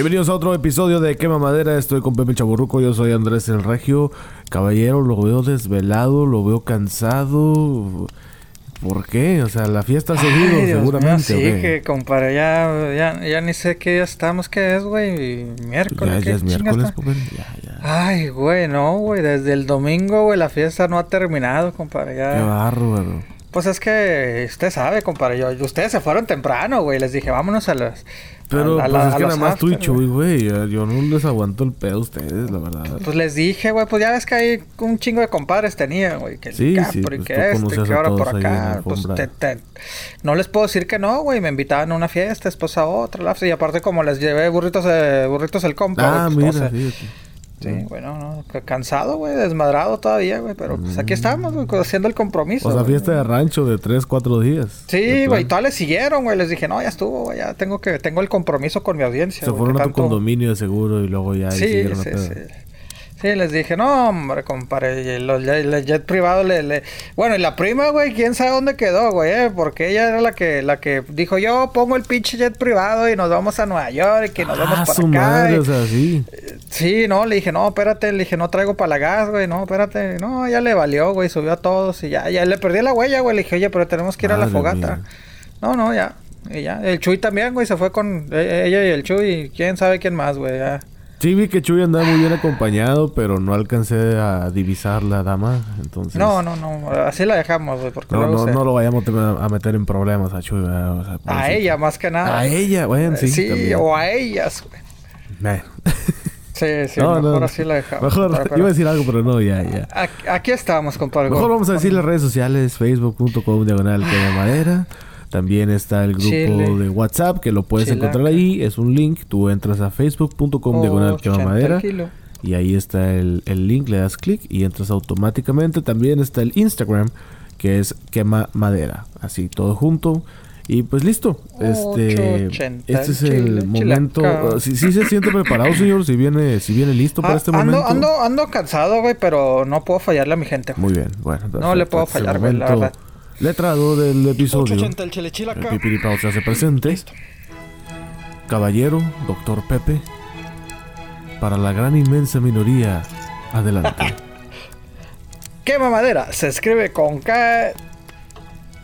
Bienvenidos a otro episodio de Quema Madera. Estoy con Pepe Chaburruco. Yo soy Andrés el Regio. Caballero, lo veo desvelado, lo veo cansado. ¿Por qué? O sea, la fiesta ha seguido, Ay, Dios seguramente. mío, ¿o sí, qué? que compadre, ya, ya, ya ni sé qué día estamos, qué es, güey. Miércoles. Ya, ¿qué ya es miércoles, compadre. Ya, ya. Ay, güey, no, güey. Desde el domingo, güey, la fiesta no ha terminado, compadre. Qué Ya. bárbaro. Pues es que usted sabe, compadre. Yo, ustedes se fueron temprano, güey. Les dije, vámonos a las. Pero a- a pues es a que nada más tú y Chuy, güey. Yo no les aguanto el pedo a ustedes, la verdad. Pues les dije, güey, pues ya ves que hay un chingo de compadres tennían, güey, que el Sí, Capri, sí, pues que tú este, que ahora por ahí acá, pues te- te- no les puedo decir que no, güey, me invitaban a una fiesta, después a otra, la- y aparte como les llevé burritos, eh, burritos el compa, Ah, güey, pues, mira, fíjate. Sí, bueno, no, ca- cansado, güey, desmadrado todavía, güey, pero pues aquí estamos, güey, haciendo el compromiso. O sea, güey. fiesta de rancho de 3, 4 días. Sí, güey, todas les siguieron, güey, les dije, no, ya estuvo, güey, ya tengo que, tengo el compromiso con mi audiencia. Se fueron a tu tanto- condominio de seguro y luego ya Sí, sí, sí. Sí, les dije, no, hombre, compadre, el, jet privado le, le... Bueno, y la prima, güey, quién sabe dónde quedó, güey, eh? porque ella era la que, la que dijo, yo pongo el pinche jet privado y nos vamos a Nueva York y que nos vamos Ah, para su acá. madre, y- o sea, sí. Sí, no, le dije, no, espérate, le dije, no traigo para la gas, güey, no, espérate, no, ya le valió, güey, subió a todos y ya, ya le perdí la huella, güey, le dije, oye, pero tenemos que ir a la fogata. mía. No, no, ya, y ya, el Chuy también, güey, se fue con e- ella y el Chuy y quién sabe quién más, güey, ya. Sí, vi que Chuy andaba muy bien acompañado, pero no alcancé a divisar la dama, entonces... No, no, no, así la dejamos, güey, porque No, no, se- no lo vayamos a meter en problemas a Chuy. O sea, A pobrecito. ella, más que nada. A ella, bueno, sí, Sí, también. o a ellas, güey. Sí, sí, No, mejor no, así la dejamos. Mejor, Pero- pero- iba a decir algo, pero no, ya, ya. Aquí, aquí estamos, compadre. Mejor vamos a decir las redes sociales, facebook.com diagonal que de madera. También está el grupo Chile. de WhatsApp que lo puedes Chilaca. encontrar ahí. Es un link. Tú entras a facebook.com diagonal quema 80 madera. Y ahí está el, el link, le das clic y entras automáticamente. También está el Instagram que es quema madera. Así todo junto. Y pues listo. Este, 880 este es el chile, momento. chilaca. Si sí, se siente preparado, señor. Si viene, si viene listo para Ah, este ando, momento. ando, ando cansado, güey, pero no puedo fallarle a mi gente. güey. Muy bien, bueno. No le puedo Este fallar, güey, la verdad. Letrado del episodio. 880 el chile El chilaca. Pipiripao se hace presente. Listo. Caballero, doctor Pepe. Para la gran inmensa minoría, adelante. Quema madera. Se escribe con K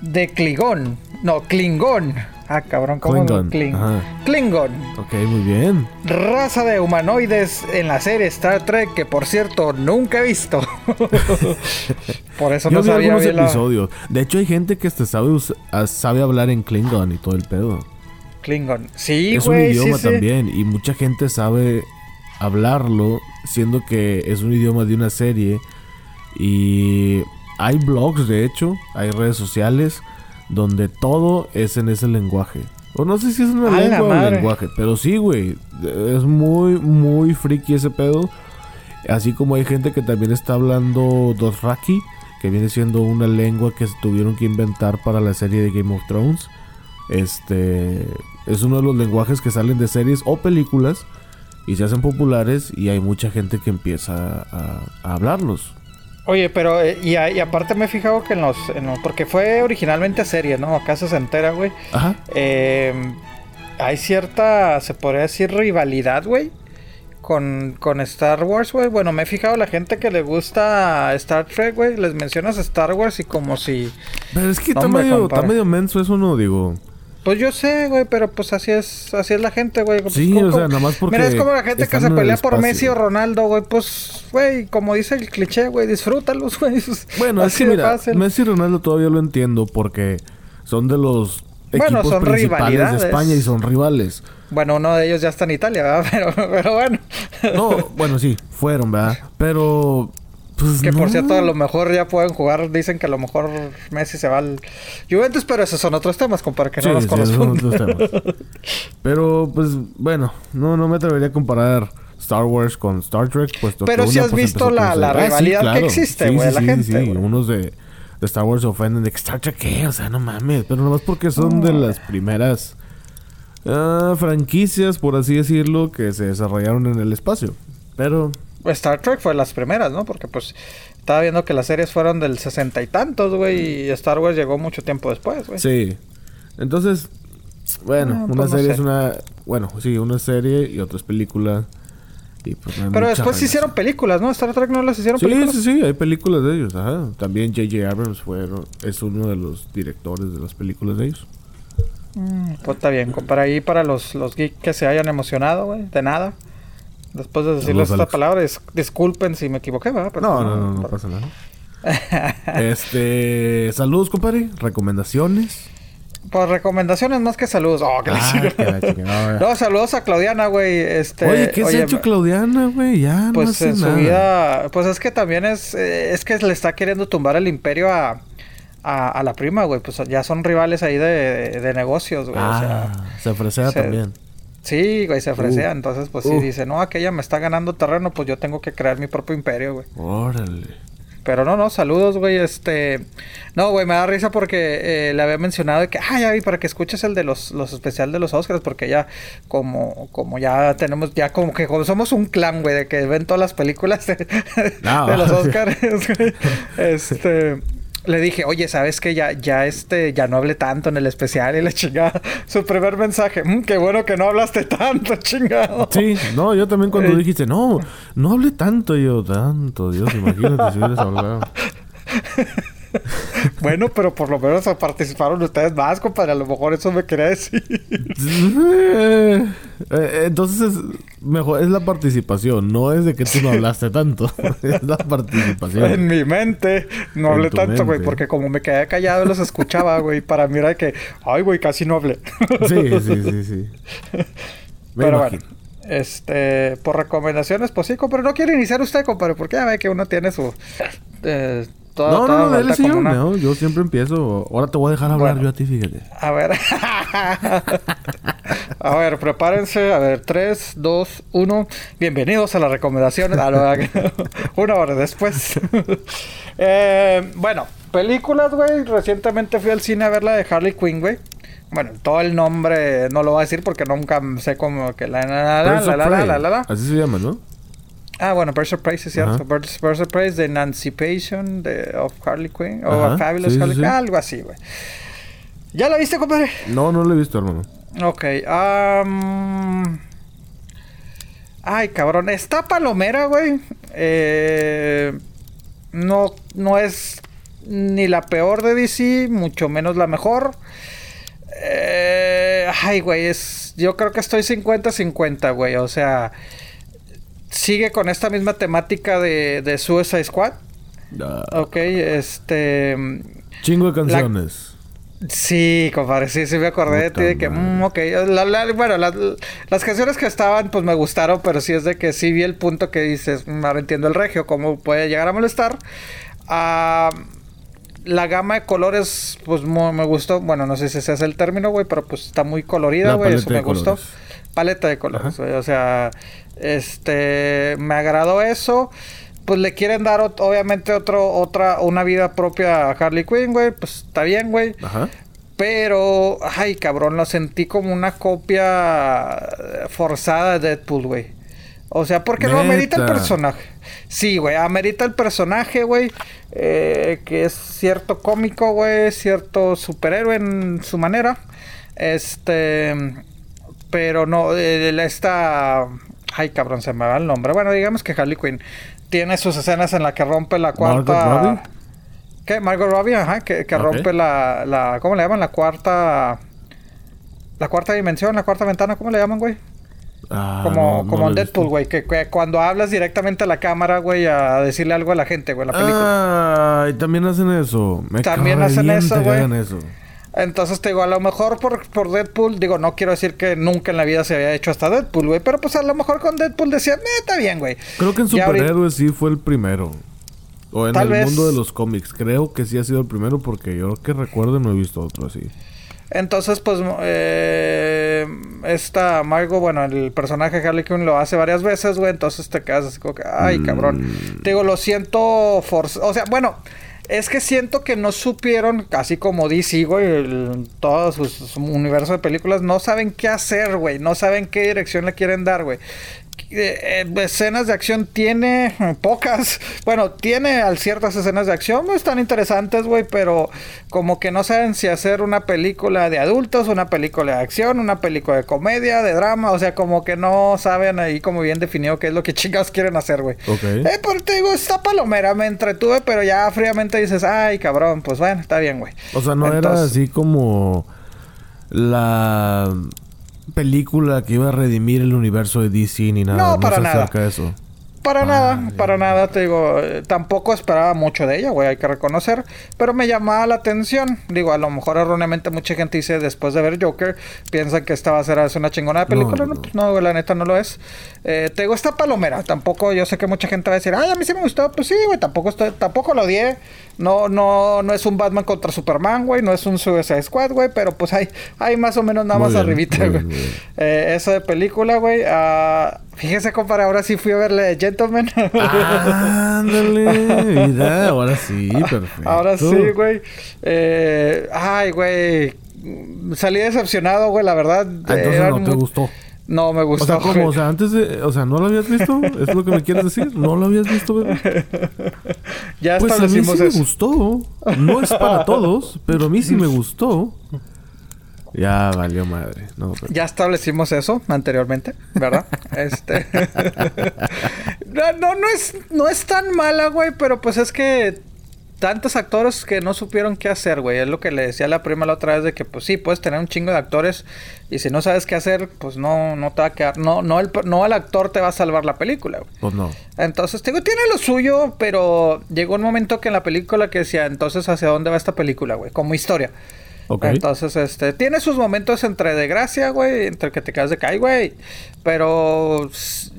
de Klingon. No, Klingon. Ah, cabrón, ¿cómo? Klingon, Kling-. Klingon. ok, muy bien. Raza de humanoides en la serie Star Trek que por cierto nunca he visto. por eso Yo no vi sabía algunos bien la- episodios. De hecho, hay gente que sabe, ah, sabe hablar en Klingon y todo el pedo. Klingon. Sí, es un sí, idioma sí. también. Y mucha gente sabe hablarlo, siendo que es un idioma de una serie. Y hay blogs, de hecho, hay redes sociales donde todo es en ese lenguaje. O no sé si es una ¡A la lengua o lenguaje, pero sí, güey. Es muy, muy friki ese pedo. Así como hay gente que también está hablando Dothraki, que viene siendo una lengua que se tuvieron que inventar para la serie de Game of Thrones. Este es uno de los lenguajes que salen de series o películas y se hacen populares y hay mucha gente que empieza a, a hablarlos. Oye, pero eh, y, a- y aparte me he fijado que en los, en los- porque fue originalmente serie, ¿no? Acá se entera, güey. Ajá. Eh, hay cierta, se podría decir, rivalidad, güey. Con, con Star Wars, güey. Bueno, me he fijado la gente que le gusta Star Trek, güey. Les mencionas Star Wars y como si... Pero es que No, está, medio, está medio menso eso, no digo. Pues yo sé, güey, pero pues así es, así es la gente, güey. Pues, Sí, como- o sea, nada más porque Mira, es como la gente que se pelea por. Messi o Ronaldo, güey. Pues, güey, como dice el cliché, güey, disfrútalos, güey. Bueno, es que mira, fácil. Messi y Ronaldo todavía lo entiendo porque son de los Bueno, equipos son principales de. España y son rivales. Bueno, uno de ellos ya está en Italia, ¿verdad? Pero, pero bueno. No, bueno, sí, fueron, ¿verdad? Pero pues Que por cierto, a lo mejor ya pueden jugar. Dicen que a lo mejor Messi se va al Juventus, pero esos son otros temas, compadre, que Sí, no nos sí, temas. Pero pues bueno, no no me atrevería a comparar Star Wars con Star Trek, puesto Pero que una, has pues, visto la- la serie. rivalidad que existe, güey, la sí, gente, sí, güey. unos de, de Star Wars se ofenden de que Star Trek qué, o sea, no mames, pero nomás porque son de las primeras ah, franquicias, por así decirlo, que se desarrollaron en el espacio. Pero Star Trek fue las primeras, ¿no? Porque pues estaba viendo que las series fueron del sesenta y tantos, güey, y Star Wars llegó mucho tiempo después, güey. Sí. Entonces, Bueno, Ah, una pues no serie sé. es una. Bueno, sí, una serie y otra es película. Y pues no Pero después se hicieron películas, ¿no? Star Trek no las hicieron Sí, películas. sí, sí, hay películas de ellos. Ajá. También J.J. Abrams fueron, es uno de los directores de las películas de ellos. Mm, pues está bien, para ahí para los, los geeks que se hayan emocionado, güey, de nada. Después de decirles esta palabra, dis- disculpen si me equivoqué, ¿verdad? Pero No, no, no, no pero- pasa nada. este, saludos, compadre. Recomendaciones. Pues recomendaciones más que saludos. Oh, que Ah, chingada. No, saludos a Claudiana, güey. Este, Oye, ¿qué has hecho Claudiana, güey? Ya no Pues hace en su vida, pues es que también es, eh, es que le está queriendo tumbar el imperio a, a, a la prima, güey. Pues ya son rivales ahí de, de negocios, güey. o Ah, sea, se ofrecea se- también. Sí, güey, se ofrecea. Uh, Entonces, pues sí uh. dice, no, aquella me está ganando terreno, pues yo tengo que crear mi propio imperio, güey. Órale. Pero no, no, saludos, güey. Este. No, güey, me da risa porque eh, le había mencionado de que, ya vi, para que escuches el de los, los especial de los Oscars, porque ya, como, como ya tenemos, ya como que como somos un clan, güey, de que ven todas las películas de, de los. Oscars, güey. Este. Le dije, oye, ¿sabes que Ya, ya este, ya no hablé tanto en el especial y la chingada. Su primer mensaje, "Mm, qué bueno que no hablaste tanto, chingado. Sí, no, yo también cuando Eh. dijiste, no, no hablé tanto, yo, tanto, Dios, imagínate si hubieras hablado. Bueno, pero por lo menos participaron ustedes más, compadre. A lo mejor eso me quería decir. Eh, eh, Entonces, es mejor, es la participación, no es de que tú no hablaste tanto, es la participación. En mi mente no En hablé tanto, güey, porque como me quedé callado y los escuchaba, güey, para mí era que, ay, güey, casi no hablé. Sí, sí, sí, sí. Me Pero imagino. bueno, este, por recomendaciones, pues sí, compadre. No quiere iniciar usted, compadre, porque ya ve que uno tiene su. Eh, toda- No, toda no, no, dale, señor. no, yo siempre empiezo. Ahora te voy a dejar hablar Bueno. yo a ti, fíjate. A ver. a ver, prepárense. A ver, 3, 2, 1. Bienvenidos a las recomendaciones. Ah, no, Una hora después. Eh, bueno, películas, güey. Recientemente fui al cine a ver la de Harley Quinn, güey. Bueno, todo el nombre no lo voy a decir porque nunca sé cómo que la la la la. Así se llama, ¿no? Ah, bueno, Birds of Prey, es cierto. Birds of Prey, The Emancipation de, of Harley Quinn. O Fabulous sí, Harley sí. Quinn. Algo así, güey. ¿Ya la viste, compadre? No, no lo he visto, hermano. Ok, Ay, cabrón. Está palomera, güey. Eh, no, no es ni la peor de DC, mucho menos la mejor. Eh, ay, güey, es... Yo creo que estoy 50-50, güey. O sea... Sigue con esta misma temática de, de Suicide Squad. Ah, Ok, este... Chingo de canciones. Sí, compadre, sí, sí me acordé de ti de que, mm, ok, la- la- bueno, las, las canciones que estaban, pues me gustaron, pero sí es de que sí vi el punto que dices, mm, ahora entiendo el regio, cómo puede llegar a molestar. Ah, la gama de colores, pues me gustó, bueno, no sé si ese es el término, güey, pero pues está muy colorida, güey, eso me gustó. Paleta de colores, güey, o sea, este, me agradó eso. Pues le quieren dar obviamente otro, otra, una vida propia a Harley Quinn, güey. Pues está bien, güey. Ajá. Pero, ay, cabrón, lo sentí como una copia forzada de Deadpool, güey. O sea, porque no amerita el Neta. personaje. Sí, güey, amerita el personaje, güey. eh, que es cierto cómico, güey. Cierto superhéroe en su manera. Este. Pero no, esta. Ay, cabrón, se me va el nombre. Bueno, digamos que Harley Quinn tiene sus escenas en la que rompe la ¿Margot cuarta. Robbie? ¿Qué? Margot Robbie, ajá, que, que rompe la, la. ¿Cómo le llaman? La cuarta. La cuarta dimensión, la cuarta ventana, ¿cómo le llaman, güey? Ah, como no, como en Deadpool, güey. Que, que cuando hablas directamente a la cámara, güey, a decirle algo a la gente, güey, la película. Ah, y también hacen eso. Me También hacen eso, güey. Entonces te digo, a lo mejor por, por Deadpool, digo, no quiero decir que nunca en la vida se había hecho hasta Deadpool, güey. Pero pues a lo mejor con Deadpool decía, eh, está bien, güey. Creo que en superhéroes sí fue el primero. O en Tal el vez- mundo de los cómics. Creo que sí ha sido el primero porque yo que recuerdo no he visto otro así. Entonces, pues, eh, esta Margot, bueno, el personaje Harley Quinn lo hace varias veces, güey. Entonces te quedas así como que, ay, cabrón. Mm. Te digo, lo siento forzado. O sea, bueno, es que siento que no supieron, casi como DC, güey, el- todo su, su universo de películas, no saben qué hacer, güey. No saben qué dirección le quieren dar, güey. Eh, eh, escenas de acción tiene pocas. Bueno, tiene ciertas escenas de acción, no están interesantes, güey, pero como que no saben si hacer una película de adultos, una película de acción, una película de comedia, de drama, o sea, como que no saben ahí como bien definido qué es lo que chingados quieren hacer, güey. Ok. Eh, pero te digo, esta palomera me entretuve, pero ya fríamente dices, ay, cabrón, pues bueno, está bien, güey. O sea, no era así como la película que iba a redimir el universo de DC ni nada. No, para se nada. acerca a eso. Para Vale. nada, para nada, te digo, eh, tampoco esperaba mucho de ella, güey, hay que reconocer, pero me llamaba la atención. Digo, a lo mejor erróneamente mucha gente dice, después de ver Joker, piensan que esta va a ser una chingona de película. No, No, no. pues no, güey, la neta no lo es. Eh, te digo, esta palomera, tampoco, yo sé que mucha gente va a decir, ay, a mí sí me gustó, pues sí, güey, tampoco, estoy, tampoco lo odié. No, no, no es un Batman contra Superman, güey, no es un Suicide Squad, güey, pero pues hay, hay más o menos nada Muy más bien, arribita, güey. Eh, eso de película, güey. ah, fíjese, compadre, ahora sí fui a verle Gentleman. Ándale, mira, ahora sí, perfecto. ahora sí, güey. Eh, ay, güey. Salí decepcionado, güey, la verdad. Ah, entonces no te gustó. No, me O gustó. sea, ¿cómo? O sea, antes de... O sea, ¿no lo habías visto? ¿Es lo que me quieres decir? ¿No lo habías visto, bebé? ya Pues a mí sí establecimos me eso. gustó. No es para todos, pero a mí sí me gustó. Ya valió madre. No, pero- Ya establecimos eso anteriormente, ¿verdad? este. no, no, no es, no es tan mala, güey, pero pues es que tantos actores que no supieron qué hacer, güey. Es lo que le decía a la prima la otra vez de que, pues sí, puedes tener un chingo de actores y si no sabes qué hacer, pues no, no te va a quedar. No, no, el, no el actor te va a salvar la película, güey. Pues no. Entonces, digo, tiene lo suyo, pero llegó un momento que en la película que decía, entonces, ¿hacia dónde va esta película, güey? Como historia. Entonces, este, tiene sus momentos entre de gracia, güey, entre que te quedas de cae, güey. Pero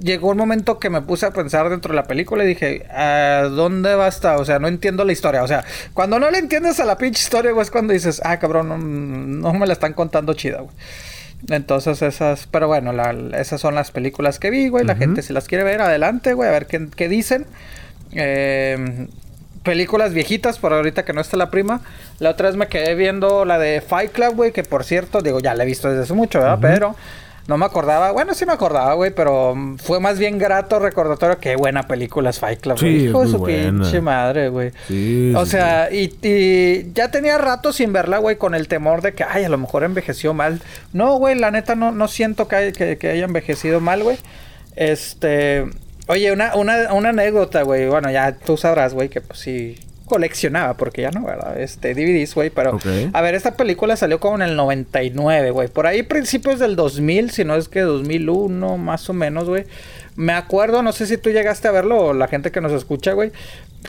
llegó un momento que me puse a pensar dentro de la película y dije, ¿a dónde va esta? O sea, no entiendo la historia. O sea, cuando no le entiendes a la pinche historia, güey, es cuando dices, ah, cabrón, no, no me la están contando chida, güey. Entonces esas, pero bueno, la- esas son las películas que vi, güey. La gente si las quiere ver, adelante, güey, a ver qué, qué dicen. Eh, películas viejitas, por ahorita que no está la prima. La otra vez me quedé viendo la de Fight Club, güey, que por cierto, digo, ya la he visto desde hace mucho, ¿verdad? Pero no me acordaba, bueno, sí me acordaba, güey, pero fue más bien grato recordatorio. Qué buena película es Fight Club, Sí, güey. es Hijo de su buena. pinche madre, güey. Sí, O sí, sea, y, y ya tenía rato sin verla, güey, con el temor de que, ay, a lo mejor envejeció mal. No, güey, la neta no, no siento que, hay- que, que haya envejecido mal, güey. Este. Oye, una, una, una anécdota, güey. Bueno, ya tú sabrás, güey, que pues sí coleccionaba, porque ya no, ¿verdad? Este, DVDs, güey, pero... A ver, esta película salió como en el 99, güey. Por ahí principios del 2000, si no es que 2001, más o menos, güey. Me acuerdo, no sé si tú llegaste a verlo o la gente que nos escucha, güey,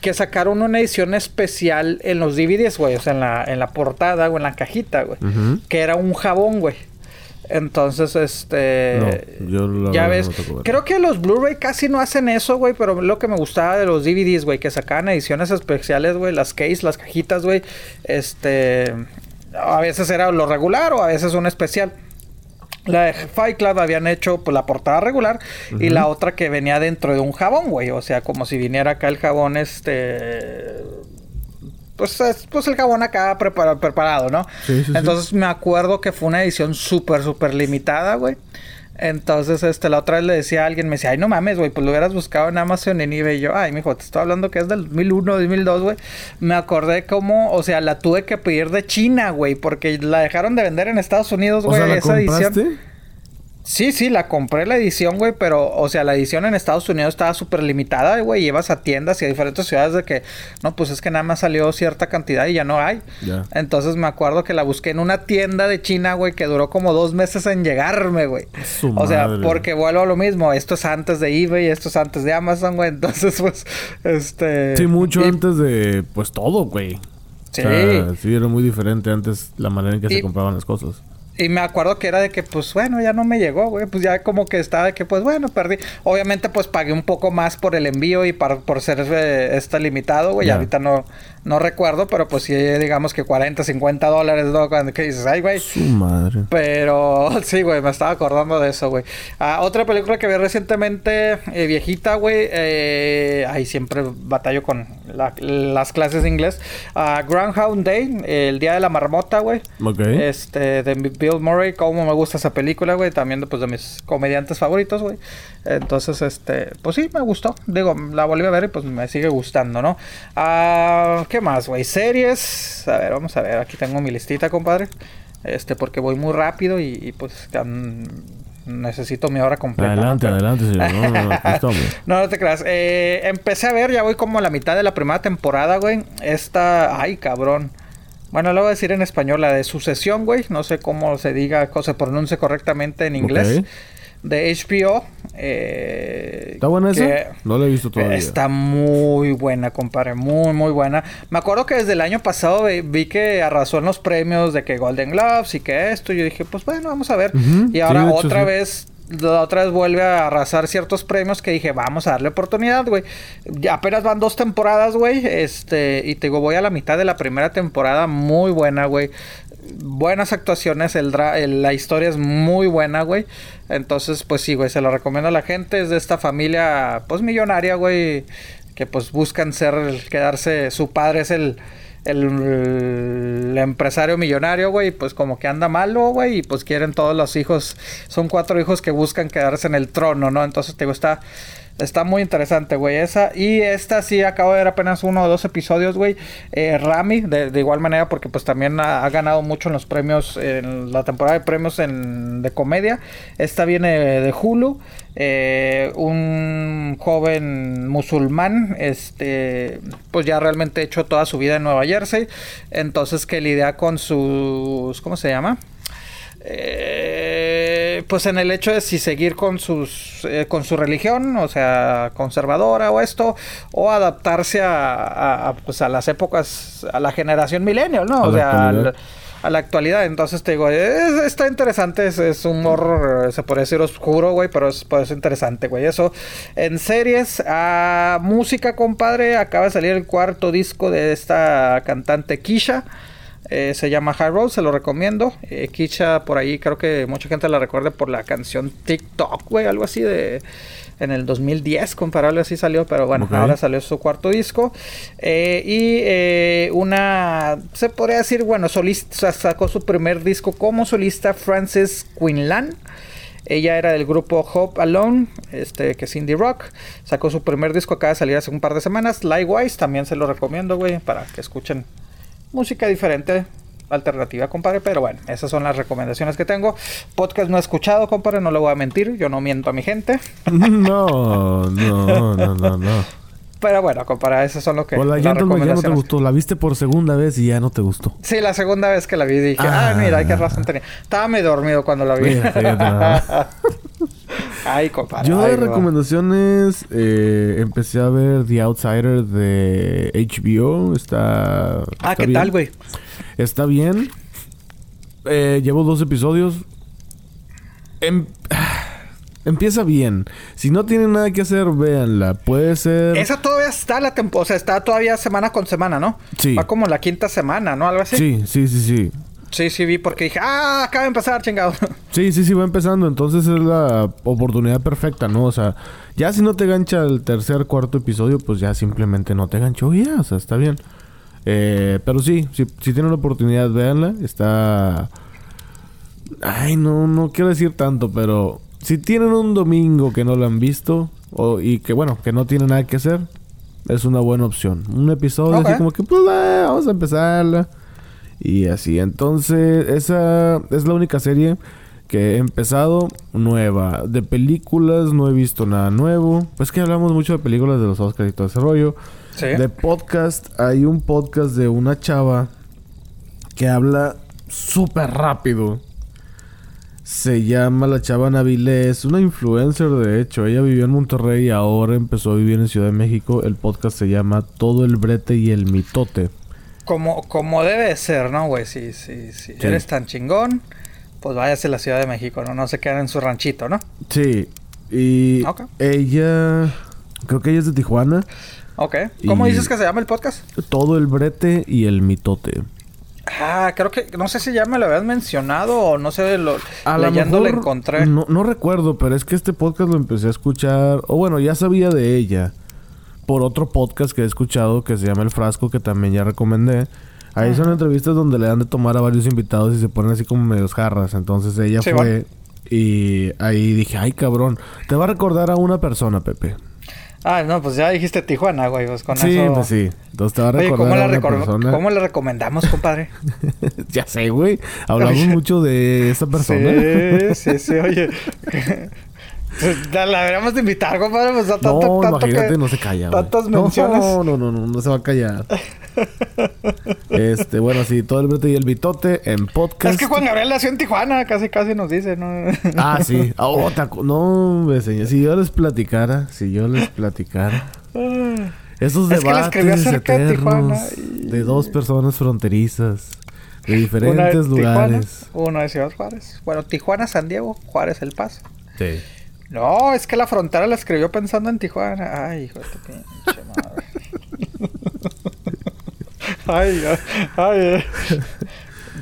que sacaron una edición especial en los DVDs, güey. O sea, en la, en la portada o en la cajita, güey. Que era un jabón, güey. Entonces, este... No, yo la ya ves, no creo que los Blu-ray casi no hacen eso, güey, pero lo que me gustaba de los DVDs, güey, que sacaban ediciones especiales, güey, las case, las cajitas, güey, este, a veces era lo regular o a veces un especial. La de Fight Club habían hecho pues, la portada regular y la otra que venía dentro de un jabón, güey. O sea, como si viniera acá el jabón, este. Pues, es- pues el jabón acá prepara- preparado, ¿no? Sí, sí, sí. Entonces me acuerdo que fue una edición súper, súper limitada, güey. Entonces, este, la otra vez le decía a alguien, me decía, ay, no mames, güey, pues lo hubieras buscado en Amazon, en eBay. Y yo, ay, mijo, te estoy hablando que es del 2001, 2002, güey. Me acordé cómo, o sea, la tuve que pedir de China, güey, porque la dejaron de vender en Estados Unidos, güey, sea, ¿la esa edición. Sí, sí, la compré la edición, güey, pero, o sea, la edición en Estados Unidos estaba súper limitada, güey. Ibas a tiendas y a diferentes ciudades de que, no, pues es que nada más salió cierta cantidad y ya no hay. Entonces me acuerdo que la busqué en una tienda de China, güey, que duró como dos meses en llegarme, güey. Su O sea, madre. porque vuelvo a lo mismo. Esto es antes de eBay, esto es antes de Amazon, güey. Entonces, pues, este. Sí, mucho y- antes de, pues todo, güey. Sí. O sea, sí, era muy diferente antes la manera en que Y- se compraban las cosas. Y me acuerdo que era de que, pues bueno, ya no me llegó, güey. Pues ya como que estaba de que, pues bueno, perdí. Obviamente, pues pagué un poco más por el envío y par- por ser eh, este limitado, güey. Ya. Ahorita no, no recuerdo, pero pues sí, digamos que 40, 50 dólares, ¿no? Cuando que dices, ay, güey. Su madre. Pero sí, güey, me estaba acordando de eso, güey. Ah, otra película que vi recientemente, eh, viejita, güey. Eh, ay, siempre batallo con las clases de inglés. Uh, Groundhound Day, el día de la marmota, güey. Ok. Este, de Bill Murray, cómo me gusta esa película, güey. También pues, de mis comediantes favoritos, güey. Entonces, este, pues sí, me gustó. Digo, la volví a ver y pues me sigue gustando, ¿no? Uh, ¿Qué más, güey? Series. A ver, vamos a ver. Aquí tengo mi listita, compadre. Este, porque voy muy rápido y, pues necesito mi hora completa. Adelante, adelante, señor. No, no, no, no, no te creas. Eh, empecé a ver, ya voy como a la mitad de la primera temporada, güey. Esta, ay, cabrón. Bueno, lo voy a decir en español, la de sucesión, güey. No sé cómo se diga, cómo se pronuncie correctamente en inglés de HBO. Eh, ¿Está buena esa? No la he visto todavía. Está muy buena, compadre. Muy, muy buena. Me acuerdo que desde el año pasado vi, que arrasó en los premios de que Golden Gloves y que esto. Yo dije, pues bueno, vamos a ver. y ahora otra vez otra vez vuelve a arrasar ciertos premios que dije, vamos a darle oportunidad, güey. Apenas van dos temporadas, güey. Este, y te digo, voy a la mitad de la primera temporada, muy buena, güey buenas actuaciones, el, la historia es muy buena, güey. Entonces, pues sí, güey, se lo recomiendo a la gente. Es de esta familia, pues millonaria, güey, que pues buscan ser, quedarse, su padre es el, el, empresario millonario, güey, pues como que anda malo, güey, y pues quieren todos los hijos, son cuatro hijos que buscan quedarse en el trono, ¿no? Entonces, te gusta Está muy interesante, güey. Esa. Y esta sí acabo de ver apenas uno o dos episodios, güey. Eh, Rami, de, igual manera, porque pues también ha, ganado mucho en los premios, en la temporada de premios en, de comedia. Esta viene de Hulu. Eh, un joven musulmán, este, pues ya realmente hecho toda su vida en Nueva Jersey. Entonces que lidia con sus, ¿cómo se llama? Eh, pues en el hecho de si seguir con sus eh, con su religión, o sea, conservadora o esto, o adaptarse a, pues a las épocas, a la generación millennial, ¿no? O sea, a la actualidad. Entonces te digo, está interesante, es, es, un horror, se puede decir oscuro, güey, pero es, pues, interesante, güey. Eso. En series, a música, compadre, acaba de salir el cuarto disco de esta cantante Kisha. Eh, se llama High Road, se lo recomiendo. Eh, Kicha por ahí creo que mucha gente la recuerde por la canción TikTok, güey, algo así de en el 2010, comparable así salió, pero bueno, ahora salió su cuarto disco. Eh, y una, se podría decir, bueno, solista, sacó su primer disco como solista Frances Quinlan. Ella era del grupo Hope Alone, este, que es indie rock. Sacó su primer disco, acaba de salir hace un par de semanas. Likewise, también se lo recomiendo, güey, para que escuchen música diferente, alternativa, compadre. Pero bueno, esas son las recomendaciones que tengo. Podcast no he escuchado, compadre, no le voy a mentir. Yo no miento a mi gente. no, no, no, no, no. Pero bueno, compadre, esas son lo que. O la ya no te gustó. La viste por segunda vez y ya no te gustó. Sí, la segunda vez que la vi dije, ah, mira, qué razón tenía. Estaba medio dormido cuando la vi. Ay, compadre. Yo de recomendaciones eh, empecé a ver The Outsider de HBO. Está. Ah, ¿qué tal, güey? Está bien. Eh, llevo dos episodios. Em, empieza bien. Si no tienen nada que hacer, véanla. Puede ser. Esa todavía está la temporada. O sea, está todavía semana con semana, ¿no? Sí. Va como la quinta semana, ¿no? Algo así. Sí, sí, sí, sí. Sí, sí vi porque dije, ah, acaba de empezar, chingado. Sí, sí, sí, va empezando. Entonces es la oportunidad perfecta, ¿no? O sea, ya si no te gancha el tercer, cuarto episodio, pues ya simplemente no te ganchó ya, o sea, está bien. Eh, pero sí, si, si tienen la oportunidad, véanla. Está... Ay, no, no quiero decir tanto, pero si tienen un domingo que no lo han visto o, y que, bueno, que no tienen nada que hacer, es una buena opción. Un episodio así como que, pues, vamos a empezarla. Y así, entonces esa es la única serie que he empezado nueva. De películas no he visto nada nuevo. Pues que hablamos mucho de películas de los Oscars y todo ese rollo. De podcast, hay un podcast de una chava que habla súper rápido. Se llama la chava Navile, es una influencer de hecho. Ella vivió en Monterrey y ahora empezó a vivir en Ciudad de México. El podcast se llama Todo el brete y el mitote. Como, como debe ser, ¿no, güey? Si, si, si eres tan chingón, pues váyase a la Ciudad de México, ¿no? No se queden en su ranchito, ¿no? Sí. Y ella, creo que ella es de Tijuana. Ok. ¿Cómo dices que se llama el podcast? Todo el brete y el mitote. Ah, creo que, no sé si ya me lo habías mencionado o no sé, lo, a leyendo lo encontré. No, no recuerdo, pero es que este podcast lo empecé a escuchar, o bueno, ya sabía de ella. por otro podcast que he escuchado que se llama El Frasco, que también ya recomendé. Ahí son entrevistas donde le dan de tomar a varios invitados y se ponen así como medios jarras. Entonces ella Sí, fue bueno. y ahí dije, ay cabrón, te va a recordar a una persona, Pepe. Ah, no, pues ya dijiste Tijuana, güey. Pues con sí, eso. pues sí. Entonces te va a Oye, ¿cómo la, a persona. ¿cómo la recomendamos, compadre? ya sé, güey. Hablamos mucho de esa persona. Sí, sí, sí, oye. La, la deberíamos de invitar, compadre. Pues, tanto, no, tanto imagínate, que- no se calla. Tantas menciones. No, no, no, no, no se va a callar. este, bueno, sí, todo el brete y el bitote en podcast. Es que Juan Gabriel nació en Tijuana, casi casi nos dice, ¿no? Ah, sí. Ah, oh, no, me señor. Si yo les platicara, si yo les platicara. Esos Es debates de eternos Tijuana y- de dos personas fronterizas de diferentes Una de lugares. Tijuana, uno de Ciudad Juárez. Bueno, Tijuana, San Diego, Juárez, El Paso. Sí. No, es que la frontera la escribió pensando en Tijuana. Ay, hijo de tu pinche madre. ay, ay, ay. eh.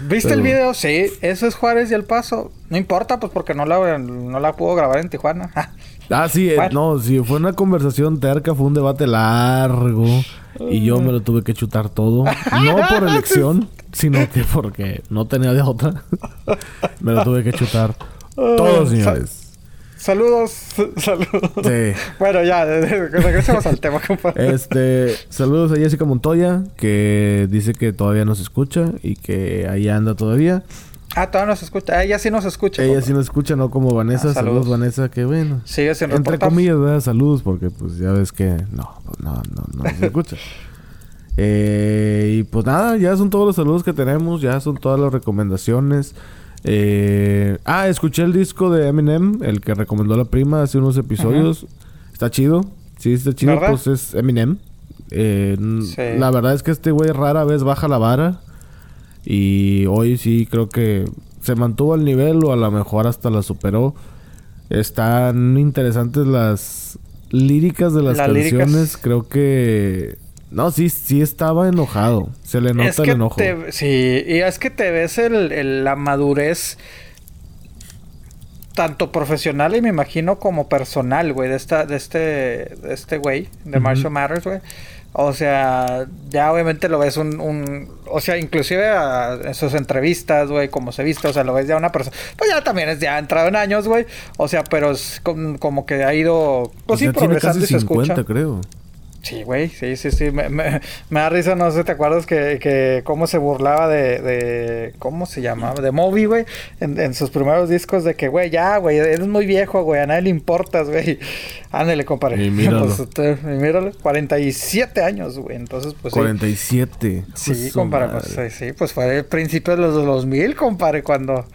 ¿Viste el video? Sí, eso es Juárez y El Paso. No importa, pues porque no la, no la pudo grabar en Tijuana. Ah, sí, eh, no, sí, fue una conversación terca, fue un debate largo y yo me lo tuve que chutar todo. No por elección, sino que porque no tenía de otra. me lo tuve que chutar todo, señores. Saludos, saludos. Sí. Bueno, ya, regresemos al tema, compadre. Este, saludos a Jessica Montoya, que dice que todavía nos escucha y que ahí anda todavía. Ah, todavía nos escucha. Ella sí nos escucha. Ella sí nos escucha, no como Vanessa. Ah, saludos. saludos. Vanessa, que bueno. Sigue sin Entre reportar. comillas, ¿verdad? Saludos, porque pues ya ves que no, pues, no, no, no se escucha. Eh, y pues nada, ya son todos los saludos que tenemos, ya son todas las recomendaciones. Eh, ah, escuché el disco de Eminem, el que recomendó la prima hace unos episodios. Está chido, sí, está chido, ¿Verdad? pues es Eminem. Eh, Sí. La verdad es que este güey rara vez baja la vara. Y hoy sí creo que se mantuvo al nivel o a lo mejor hasta la superó. Están interesantes las líricas de las Las canciones. líricas. Creo que... No, sí, sí estaba enojado. Se le nota es el enojo. te, sí, y es que te ves el, el- la madurez tanto profesional y me imagino como personal, güey, de esta, de este, de este güey, de Ujú. Marshall Matters, güey. O sea, ya obviamente lo ves un, un o sea, inclusive a- en sus entrevistas, güey, como se viste, o sea, lo ves ya una persona, pues ya también es ya entrado en años, güey, o sea, pero es com- como que ha ido, pues sí, ya tiene progresando y se 50, escucha. creo. Sí, güey, sí, sí, sí. Me, me- me da risa, no sé, ¿te acuerdas que, que cómo se burlaba de, de ¿cómo se llamaba? De Moby, güey, en, en sus primeros discos de que, güey, ya, güey, eres muy viejo, güey, a nadie le importas, güey. Ándale, compadre. Y míralo. Pues, usted- y míralo, 47 años, güey, entonces, pues sí. 47. Sí, Pues, su compadre, pues sí, sí, pues fue el principio de los 2000, compadre, cuando,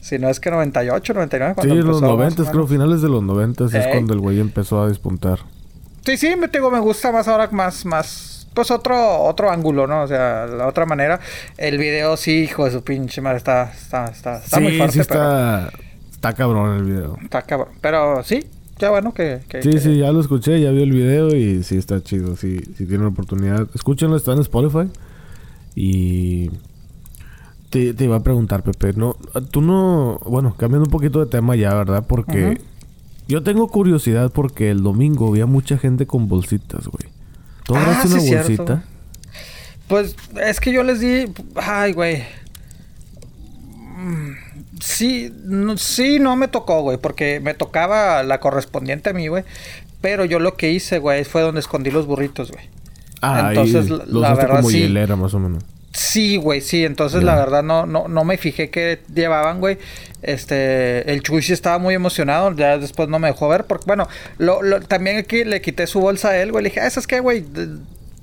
si no es que 98, 99, Sí, cuando los empezó, o 90, creo, finales de los 90 es cuando el güey empezó a despuntar. Sí, sí, me digo, me gusta más ahora, más, más, pues otro, otro ángulo, ¿no? O sea, la otra manera. El video sí, hijo de su pinche madre, está, está, está, está sí, muy fuerte, sí está... Está cabrón el video. está cabrón. Pero sí, qué bueno que, que- Sí, que- sí, ya lo escuché, ya vi el video y sí está chido. Sí, si tienen oportunidad, escúchenlo, está en Spotify. Y te, te iba a preguntar, Pepe, no, tú no, bueno, cambiando un poquito de tema ya, ¿verdad? Porque. Yo tengo curiosidad porque el domingo había mucha gente con bolsitas, güey. ¿Tú Ah, agarraste sí, una cierto. bolsita? Pues es que yo les di, ay, güey. Mm, Sí, no, sí, no me tocó, güey, porque me tocaba la correspondiente a mí, güey. Pero yo lo que hice, güey, fue donde escondí los burritos, güey. Ah, Entonces, ahí la- lo la verdad, como sí. hielera, más o menos. Sí, güey, sí. Entonces, la verdad, no, no, no me fijé qué llevaban, güey. Este, el Chuy sí estaba muy emocionado. Ya después no me dejó ver. Porque, bueno, lo, lo- también aquí le quité su bolsa a él, güey. Le dije, ah, ¿sabes qué, güey?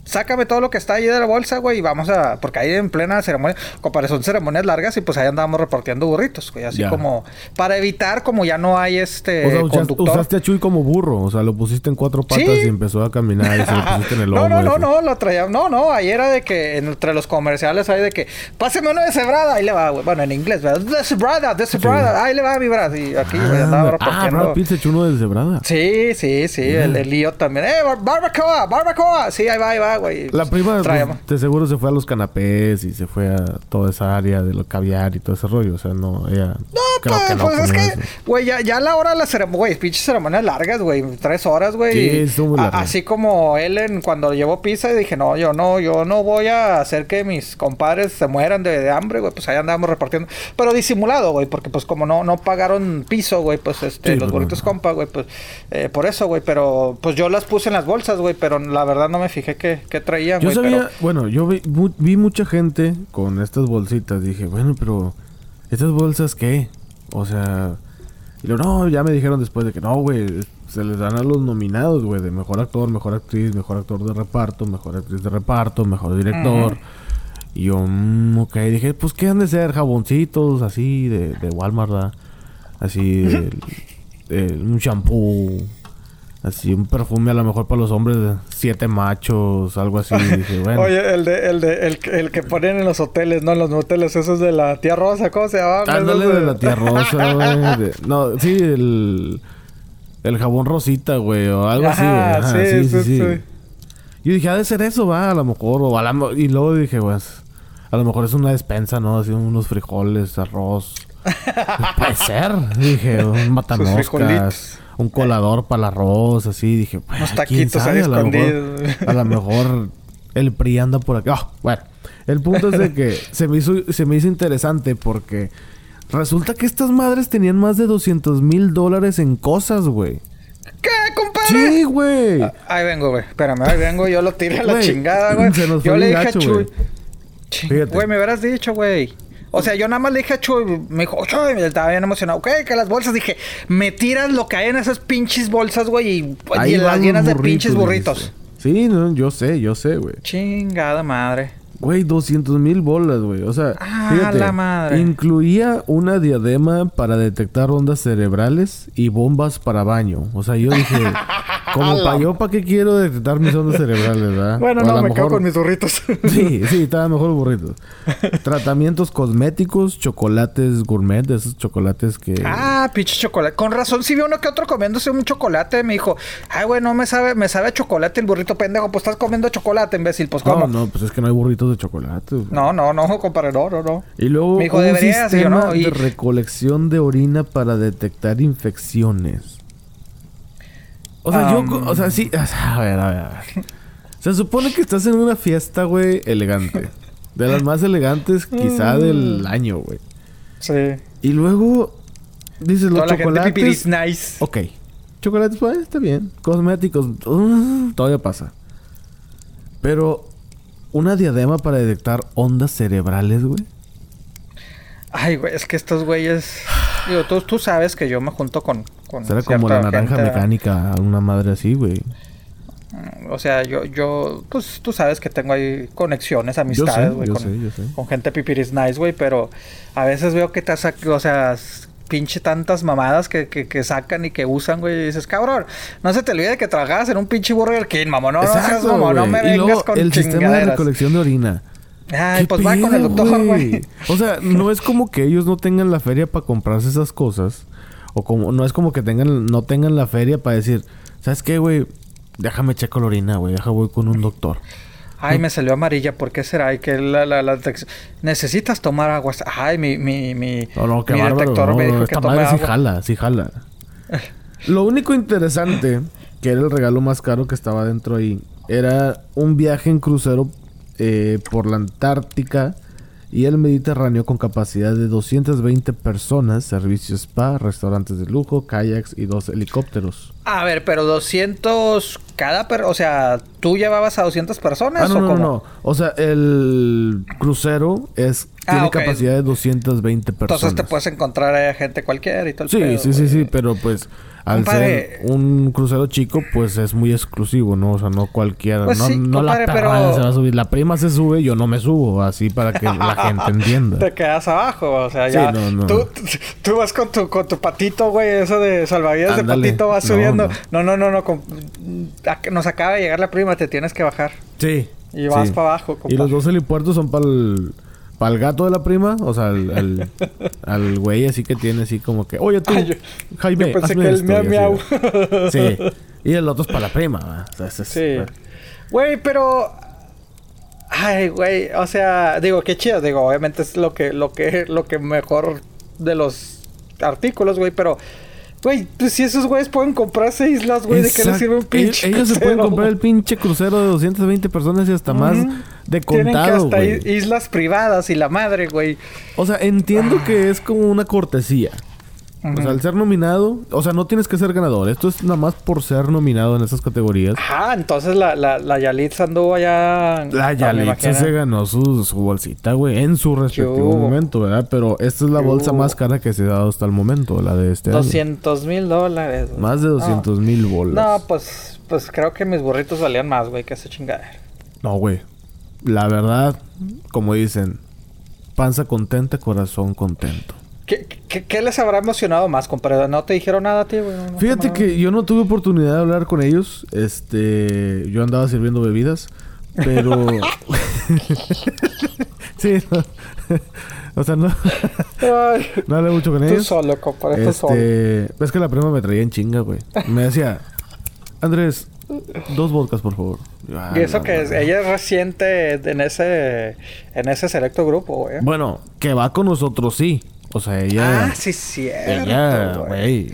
Sácame todo lo que está ahí de la bolsa, güey, y vamos a... Porque ahí en plena ceremonia, compadre, son ceremonias largas y pues ahí andábamos repartiendo burritos, güey. Así Ya. como... Para evitar, como ya no hay este o sea, usaste, conductor. usaste a Chuy como burro. O sea, lo pusiste en cuatro patas Sí. y empezó a caminar y se lo pusiste en el lomo. no, no, no, no, lo traía. No, no, ahí era de que entre los comerciales hay de que páseme uno de cebrada, ahí le va, güey. Bueno, en inglés, ¿verdad? De cebrada, de cebrada, ahí le va mi brazo. Y aquí, güey, andaba Ah, ah, repartiendo. Brad Pitt se echó uno de cebrada. Sí, sí, sí, el, el lío también. ¡Eh, bar- barbacoa! ¡Barbacoa! Sí, ahí va, ahí va, La prima, pues, Traía- de seguro se fue a los canapés y se fue a toda esa área de lo caviar y todo ese rollo. O sea, no, ella... No, creo pues, que no pues es que, güey, ya, ya a la hora de la ceremonia, güey, pinches ceremonias largas, güey, tres horas, güey. Sí, y estuvo muy larga. Así como Ellen cuando llevó pizza, dije, no, yo no, yo no voy a hacer que mis compadres se mueran de, de hambre, güey, pues ahí andábamos repartiendo. Pero disimulado, güey, porque pues como no, no pagaron piso, güey, pues este, Sí, los pues, no. compa, güey, pues eh, por eso, güey, pero pues yo las puse en las bolsas, güey, pero la verdad no me fijé qué, qué traían, Yo sabía, pero... bueno, yo vi, mu- vi mucha gente con estas bolsitas. Dije, bueno, pero ¿estas bolsas qué? O sea, y luego, no, ya me dijeron después de que no, güey, se les dan a los nominados, güey, de mejor actor, mejor actriz, mejor actor de reparto, mejor actriz de reparto, mejor director. Y yo, mm, ok, dije, pues qué han de ser jaboncitos así de, de Walmart, ¿verdad? Así, un shampoo. Así, un perfume a lo mejor para los hombres de siete machos, algo así. Dije, bueno. Oye, el de, el de, el, que- el que ponen en los hoteles, no en los moteles, esos de la tía Rosa, ¿cómo se llama? Ándale Esos de la tía Rosa, güey. No, sí, el... El jabón rosita, güey, o algo así, güey. Ajá, sí, sí, sí. Yo dije, ha de ser eso, va, a lo mejor. O a la Y luego dije, pues... A lo mejor es una despensa, ¿no? Así unos frijoles, arroz. Puede ser. Dije, un matamoscas. Un colador para el arroz, así. Dije, pues, Unos taquitos ahí a lo mejor- escondidos. A lo mejor el PRI anda por aquí. Ah, bueno, el punto es de que se me hizo, se me hizo interesante porque resulta que estas madres tenían más de 200 mil dólares en cosas, güey. ¿Qué, compadre? Sí, güey. Ahí vengo, güey. Espérame, ahí vengo. Yo lo tiré a la chingada, güey. Yo le dije a Chuy. Güey, me hubieras dicho, güey. O sea, yo nada más le dije a Chuy, me dijo, Chuy, estaba bien emocionado. Ok, que las bolsas, dije, me tiras lo que hay en esas pinches bolsas, güey, y, pues, y las llenas de pinches burritos. Sí, no, yo sé, yo sé, güey. Chingada madre. Güey, 200 mil bolas, güey. O sea, Ah, fíjate, la madre. incluía una diadema para detectar ondas cerebrales y bombas para baño. O sea, yo dije, como para yo, ¿para qué quiero detectar mis ondas cerebrales, verdad? Bueno, O a no, me mejor- con mis burritos. Sí, sí, estaba mejor burritos. Tratamientos cosméticos, chocolates gourmet, de esos chocolates que... Ah, pinche chocolate. Con razón, si vi uno que otro comiéndose un chocolate, me dijo, ay, güey, no me sabe, me sabe a chocolate el burrito pendejo. Pues estás comiendo chocolate, imbécil. Pues, ¿cómo? no, no, pues es que no hay burritos de chocolate. güey. No, no, no, compadre, no, no, no. Y luego Me dijo, un deberías, y yo, sistema no, y- de recolección de orina para detectar infecciones. O sea, yo... Co- O sea, sí... A ver, a ver, a ver. Se supone que estás en una fiesta, güey, elegante. De las más elegantes quizá Mm. del año, güey. Sí. Y luego... Dices, los Toda la gente chocolates... pipiris nice. Ok. Chocolates, pues, está bien. Cosméticos, uh, todavía pasa. Pero, una diadema para detectar ondas cerebrales, güey. Ay, güey, es que estos güeyes... Digo, tú, tú sabes que yo me junto con... con Será como la naranja gente, mecánica, una madre así, güey. O sea, yo, yo... Pues tú sabes que tengo ahí conexiones, amistades, güey. con, sé, yo sé. con gente pipiris nice, güey. Pero a veces veo que te sacan... O sea... Pinche tantas mamadas que, que, que sacan y que usan, güey. Y dices, cabrón, no se te olvide que trabajabas en un pinche Burger King, mamón. No, no seas mamón, no me vengas luego, con el sistema de recolección de orina. Ay, ¿Qué pues va con el doctor, güey. O sea, no es como que ellos no tengan la feria para comprarse esas cosas. O como no es como que tengan no tengan la feria para decir, ¿sabes qué, güey? Déjame checo la orina, güey. Deja voy con un doctor. Ay, me salió amarilla. ¿Por qué será? Y que la, la, la detex- Necesitas tomar agua. Ay, mi, mi, mi, No, no, qué mi bárbaro. detector no, me dijo no, que esta tome madre sí agua. jala, sí jala. Lo único interesante, que era el regalo más caro que estaba dentro ahí, era un viaje en crucero eh, por la Antártica y el Mediterráneo con capacidad de 220 personas, servicios spa, restaurantes de lujo, kayaks y dos helicópteros. A ver, pero 200 cada per... O sea, ¿tú llevabas a 200 personas Ah, no, o no, no, cómo? no. O sea, el crucero es Ah, tiene capacidad de 220 personas. Entonces te puedes encontrar a gente cualquiera y el Sí, pedo, sí, sí, sí, pero pues al Compadre. ser un crucero chico, pues es muy exclusivo, ¿no? O sea, no cualquiera, Pues no, sí, no la compadre, pero- se va a subir. La prima se sube, yo no me subo, así para que la gente entienda. Te quedas abajo, o sea, Sí, ya. no, no. Tú, tú vas con tu, con tu patito, güey, eso de salvavidas de patito, vas subiendo. no. No, no, no, con- Nos acaba de llegar la prima, te tienes que bajar. Sí. Y vas sí. para abajo, Y los dos helipuertos son para el, para el gato de la prima, o sea, al, al, al güey así que tiene así como que, oye tú, Ay, yo- Jaime, yo pensé hazme que el esto", miau, miau. Sí. Y el otro es para la prima. O sea, es- Sí. Güey, pero. Ay, güey. O sea, digo, qué chido. Digo, obviamente es lo que, lo que, lo que mejor de los artículos, güey, pero... Güey, pues si esos güeyes pueden comprarse islas, güey, ¿de qué les sirve un pinche Ellos, se pueden comprar el pinche crucero de 220 personas y hasta más de contado, Tienen que hasta islas privadas y la madre, güey. O sea, entiendo que es como una cortesía. O sea, al ser nominado, o sea, no tienes que ser ganador. Esto es nada más por ser nominado en esas categorías. Ajá, entonces la, la, la Yalitza anduvo allá. La Yalitza se ganó su, su bolsita, güey, en su respectivo momento, ¿verdad? Pero esta es la bolsa más cara que se ha dado hasta el momento, la de este 200 mil dólares. Más de 200 mil bolas. No, pues, pues creo que mis burritos valían más, güey, que ese chingadera. No, güey. La verdad, como dicen, panza contenta, corazón contento. ¿Qué, qué, les habrá emocionado más, compadre? ¿No te dijeron nada a ti, güey? Fíjate que yo no tuve oportunidad de hablar con ellos. Este... Yo andaba sirviendo bebidas. Pero... sí, no. O sea, no... no hablé mucho con ellos. Tú solo, compadre. Tú solo. Este, es que la prima me traía en chinga, güey. Me decía... Andrés, dos vodkas, por favor. Ah, y eso que es, ella es reciente en ese... En ese selecto grupo, güey. Bueno, que va con nosotros, sí. O sea, ella. Ah, sí, cierto. Ella, güey.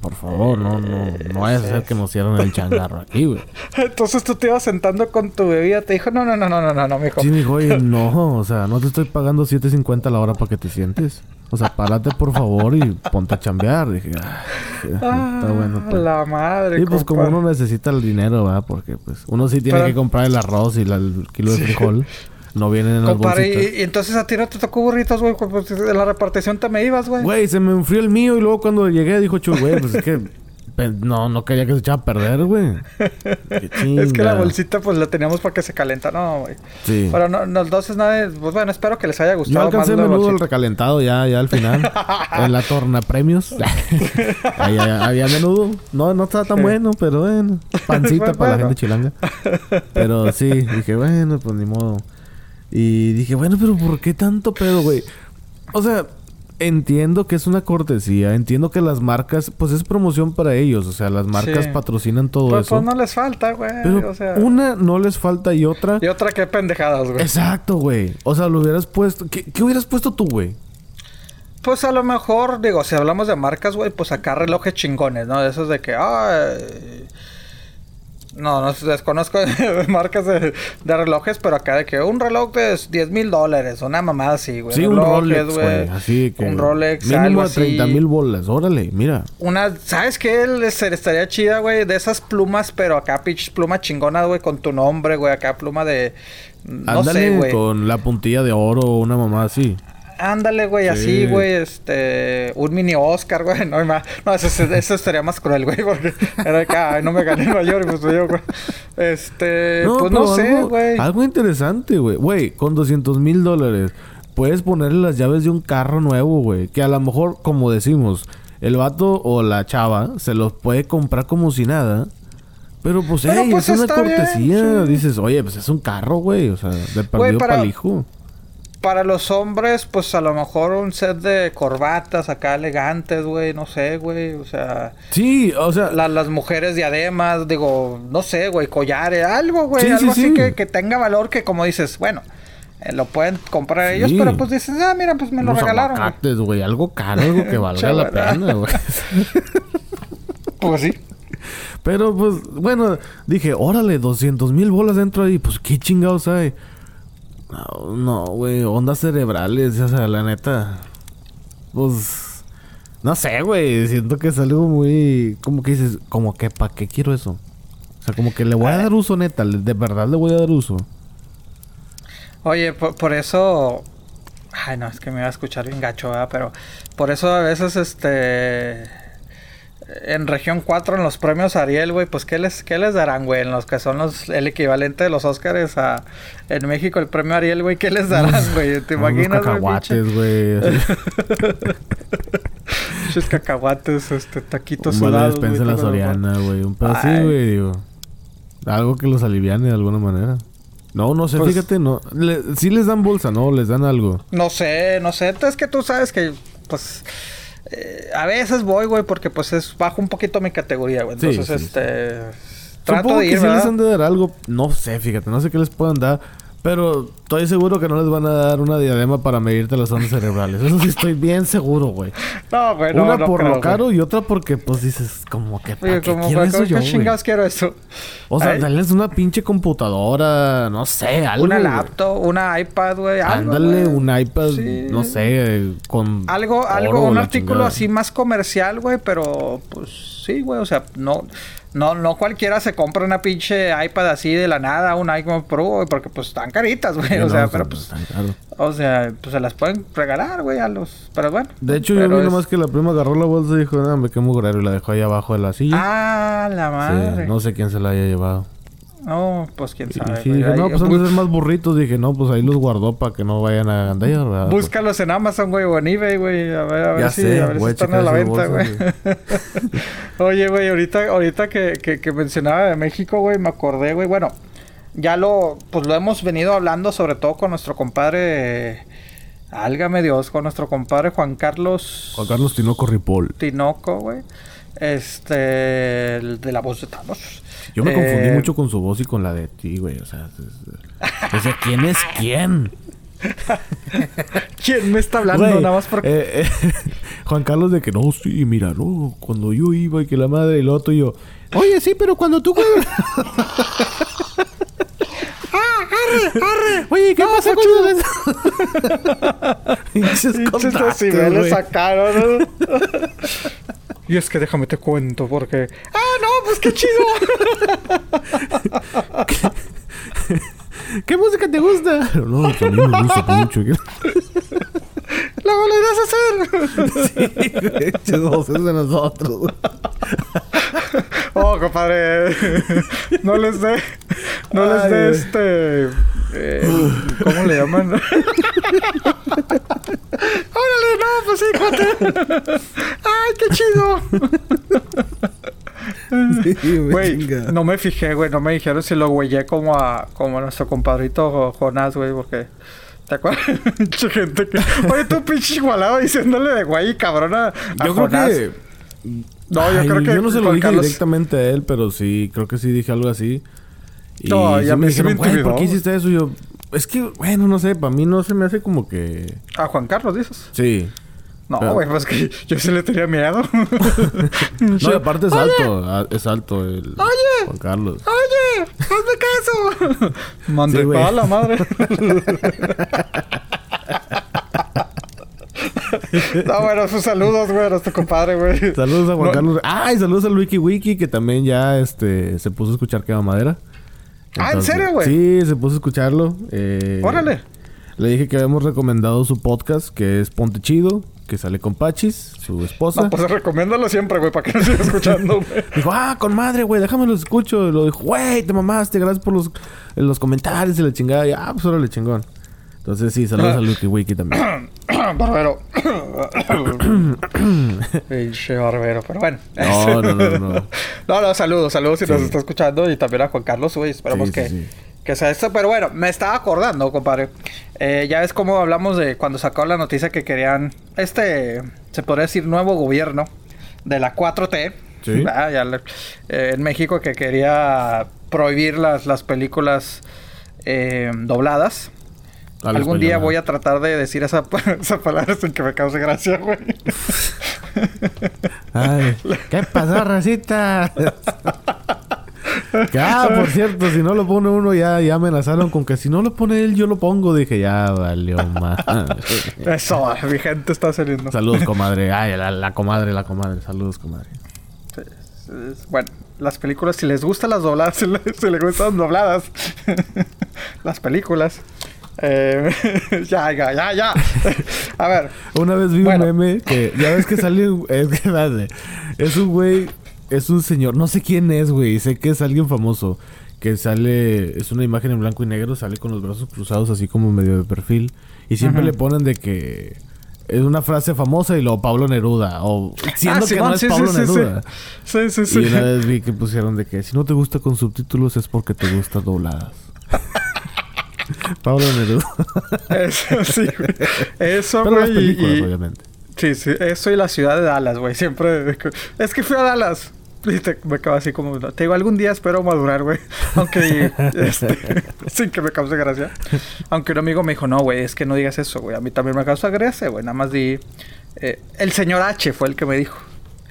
Por favor, no, no, no vayas a hacer que nos cierren el changarro aquí, güey. Entonces tú te ibas sentando con tu bebida, te dijo, no, no, no, no, no, no, no, mijo. Sí, me dijo, oye, no, o sea, no te estoy pagando 7.50 la hora para que te sientes. O sea, párate por favor y ponte a chambear. Dije, ah, está bueno. Pues. La madre. Y pues como uno necesita el dinero, ¿verdad? Porque pues uno sí tiene que comprar el arroz y el kilo de frijol. No vienen en las bolsitas. Y, y, entonces a ti no te tocó burritos, güey. Pues en la repartición te me ibas, güey. Güey, se me enfrió el mío y luego cuando llegué dijo Chuy, güey, pues es que... No, no quería que se echara a perder, güey. es que la bolsita, pues la teníamos para que se calenta, no, güey. Sí. Pero no, no, entonces nada, pues bueno, espero que les haya gustado. Yo alcancé menudo el recalentado ya, ya al final. en la torna premios. ahí, había menudo. No, no estaba tan bueno, pero bueno. Pancita para la gente chilanga. Pero sí, dije, bueno, pues ni modo. Y dije, bueno, pero ¿por qué tanto pedo, güey? O sea, entiendo que es una cortesía, entiendo que las marcas, pues es promoción para ellos, o sea, las marcas patrocinan todo pues, eso. Pues no les falta, güey. o sea... una no les falta y otra. Y otra qué pendejadas, güey. Exacto, güey. O sea, lo hubieras puesto. ¿Qué, qué hubieras puesto tú, güey? Pues a lo mejor, digo, si hablamos de marcas, güey, pues acá relojes chingones, ¿no? De esos de que, ah, no, no desconozco marcas de, relojes, pero acá de que un reloj de 10 mil dólares, una mamada así, güey. Sí, un Rolex, güey. Así que. Un Rolex, mínimo de 30 mil bolas, órale, mira. Una, ¿sabes qué? estaría chida, güey, de esas plumas, pero acá pitch pluma chingona, güey, con tu nombre, güey, acá pluma de. No sé, güey. con la puntilla de oro una mamada así. Ándale, güey, así, güey, este, un mini Oscar, güey, no, no eso, eso estaría más cruel, güey, porque era que, ay, no me gané en Nueva York, pues yo, güey. Este, pues no sé, güey. Algo interesante, güey, güey, con 200 mil dólares, puedes ponerle las llaves de un carro nuevo, güey, que a lo mejor, como decimos, el vato o la chava se los puede comprar como si nada. Pero pues, hey, pues, es una cortesía. Dices, oye, pues es un carro, güey. O sea, de perdido para el hijo para los hombres, pues a lo mejor un set de corbatas acá elegantes, güey, no sé, güey, o sea... Sí, o sea... las mujeres diademas, digo, no sé, güey, collares, algo, güey, algo así Que, que, tenga valor que como dices, bueno, eh, lo pueden comprar ellos, pero pues dices, ah, mira, pues me lo regalaron. güey, algo caro, algo que valga la pena, güey. pues sí. Pero pues, bueno, dije, órale, 200 mil bolas dentro ahí, pues qué chingados hay. No, güey, ondas cerebrales, o sea, la neta. Pues. No sé, güey. Siento que es algo muy. Como que dices, como que, ¿para qué quiero eso? O sea, como que le voy a dar uso, neta. De verdad le voy a dar uso. Oye, por, eso. Ay, no, es que me iba a escuchar bien gacho, ¿verdad? Pero por eso a veces, este en región 4 en los premios Ariel, güey, pues ¿qué les, qué les darán, güey? En los que son los, el equivalente de los Óscares a en México el premio Ariel, güey, ¿qué les darán, güey? ¿Te imaginas, güey? cacahuates, güey. Muchos cacahuates, este, taquitos Un despensa en la Soriana, güey. Un pedacito, güey, digo. Algo que los aliviane de alguna manera. No, no sé, pues fíjate, no. sí les dan bolsa, ¿no? Les dan algo. No sé, no sé. Es que tú sabes que, pues eh, a veces voy, güey, porque pues es bajo un poquito mi categoría, güey. Entonces, este. Trato de ir, que si les han de dar algo. No sé, fíjate, no sé qué les puedan dar. Pero estoy seguro que no les van a dar una diadema para medirte las ondas cerebrales. Eso sí estoy bien seguro, güey. No, güey, no, Una no por creo, lo caro güey. y otra porque, pues, dices, como que, ¿para Oye, qué como, quiero eso ¿qué yo, chingados quiero eso? O sea, Ay, dales una pinche computadora, no sé, algo. Una güey. laptop, una iPad, güey. algo, Ándale, un iPad, Sí. no sé, con... Algo, algo, oro, un artículo chingada. así más comercial, güey, pero pues sí, güey, o sea, no, no, no cualquiera se compra una pinche iPad así de la nada, un iPhone Pro, porque pues están caritas, güey, Sí, o no, sea, pero pues, caros. o sea, pues se las pueden regalar, güey, a los, pero bueno. De hecho, yo vi es- nomás que la prima agarró la bolsa y dijo, no, me qué mugrero, y la dejó ahí abajo de la silla. Ah, la Sí, madre. no sé quién se la haya llevado. No, pues quién Y sabe. sí, güey. dije, no, pues han de ser más burritos. Dije, no, pues ahí los guardó para que no vayan a gandallar, ¿verdad? Pues, Búscalos en Amazon, güey, o en eBay, güey. A ver, a ver Ya si, sé, a ver si están a la venta, güey. Oye, güey, ahorita, ahorita que, que, que mencionaba de México, güey, me acordé, güey. Bueno, ya lo, pues lo hemos venido hablando, sobre todo con nuestro compadre. Álgame Dios, con nuestro compadre Juan Carlos Juan Carlos Tinoco Ripoll. Tinoco, güey. Este, el de la voz de Thanos. Yo me confundí Eh, mucho con su voz y con la de ti, güey. O sea, es- o sea, ¿quién es quién? ¿Quién me está hablando? Güey, Nada más porque. eh, eh, Juan Carlos de que no, sí, mira, no, cuando yo iba y que la madre y el otro y yo, oye, sí, pero cuando tú juegas. Oye, ¿qué pasa cuando Pinches Pinches contactos, decibeles güey. sacaron, ¿no? Y es que déjame te cuento porque... ¡Ah, no! Pues qué chido. ¿Qué música te gusta? No, pues a mí me gusta mucho. ¡La volverás a hacer! Sí, güey, pinches voces de nosotros. Oh, compadre. No les dé... No les dé este... eh, ¿Cómo le llaman? ¡Órale! No, pues sí, cuate. ¡Ay, qué chido! Sí, Güey, chinga. no me fijé, güey. No me dijeron si lo güeyé como a, como a nuestro compadrito Jo- Jonás, güey, porque. ¿Te acuerdas? Mucha gente que. Oye, tú pinche igualado diciéndole de güey y cabrón a, creo Jonás. que. No, yo Ay, creo que. Yo no se lo dije Carlos- directamente a él, pero sí, creo que sí dije algo así. Y No, y sí a mí sí me dijeron, "Güey, ¿por qué hiciste eso? Y yo, es que, bueno, no sé, para mí no se me hace como que. A Juan Carlos, dices. Sí. No, Pero- güey, pues que yo sí le tenía miedo. No, y aparte es Oye, alto, a- es alto el Oye. Juan Carlos. ¡Oye! ¡Hazme caso! Mandé Sí, a la madre. no, bueno, sus saludos, güey, a nuestro compadre, güey. Saludos a Juan No- Carlos. Ah, y saludos al Wiki Wiki, que también ya este se puso a escuchar Quema Madera. Ah, ¿en serio, güey? Sí, se puso a escucharlo. Eh, Órale. Le dije que habíamos recomendado su podcast, que es Ponte Chido, que sale con Pachis, su esposa. No, pues recomiéndalo siempre, güey, para que no siga escuchando. Dijo, ah, con madre, güey, déjame los escucho. Y lo dijo, güey, te mamaste, gracias por los, los comentarios y la chingada. Y, ah, pues órale, chingón. Entonces, sí, saludos al Wiki Wiki también. Barbero. Pinche barbero, pero bueno. No, no, no, no. No, no, saludos, saludos si nos está escuchando y también a Juan Carlos, güey. Esperamos Sí, que, sí. que sea esto. Pero bueno, me estaba acordando, compadre. Eh, ya ves cómo hablamos de cuando sacó la noticia que querían este, se podría decir, nuevo gobierno de la 4T. Sí. Ah, ya eh, en México que quería prohibir las, las películas eh, dobladas. Algún día voy a tratar de decir esa, esa palabra sin que me cause gracia, güey. Ay, ¿qué pasó, racita? Ah, por cierto, si no lo pone uno, ya, ya amenazaron con que si no lo pone él, yo lo pongo. Dije, ya valió más. Eso, mi gente está saliendo. Saludos, comadre. Ay, la, la comadre, la comadre. Saludos, comadre. Bueno, las películas, si les gustan las dobladas, si les, si les gustan dobladas, las películas. Eh, ya, ya, ya, ya. A ver, Una vez vi Bueno. un meme que ya ves que sale un- es, que, espérate, es un güey, es un señor, no sé quién es, güey, sé que es alguien famoso que sale, es una imagen en blanco y negro, sale con los brazos cruzados así como medio de perfil y siempre le ponen de que es una frase famosa y luego Pablo Neruda o siendo Ah, que no es sí, sí, Pablo sí, sí. Neruda. sí, sí, sí. Y una vez vi que pusieron de que si no te gusta con subtítulos es porque te gusta dobladas. Pablo Neruda. Eso sí, güey. Eso, Pero güey. películas, y- obviamente. Sí, sí, eso y la ciudad de Dallas, güey. Siempre. Es que fui a Dallas. Y te, me quedo así como... Te digo, algún día espero madurar, güey. Aunque... este, sin que me cause gracia. Aunque un amigo me dijo, no, güey, es que no digas eso, güey. A mí también me causa gracia, güey. Nada más di... Eh, el señor H fue el que me dijo.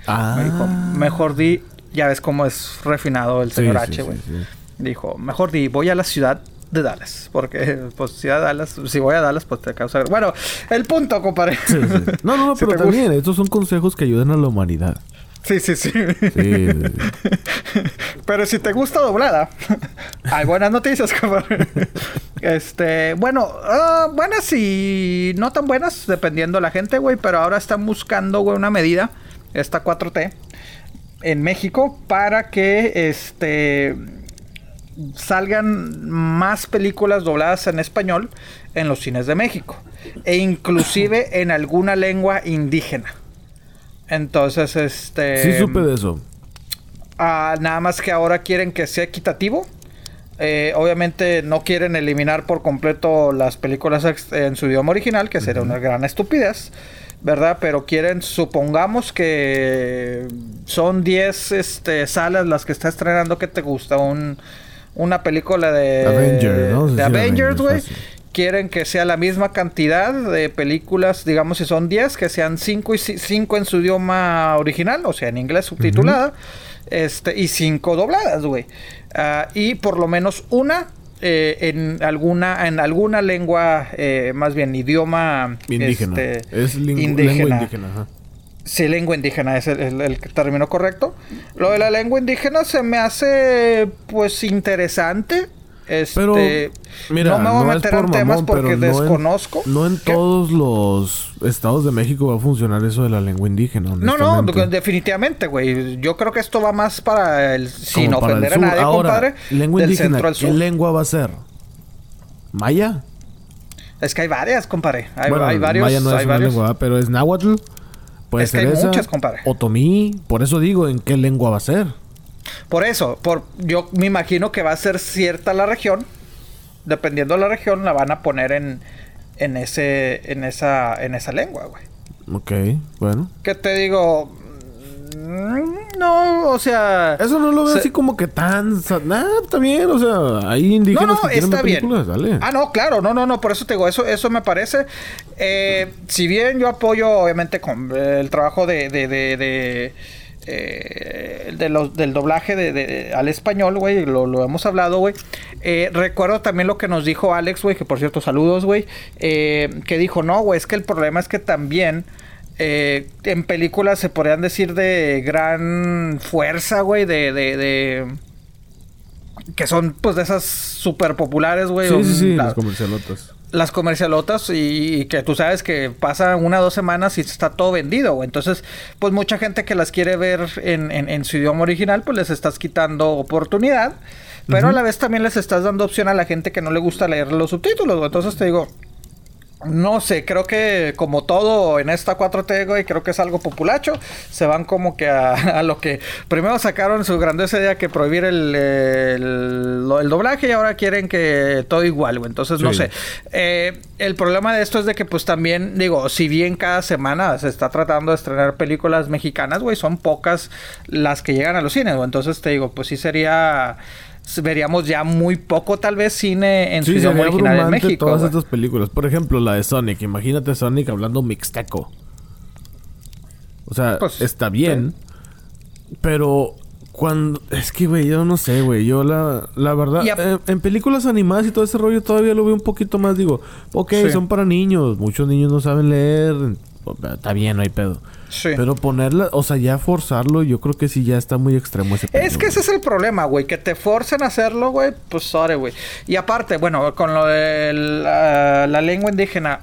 Ah. Me dijo, mejor di... Ya ves cómo es refinado el señor H, güey. Dijo, mejor di, voy a la ciudad de Dallas. Porque, pues, si a Dallas, si voy a Dallas, pues te causa. Bueno, el punto, compadre. No, no, no, pero también, estos son consejos que ayudan a la humanidad. Sí, sí, sí. sí. Pero si te gusta doblada, hay buenas noticias, compadre. Este, bueno, uh, buenas y no tan buenas, dependiendo de la gente, güey. Pero ahora están buscando, güey, una medida, esta 4T, en México, para que este salgan más películas dobladas en español en los cines de México. E inclusive en alguna lengua indígena. Entonces, este... Sí, supe de eso. Ah, nada más que ahora quieren que sea equitativo. Eh, obviamente no quieren eliminar por completo las películas en su idioma original, que sería una gran estupidez, ¿verdad? Pero quieren, supongamos que son 10 este, salas las que está estrenando que te gusta, un, una película de, Avenger, ¿no? de Avengers, güey. Quieren que sea la misma cantidad de películas, digamos si son 10, que sean 5 y 5 en su idioma original, o sea, en inglés subtitulada, este y 5 dobladas, güey. Uh, y por lo menos una eh, en alguna en alguna lengua eh, más bien idioma indígena. Este, es indígena. lengua indígena, ajá. Sí, lengua indígena es el, el, el, término correcto. Lo de la lengua indígena se me hace, pues, interesante. Este, pero, mira, no me voy a meter en temas porque no desconozco. En, no en todos los estados de México va a funcionar eso de la lengua indígena. No, no, definitivamente, güey. Yo creo que esto va más para el. Sin Como ofender a nadie, Ahora, compadre. Lengua del indígena, centro al ¿qué lengua va a ser? ¿Maya? Es que hay varias, compadre. Hay, bueno, hay varios. Maya no es hay una varios. lengua, pero es náhuatl. Puede Es que hay esa. muchas, compadre. Otomí. Por eso digo, ¿en qué lengua va a ser? Por eso, por, yo me imagino que va a ser cierta la región. Dependiendo de la región, la van a poner en, en ese, en esa, en esa lengua, güey. Ok, bueno. ¿Qué te digo? Mm, No, o sea. Eso no lo veo así como que tan... Nah, está bien, o sea, hay indígenas No, no, que está bien. dale. Ah, no, claro, no, no, no, por eso te digo, eso, eso me parece. Eh, si bien yo apoyo, obviamente, con eh, el trabajo de, de, de, de, eh, de los, del doblaje de, de- al español, güey, lo, lo hemos hablado, güey. Eh, recuerdo también lo que nos dijo Alex, güey, que por cierto, saludos, güey, eh, que dijo, no, güey, es que el problema es que también... eh, en películas se podrían decir de gran fuerza, güey, de, de, de- que son pues de esas super populares, güey. Sí, o, sí, sí, la- las comercialotas. las comercialotas y, y que tú sabes que pasa una o dos semanas y está todo vendido, güey. Entonces, pues mucha gente que las quiere ver en, en- en su idioma original, pues les estás quitando oportunidad. Pero a la vez también les estás dando opción a la gente que no le gusta leer los subtítulos, güey. Entonces te digo, no sé, creo que como todo en esta 4T, güey, creo que es algo populacho. Se van como que a, a lo que primero sacaron su grandiosa idea que prohibir el, el, doblaje y ahora quieren que todo igual, güey. Entonces, no Sí. sé. Eh, el problema de esto es de que, pues también, digo, si bien cada semana se está tratando de estrenar películas mexicanas, güey, son pocas las que llegan a los cines, güey. Entonces, te digo, pues sí sería. Veríamos ya muy poco, tal vez, cine en su Sí, idioma sería original en México. todas estas películas. Por ejemplo, la de Sonic. Imagínate Sonic hablando mixteco. O sea, Pues, está bien. Pero cuando... Es que, güey, yo no sé, güey. Yo la, la verdad... A- eh, en películas animadas y todo ese rollo todavía lo veo un poquito más. Digo, ok, Sí. son para niños. Muchos niños no saben leer. Está bien, no hay pedo. Sí. Pero ponerla... O sea, ya forzarlo, yo creo que sí ya está muy extremo ese pedo, Es que ese es el problema, güey. Que te forcen a hacerlo, güey. Pues sorry, güey. Y aparte, bueno, con lo de la, la lengua indígena,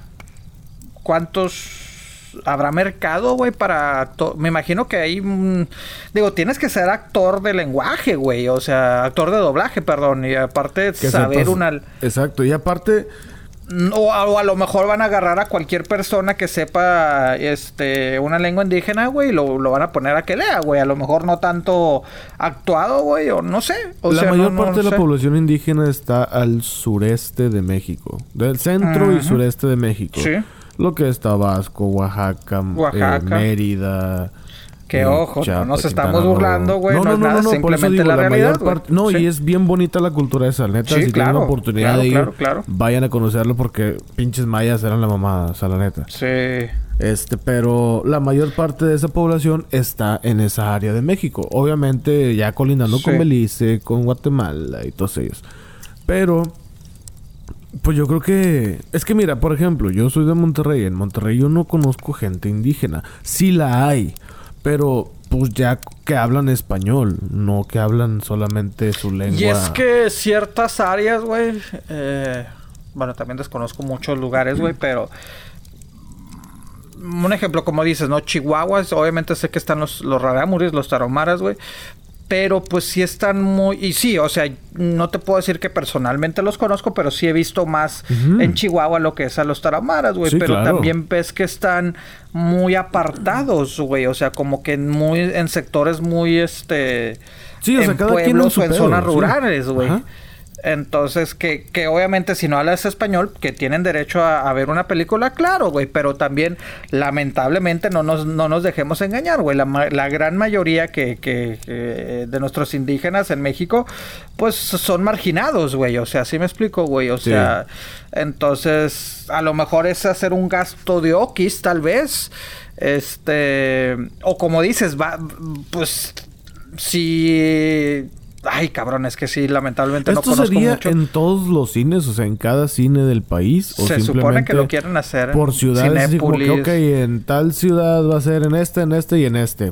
¿cuántos habrá mercado, güey? Para. Me imagino que hay. digo, tienes que ser actor de lenguaje, güey. O sea, actor de doblaje, perdón. Y aparte, saber sepas- una. Exacto. Y aparte... O a, o a lo mejor van a agarrar a cualquier persona que sepa este una lengua indígena, güey, y lo, lo van a poner a que lea, güey. A lo mejor no tanto actuado, güey, o no sé. O la sea, mayor no- no parte de la población indígena está al sureste de México. Del centro y sureste de México. Sí. Lo que es Tabasco, Oaxaca, Oaxaca. eh, Mérida, Que ojo, no nos estamos burlando, güey. No, no, no, no, simplemente la, realidad, No, y es bien bonita la cultura esa, neta. si tienen la oportunidad de ir, vayan a conocerlo porque pinches mayas eran la mamá, o sea, la neta. Sí. Este, pero la mayor parte de esa población está en esa área de México. Obviamente, ya colindando con Belice, con Guatemala y todos ellos. Pero, pues yo creo que. Es que mira, por ejemplo, yo soy de Monterrey. En Monterrey yo no conozco gente indígena. Sí la hay. Pero pues ya que hablan español, no que hablan solamente su lengua. Y es que ciertas áreas, güey, eh, bueno, también desconozco muchos lugares, güey, pero un ejemplo, como dices, ¿no? Chihuahuas, obviamente sé que están los, los los taromaras, güey, pero pues sí están muy... Y sí, o sea, no te puedo decir que personalmente los conozco, pero sí he visto más en Chihuahua lo que es a los taramaras, güey. pero también ves que están muy apartados, güey. O sea, como que muy en sectores muy, este... Sí, o sea, cada pueblos o en zonas rurales, güey. Entonces, que, que obviamente si no hablas español, que tienen derecho a, ver una película, claro, güey, pero también lamentablemente no nos, no nos dejemos engañar, güey. La, la, gran mayoría que, que, de nuestros indígenas en México, pues son marginados, güey. O sea, así me explico, güey. O sea, entonces, a lo mejor es hacer un gasto de okis, tal vez. Este, o como dices, va, pues, si Ay, cabrón, es que sí, lamentablemente no conozco sería en todos los cines, o sea, en cada cine del país? ¿o Se supone que lo quieren hacer por ciudades. Como que, ok, en tal ciudad va a ser en este, en este y en este.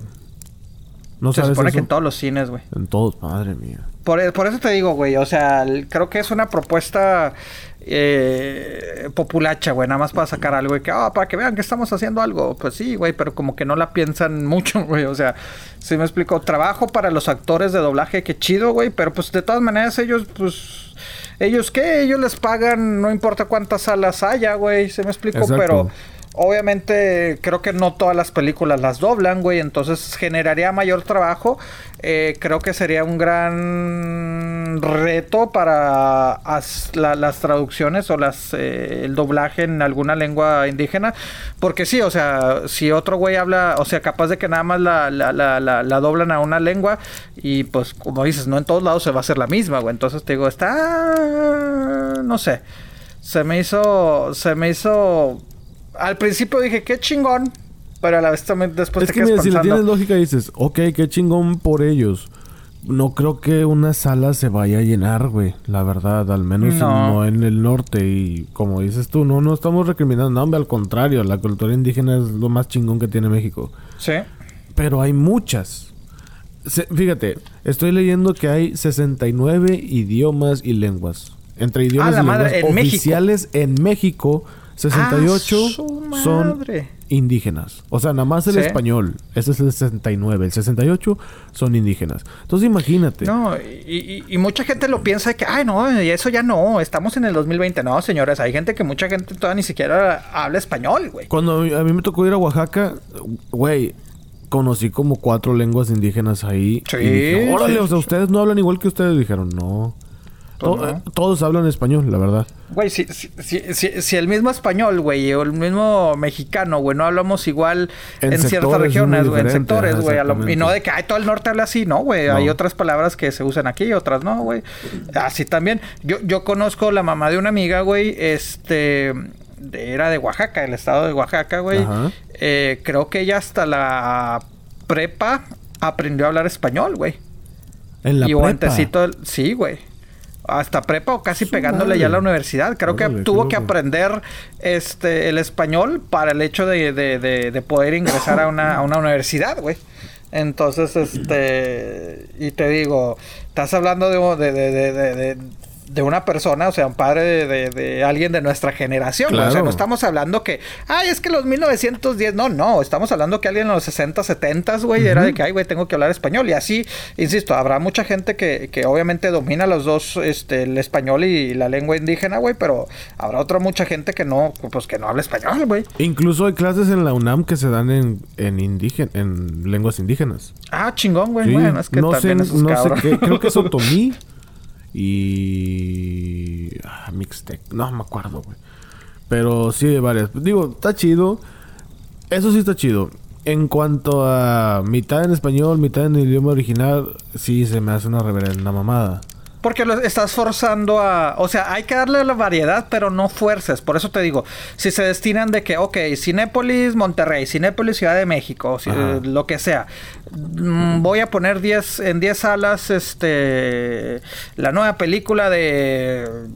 ¿No Se supone que en todos los cines, güey. En todos, madre mía. Por, por eso te digo, güey, o sea, creo que es una propuesta eh, populacha, güey, nada más para sacar algo y que, ah, para que vean que estamos haciendo algo. Pues sí, güey, pero como que no la piensan mucho, güey. O sea, si me explico, trabajo para los actores de doblaje, qué chido, güey, pero pues de todas maneras ellos, pues, ellos qué, ellos les pagan, no importa cuántas salas haya, güey, se me explico, pero Obviamente creo que no todas las películas las doblan, güey, entonces generaría mayor trabajo. Eh, creo que sería un gran reto para las traducciones o las eh, el doblaje en alguna lengua indígena. Porque sí, o sea, si otro güey habla, o sea, capaz de que nada más la, la, la, la, doblan a una lengua y pues como dices, no en todos lados se va a hacer la misma, güey. Entonces te digo, está... no sé. Se me hizo... Se me hizo al principio dije, qué chingón. Pero a la vez también después es que mira, si le tienes lógica dices, ok, qué chingón por ellos. No creo que una sala se vaya a llenar, güey. La verdad, al menos no. en el norte. Y como dices tú, no, no estamos recriminando. No, al contrario, la cultura indígena es lo más chingón que tiene México. Sí. Pero hay muchas. fíjate, estoy leyendo que hay 69 idiomas y lenguas. Entre idiomas y lenguas oficiales en México 68 ah, son indígenas. O sea, nada más el español. Ese es el 69. El 68 son indígenas. Entonces imagínate. No, y, mucha gente lo piensa que, ay, no, eso ya no. Estamos en el 2020. No, señores, hay gente que mucha gente todavía ni siquiera habla español, güey. Cuando a mí me tocó ir a Oaxaca, güey, conocí como cuatro lenguas indígenas ahí. Sí. Y órale, o sea, ustedes no hablan igual que ustedes. Dijeron, no. Eh, todos hablan español, la verdad. Güey, si, si, el mismo español, güey, o el mismo mexicano, güey, no hablamos igual en, ciertas regiones, güey, en sectores, güey. Y no de que todo el norte habla así, no, güey. Hay otras palabras que se usan aquí y otras no, güey. Así también. Yo, yo conozco la mamá de una amiga, güey, este... Era de Oaxaca, el estado de Oaxaca, güey. Eh, creo que ella hasta la prepa aprendió a hablar español, güey. En la y prepa. sí, güey hasta prepa o casi pegándole ya a la universidad. Creo que tuvo que aprender este el español para el hecho de, de, de, poder ingresar a una, a una universidad, güey. Entonces, este, y te digo, estás hablando de, de, de una persona, o sea, un padre de, de, alguien de nuestra generación. O sea, no estamos hablando que, ay, es que los 1910, no, no, estamos hablando que alguien en los 60, 70, güey, era de que, ay, güey, tengo que hablar español. Y así, insisto, habrá mucha gente que, que obviamente domina los dos, este, el español y la lengua indígena, güey, pero habrá otra mucha gente que no, pues que no habla español, güey. Incluso hay clases en la UNAM que se dan en, en indígena, en lenguas indígenas. Ah, chingón, güey. Bueno, es que no sé, no sé qué, creo que es otomí. Y. Ah, Mixtec. No me acuerdo, güey. Pero sí, varias. Digo, está chido. Eso sí está chido. En cuanto a mitad en español, mitad en idioma original, sí se me hace una reverenda mamada. Porque lo estás forzando a... O sea, hay que darle la variedad, pero no fuerces. Por eso te digo, si se destinan de que, ok, Cinépolis Monterrey, Cinépolis Ciudad de México, si, lo que sea. Mm, voy a poner 10 en 10 salas este la nueva película de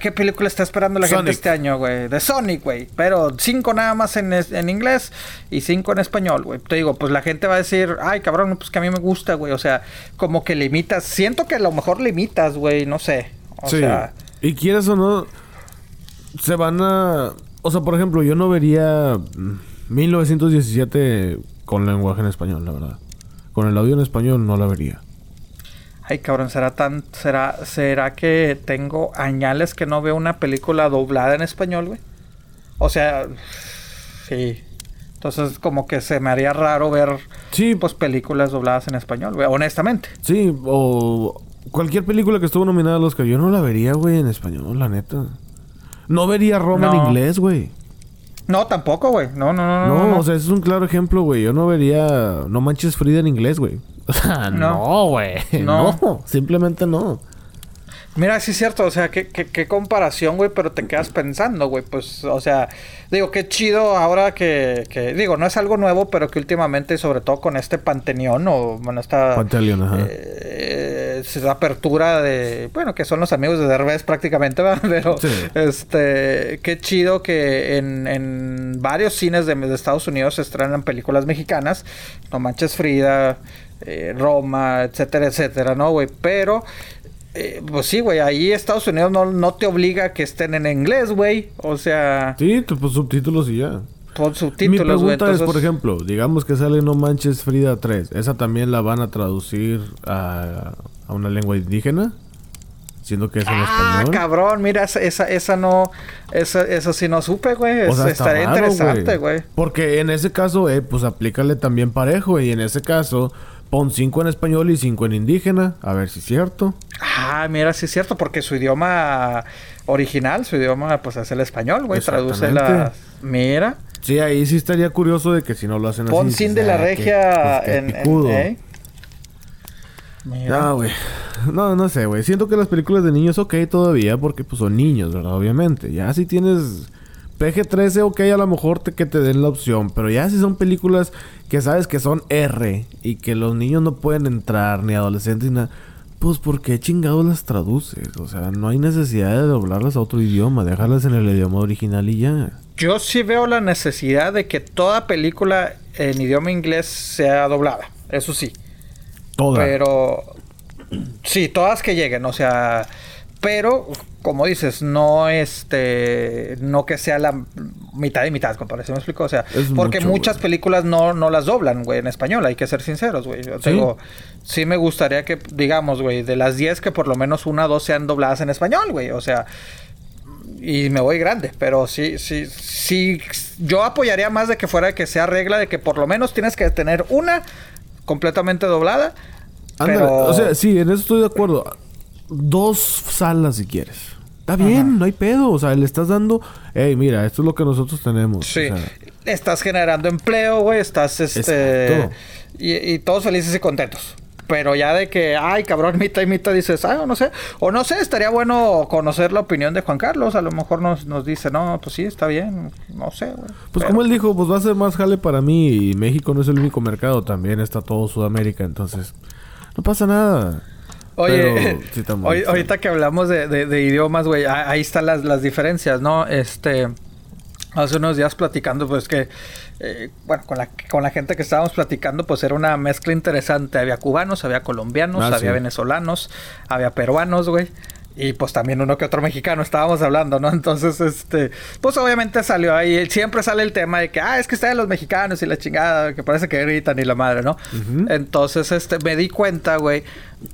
¿Qué película está esperando la gente este año, güey? De Sonic, güey. Pero cinco nada más en, en inglés y cinco en español, güey. Te digo, pues la gente va a decir, ay, cabrón, pues que a mí me gusta, güey. O sea, como que limitas. Siento que a lo mejor limitas, güey. No sé. O sí. sea. Y quieres o no, se van a. O sea, por ejemplo, yo no vería 1917 con lenguaje en español, la verdad. Con el audio en español no la vería. Ay, cabrón, será tan será será que tengo añales que no veo una película doblada en español, güey. O sea, sí. Entonces, como que se me haría raro ver sí. pues películas dobladas en español, güey, honestamente. Sí, o cualquier película que estuvo nominada a los que yo no la vería, güey, en español, la neta. No vería Roma en inglés, güey. No, tampoco, güey. No, no, no, no, no. o sea, es un claro ejemplo, güey. Yo no vería No Manches Frida en inglés, güey. O sea, no, güey. No. no. simplemente no. Mira, sí es cierto, o sea, qué, qué, comparación, güey, pero te quedas pensando, güey, pues, o sea, digo, qué chido ahora que, que, digo, no es algo nuevo, pero que últimamente, sobre todo con este Pantenión, o, bueno, esta... Panteleón, ajá. Eh, apertura de, bueno, que son los amigos de Derbez prácticamente, ¿verdad? Pero, este, qué chido que en, en varios cines de, de Estados Unidos se estrenan películas mexicanas, No Manches Frida, eh, Roma, etcétera, etcétera, ¿no, güey? Pero, eh, pues sí, güey, ahí Estados Unidos no, no te obliga a que estén en inglés, güey. O sea... Sí, pues subtítulos y ya. Con subtítulos, Mi pregunta es, por ejemplo, digamos que sale No Manches Frida 3. ¿Esa también la van a traducir a, a una lengua indígena? Siendo que es en ah, español. cabrón, mira, esa, esa no... Esa, eso sí no supe, güey. estaría interesante, güey. Porque en ese caso, eh, pues aplícale también parejo. Y en ese caso Pon cinco en español y cinco en indígena, a ver si es cierto. Ah, mira, sí es cierto, porque su idioma original, su idioma, pues es el español, güey. Traduce la. Mira. Sí, ahí sí estaría curioso de que si no lo hacen Pon así. Pon sin de la ah, regia pues, en. ¿eh? No, güey. No, no sé, güey. Siento que las películas de niños, ok, todavía, porque pues son niños, ¿verdad? Obviamente. Ya si tienes PG-13, ok, a lo mejor te, que te den la opción. Pero ya si son películas que sabes que son R y que los niños no pueden entrar, ni adolescentes, ni nada. Pues, ¿por qué chingados las traduces? O sea, no hay necesidad de doblarlas a otro idioma. Dejarlas en el idioma original y ya. Yo sí veo la necesidad de que toda película en idioma inglés sea doblada. Eso sí. Todas. Pero. Sí, todas que lleguen. O sea pero como dices, no este, no que sea la mitad y mitad, como parece, me explico, o sea, porque muchas películas no, no las doblan, güey, en español, hay que ser sinceros, güey. Yo ¿Sí? Digo, sí me gustaría que, digamos, güey, de las 10 que por lo menos una o dos sean dobladas en español, güey, o sea, y me voy grande, pero sí, sí, sí, yo apoyaría más de que fuera que sea regla de que por lo menos tienes que tener una completamente doblada. pero... o sea, sí, en eso estoy de acuerdo dos salas si quieres. Está bien, no hay pedo. O sea, le estás dando, hey, mira, esto es lo que nosotros tenemos. Sí. estás generando empleo, güey. Estás, este. Y, y, todos felices y contentos. Pero ya de que, ay, cabrón, mitad y mitad dices, ay, no sé. O no sé, estaría bueno conocer la opinión de Juan Carlos. A lo mejor nos, nos dice, no, pues sí, está bien. No sé, güey. Pues como él dijo, pues va a ser más jale para mí. Y México no es el único mercado. También está todo Sudamérica. Entonces, no pasa nada. Oye, ahorita que hablamos de, idiomas, güey, ahí están las, las diferencias, ¿no? Este, hace unos días platicando, pues que, eh, bueno, con la, con la gente que estábamos platicando, pues era una mezcla interesante. Había cubanos, había colombianos, ah, había venezolanos, había peruanos, güey. Y pues también uno que otro mexicano estábamos hablando, ¿no? Entonces, este, pues obviamente salió ahí, siempre sale el tema de que, ah, es que están los mexicanos y la chingada, que parece que gritan y la madre, ¿no? Entonces, este, me di cuenta, güey,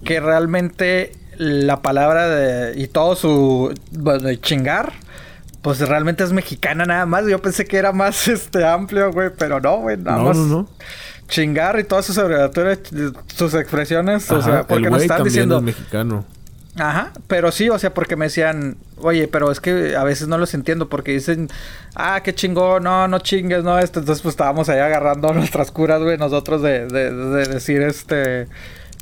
que realmente la palabra de, y todo su, bueno, chingar, pues realmente es mexicana nada más. Yo pensé que era más, este, amplio, güey, pero no, güey, nada más. No, no. Chingar y todas sus abreviaturas, sus expresiones, o sea, porque nos están diciendo... mexicano. Ajá, pero sí, o sea, porque me decían, oye, pero es que a veces no los entiendo porque dicen, ah, qué chingón, no, no chingues, no, esto. Entonces, pues estábamos ahí agarrando nuestras curas, güey, nosotros de, de, de decir, este,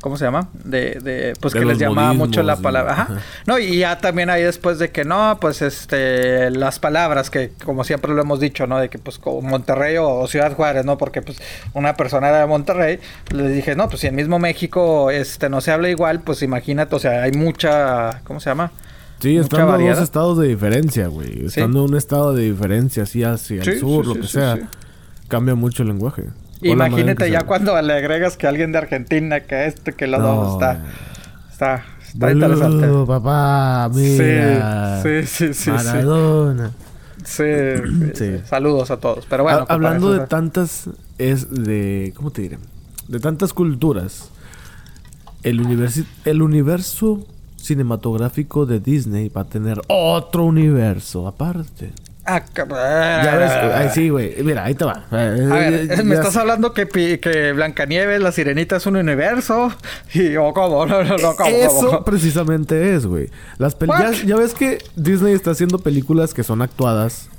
¿cómo se llama? De, de pues que les llamaba mucho la palabra. Ajá. No, y ya también ahí después de que no, pues este, las palabras que como siempre lo hemos dicho, ¿no? De que pues como Monterrey o, Ciudad Juárez, ¿no? Porque pues una persona era de Monterrey, les dije, no, pues si en mismo México este no se habla igual, pues imagínate, o sea, hay mucha, ¿cómo se llama? Sí, estando en dos estados de diferencia, güey. Estando en un estado de diferencia, así hacia el sur, lo que sea, cambia mucho el lenguaje. Imagínate ya cuando le agregas que alguien de Argentina, que este, que lo dos, está, está, está interesante. papá, mira. Sí, sí, sí, Maradona. Sí. Sí, Saludos a todos. Pero bueno. hablando de tantas, es de, ¿cómo te diré? De tantas culturas. El, el universo cinematográfico de Disney va a tener otro universo aparte. Ah, ya ves, ahí sí, güey. Mira, ahí te va. A ver, me estás hablando que, que Blancanieves, la sirenita, es un universo. Y, o cómo, no, no, no, Eso precisamente es, güey. Las películas. Ya ves que Disney está haciendo películas que son actuadas.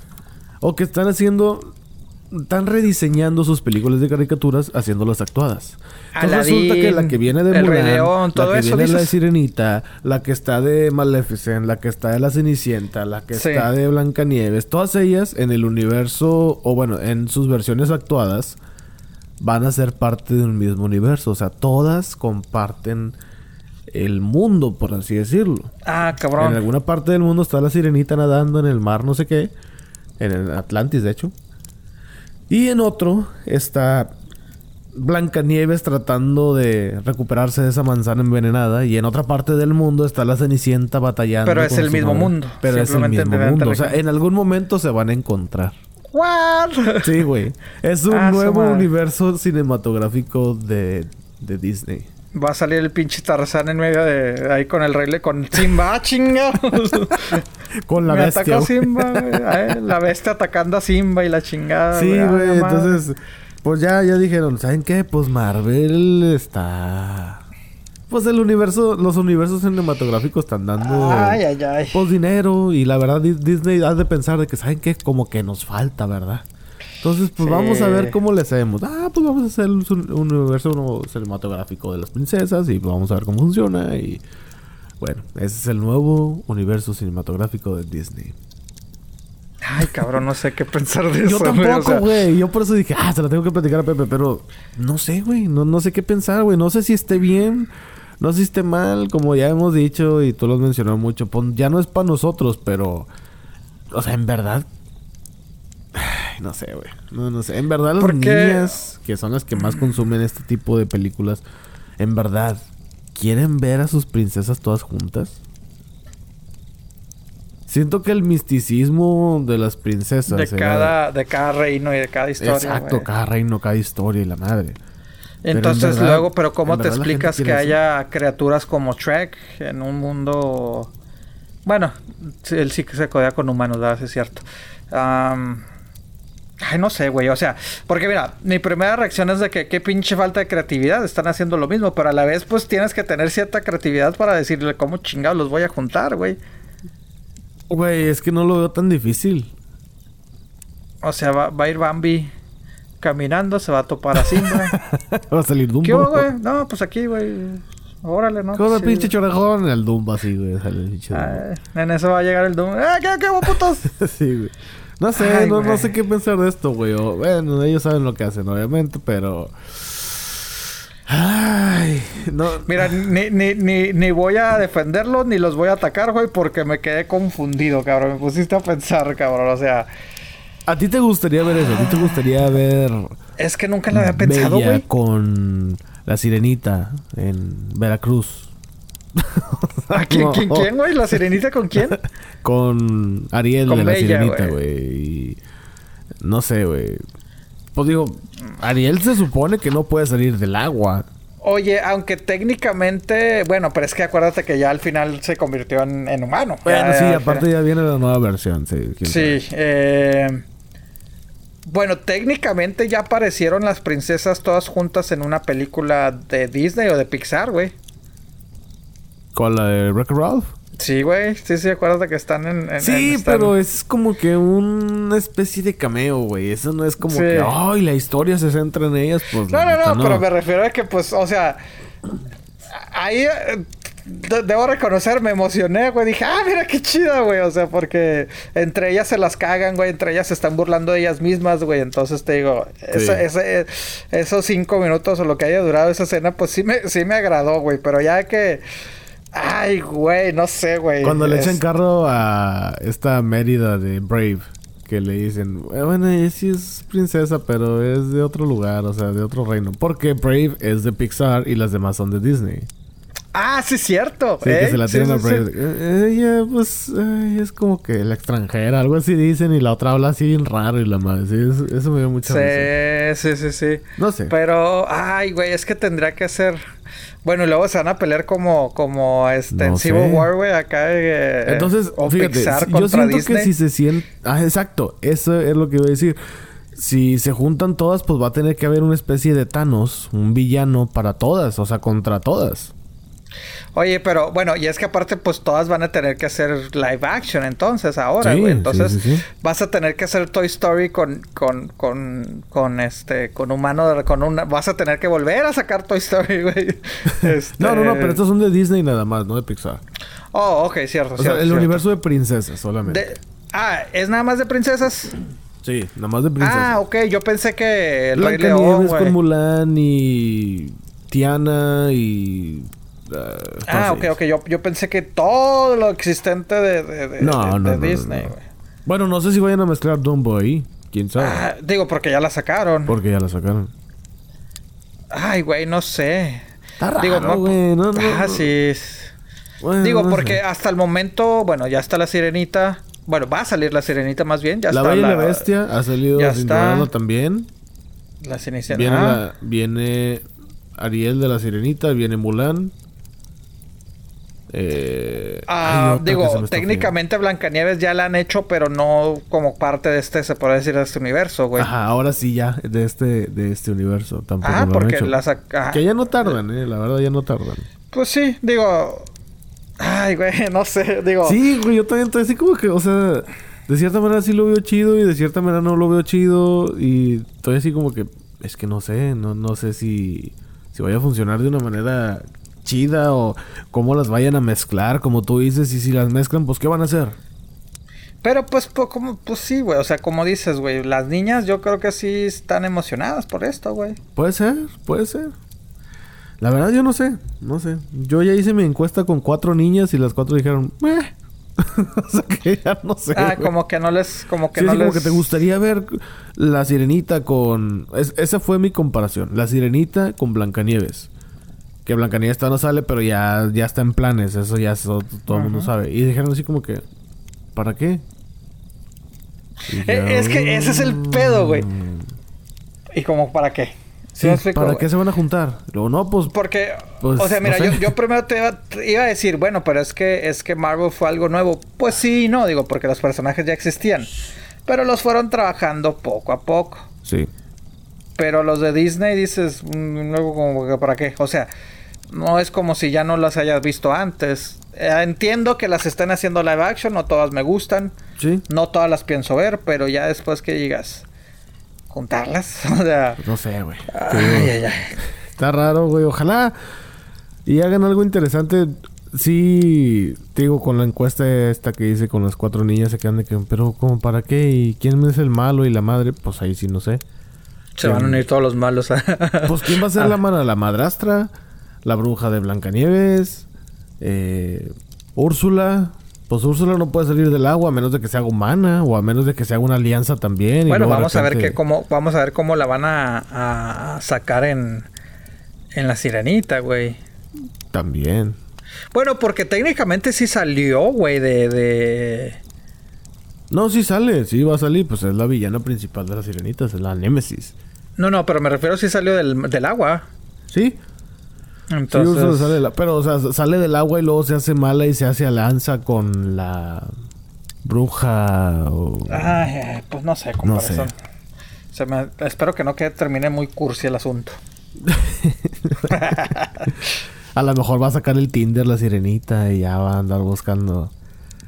O que están haciendo están rediseñando sus películas de caricaturas haciéndolas actuadas. Entonces resulta que la que viene de Mulan, la que viene de la Sirenita, la que está de Maleficent, la que está de la Cenicienta, la que está de Blancanieves, todas ellas en el universo o bueno, en sus versiones actuadas van a ser parte de un mismo universo, o sea, todas comparten el mundo, por así decirlo. Ah, cabrón. En alguna parte del mundo está la sirenita nadando en el mar, no sé qué. En el Atlantis, de hecho. Y en otro está Blancanieves tratando de recuperarse de esa manzana envenenada. Y en otra parte del mundo está la Cenicienta batallando. Pero es el mismo mundo. Pero es el mismo mundo. O sea, en algún momento se van a encontrar. ¿What? Sí, güey. Es un ah, nuevo universo cinematográfico de, de Disney. Va a salir el pinche Tarzán en medio de ahí con el rey con Simba, chinga. con la bestia. Simba, La bestia atacando a Simba y la chingada. Sí, güey. Entonces, pues ya, ya dijeron, ¿saben qué? Pues Marvel está. Pues el universo, los universos cinematográficos están dando. Ay, ay, ay. Pues dinero. Y la verdad, Disney ha de pensar de que, ¿saben qué? Como que nos falta, ¿verdad? Entonces, pues vamos a ver cómo le hacemos. Ah, pues vamos a hacer un, universo cinematográfico de las princesas y vamos a ver cómo funciona. Y bueno, ese es el nuevo universo cinematográfico de Disney. Ay, cabrón, no sé qué pensar de eso. Yo tampoco, güey. Yo por eso dije, ah, se la tengo que platicar a Pepe, pero no sé, güey. No, no sé qué pensar, güey. No sé si esté bien, no sé si esté mal, como ya hemos dicho y tú lo has mencionado mucho. ya no es para nosotros, pero. O sea, en verdad, no sé, güey. No, no sé. En verdad, las niñas, que son las que más consumen este tipo de películas, en verdad, ¿quieren ver a sus princesas todas juntas? Siento que el misticismo de las princesas. De, cada, de cada reino y de cada historia. Exacto, cada reino, cada historia y la madre. Entonces, luego, pero ¿cómo te explicas que haya criaturas como Trek en un mundo. Bueno, él sí que se codea con humanos, ¿verdad? Es cierto. Ay, no sé, güey. O sea, porque mira, mi primera reacción es de que qué pinche falta de creatividad. Están haciendo lo mismo, pero a la vez, pues tienes que tener cierta creatividad para decirle cómo chingados los voy a juntar, güey. Güey, es que no lo veo tan difícil. O sea, va, a ir Bambi caminando, se va a topar a Simba. va a salir Dumbo. ¿Qué güey? No, pues aquí, güey. Órale, ¿no? Con el pinche chorejón, el Dumbo así, güey. en eso va a llegar el Dumbo. ¡Eh, qué, qué, putos! sí, güey. No sé, no, sé qué pensar de esto, güey. bueno, ellos saben lo que hacen, obviamente, pero... Ay, no. Mira, ni, ni, ni, ni voy a defenderlos ni los voy a atacar, güey, porque me quedé confundido, cabrón. Me pusiste a pensar, cabrón. O sea. ¿A ti te gustaría ver eso? ¿A ti te gustaría ver. Es que nunca lo había pensado, güey. Con la sirenita en Veracruz. ¿A quién, quién, güey? ¿La sirenita con quién? con Ariel de la sirenita, güey. No sé, güey. Pues digo, Ariel se supone que no puede salir del agua. Oye, aunque técnicamente, bueno, pero es que acuérdate que ya al final se convirtió en, humano. Bueno, sí, aparte ya viene la nueva versión, sí. Sí, eh, bueno, técnicamente ya aparecieron las princesas todas juntas en una película de Disney o de Pixar, güey. ¿Cuál, la de Wreck-It Ralph? Sí, güey. Sí, sí, acuérdate que están en... en- Sí, en- pero es como que una especie de cameo, güey. Eso no es como Sí. que, ay, la historia se centra en ellas, pues. No, no, no, pero me refiero a que, pues, o sea... Ahí... eh, de- Debo reconocer, me emocioné, güey. Dije, ah, mira qué chida, güey. O sea, porque entre ellas se las cagan, güey. Entre ellas se están burlando de ellas mismas, güey. Entonces te digo, ese- ese- esos cinco minutos o lo que haya durado esa escena, pues sí me, sí me agradó, güey. Pero ya que. Ay, güey, no sé, güey. Cuando le Es- echan carro a esta Mérida de Brave, que le dicen, "Eh, bueno, ella sí es princesa, pero es de otro lugar, o sea, de otro reino. Porque Brave es de Pixar y las demás son de Disney. Ah, sí, cierto. Sí, que ¿eh? se la tiran sí, a sí. Eh, Ella, pues, ella es como que la extranjera, algo así dicen, y la otra habla así bien raro y la madre. Sí, eso, eso me dio mucha. Sí, sí, sí, sí. No sé. Pero, ay, güey, es que tendría que ser. Bueno, y luego se van a pelear como, como este, en No Civil. War, güey, acá. eh, Entonces, o fíjate, Pixar yo siento Disney. que si se siente... Ah, exacto. Eso es lo que iba a decir. Si se juntan todas, pues va a tener que haber una especie de Thanos, un villano para todas, o sea, contra todas. Oye, pero bueno, y es que aparte, pues todas van a tener que hacer live action entonces ahora, güey. sí, Entonces, sí, sí. vas a tener que hacer Toy Story con, con, con, con este, con humano, con una, vas a tener que volver a sacar Toy Story, güey. Este- No, no, no, pero estos son de Disney nada más, no de Pixar. Oh, ok, cierto, O sea, cierto, el cierto. universo de princesas solamente. De- Ah, ¿es nada más de princesas? Sí, nada más de princesas. Ah, ok, yo pensé que el Rey León, con güey. Mulan y Tiana y... ah, Ah, ok, ok. Yo, yo pensé que todo lo existente de, de, de- No, de- no, de no, no, Disney, güey. Bueno, no sé si vayan a mezclar Dumbo ahí. ¿Quién sabe? Ah, digo, porque ya la sacaron. Porque ya la sacaron. Ay, güey, no sé. Está raro, Digo, no. güey, no, no, ah, sí. Bueno, Digo, porque sé. hasta el momento, bueno, ya está la sirenita. Bueno, va a salir la sirenita más bien. Ya La está Bella y la, la Bestia ha salido ya está. también. La Cenicienta. Viene, Ah, la- viene Ariel de la Sirenita, viene Mulan. Eh, Ah, digo, técnicamente Blancanieves ya la han hecho, pero no como parte de este, se puede decir, de este universo, güey. Ajá, ahora sí ya, de este, de este universo. Tampoco Ah, lo han porque hecho. la saca... Que ya no tardan, eh, la verdad ya no tardan. Pues sí, digo... Ay, güey, no sé, digo... Sí, güey, yo también estoy así como que, o sea, de cierta manera sí lo veo chido y de cierta manera no lo veo chido y estoy así como que, es que no sé, no, no sé si, si vaya a funcionar de una manera chida o cómo las vayan a mezclar, como tú dices, y si las mezclan, pues ¿qué van a hacer? Pero pues, po- como, pues sí, güey. O sea, como dices, güey. Las niñas yo creo que sí están emocionadas por esto, güey. Puede ser, puede ser. La verdad yo no sé, no sé. Yo ya hice mi encuesta con cuatro niñas y las cuatro dijeron, "Meh". o sea que ya no sé. Ah, como que no les... Como que Sí, no así les... como que te gustaría ver la sirenita con... es- esa fue mi comparación. La sirenita con Blancanieves. Que Blancanieves todavía no sale, pero ya, ya está en planes. Eso ya eso todo el mundo sabe. Y dijeron así como que... ¿Para qué? Eh, es que ese es el pedo, güey. "Mm". ¿Y como para qué? ¿Sí Sí, me explico, ¿para qué se van a juntar? Luego, no, pues... Porque, Pues, o sea, no mira, sé. yo, yo primero te iba, te iba a decir, bueno, pero es que es que Marvel fue algo nuevo. Pues sí, y no, digo, porque los personajes ya existían. Pero los fueron trabajando poco a poco. Sí. Pero los de Disney dices, mm, luego como que para qué. O sea, no es como si ya no las hayas visto antes. Eh, entiendo que las estén haciendo live action, no todas me gustan, Sí. no todas las pienso ver, pero ya después que digas, juntarlas, o sea, No sé, güey. Está raro, güey. Ojalá y hagan algo interesante. Sí, te digo, con la encuesta esta que hice con las cuatro niñas se quedan de que, pero ¿cómo para qué? ¿Y quién es el malo y la madre? Pues ahí sí no sé. Se van a unir todos los malos. Pues ¿quién va a ser la mala? ¿La madrastra? ¿La bruja de Blancanieves? Eh, ¿Úrsula? Pues Úrsula no puede salir del agua a menos de que se haga humana o a menos de que se haga una alianza también. y bueno, de vamos a ver que cómo, vamos a ver cómo la van a, a sacar en, en la sirenita, güey. También. Bueno, porque técnicamente sí salió, güey, de, de... No, sí sale, sí va a salir. Pues es la villana principal de las sirenitas, es la Némesis. No, no, pero me refiero si salió del, del agua. Sí, Entonces... Sí, Úrsula sale de la- pero, o sea, sale del agua y luego se hace mala y se hace alianza con la bruja o... Ay, pues no sé, No comparación. Se me, espero que no que termine muy cursi el asunto. A lo mejor va a sacar el Tinder la sirenita y ya va a andar buscando.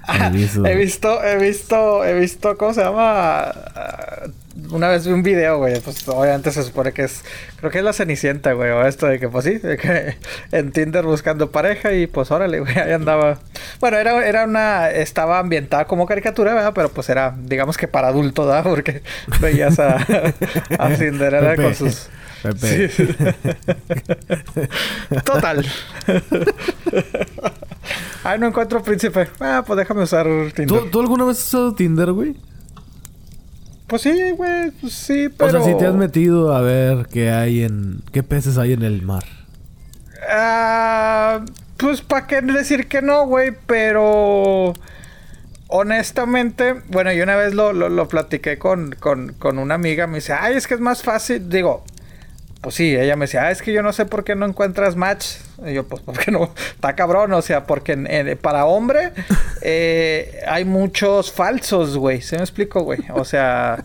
he visto, he visto, he visto, ¿cómo se llama? Una vez vi un video, güey, pues obviamente se supone que es, creo que es la Cenicienta, güey, o esto de que, pues sí, de que en Tinder buscando pareja y pues órale, güey, ahí andaba. Bueno, era, era una, estaba ambientada como caricatura, ¿verdad? Pero pues era, digamos que para adulto, ¿verdad? Porque veías a, a Cinderella con sus... Sí. Total. Ay, no encuentro príncipe. Ah, pues déjame usar Tinder. ¿Tú, ¿tú alguna vez has usado Tinder, güey? Pues sí, güey, pues sí, pero... O sea, si te has metido a ver qué hay en... ¿Qué peces hay en el mar? Ah... pues para qué decir que no, güey, pero... Honestamente, bueno, yo una vez lo, lo, lo platiqué con, con, con una amiga, me dice, ay, es que es más fácil, digo, pues sí, ella me decía, ah, es que yo no sé por qué no encuentras match. Y yo, pues porque no, está cabrón, o sea, porque para hombre eh, hay muchos falsos, güey. ¿Se me explico, güey? O sea,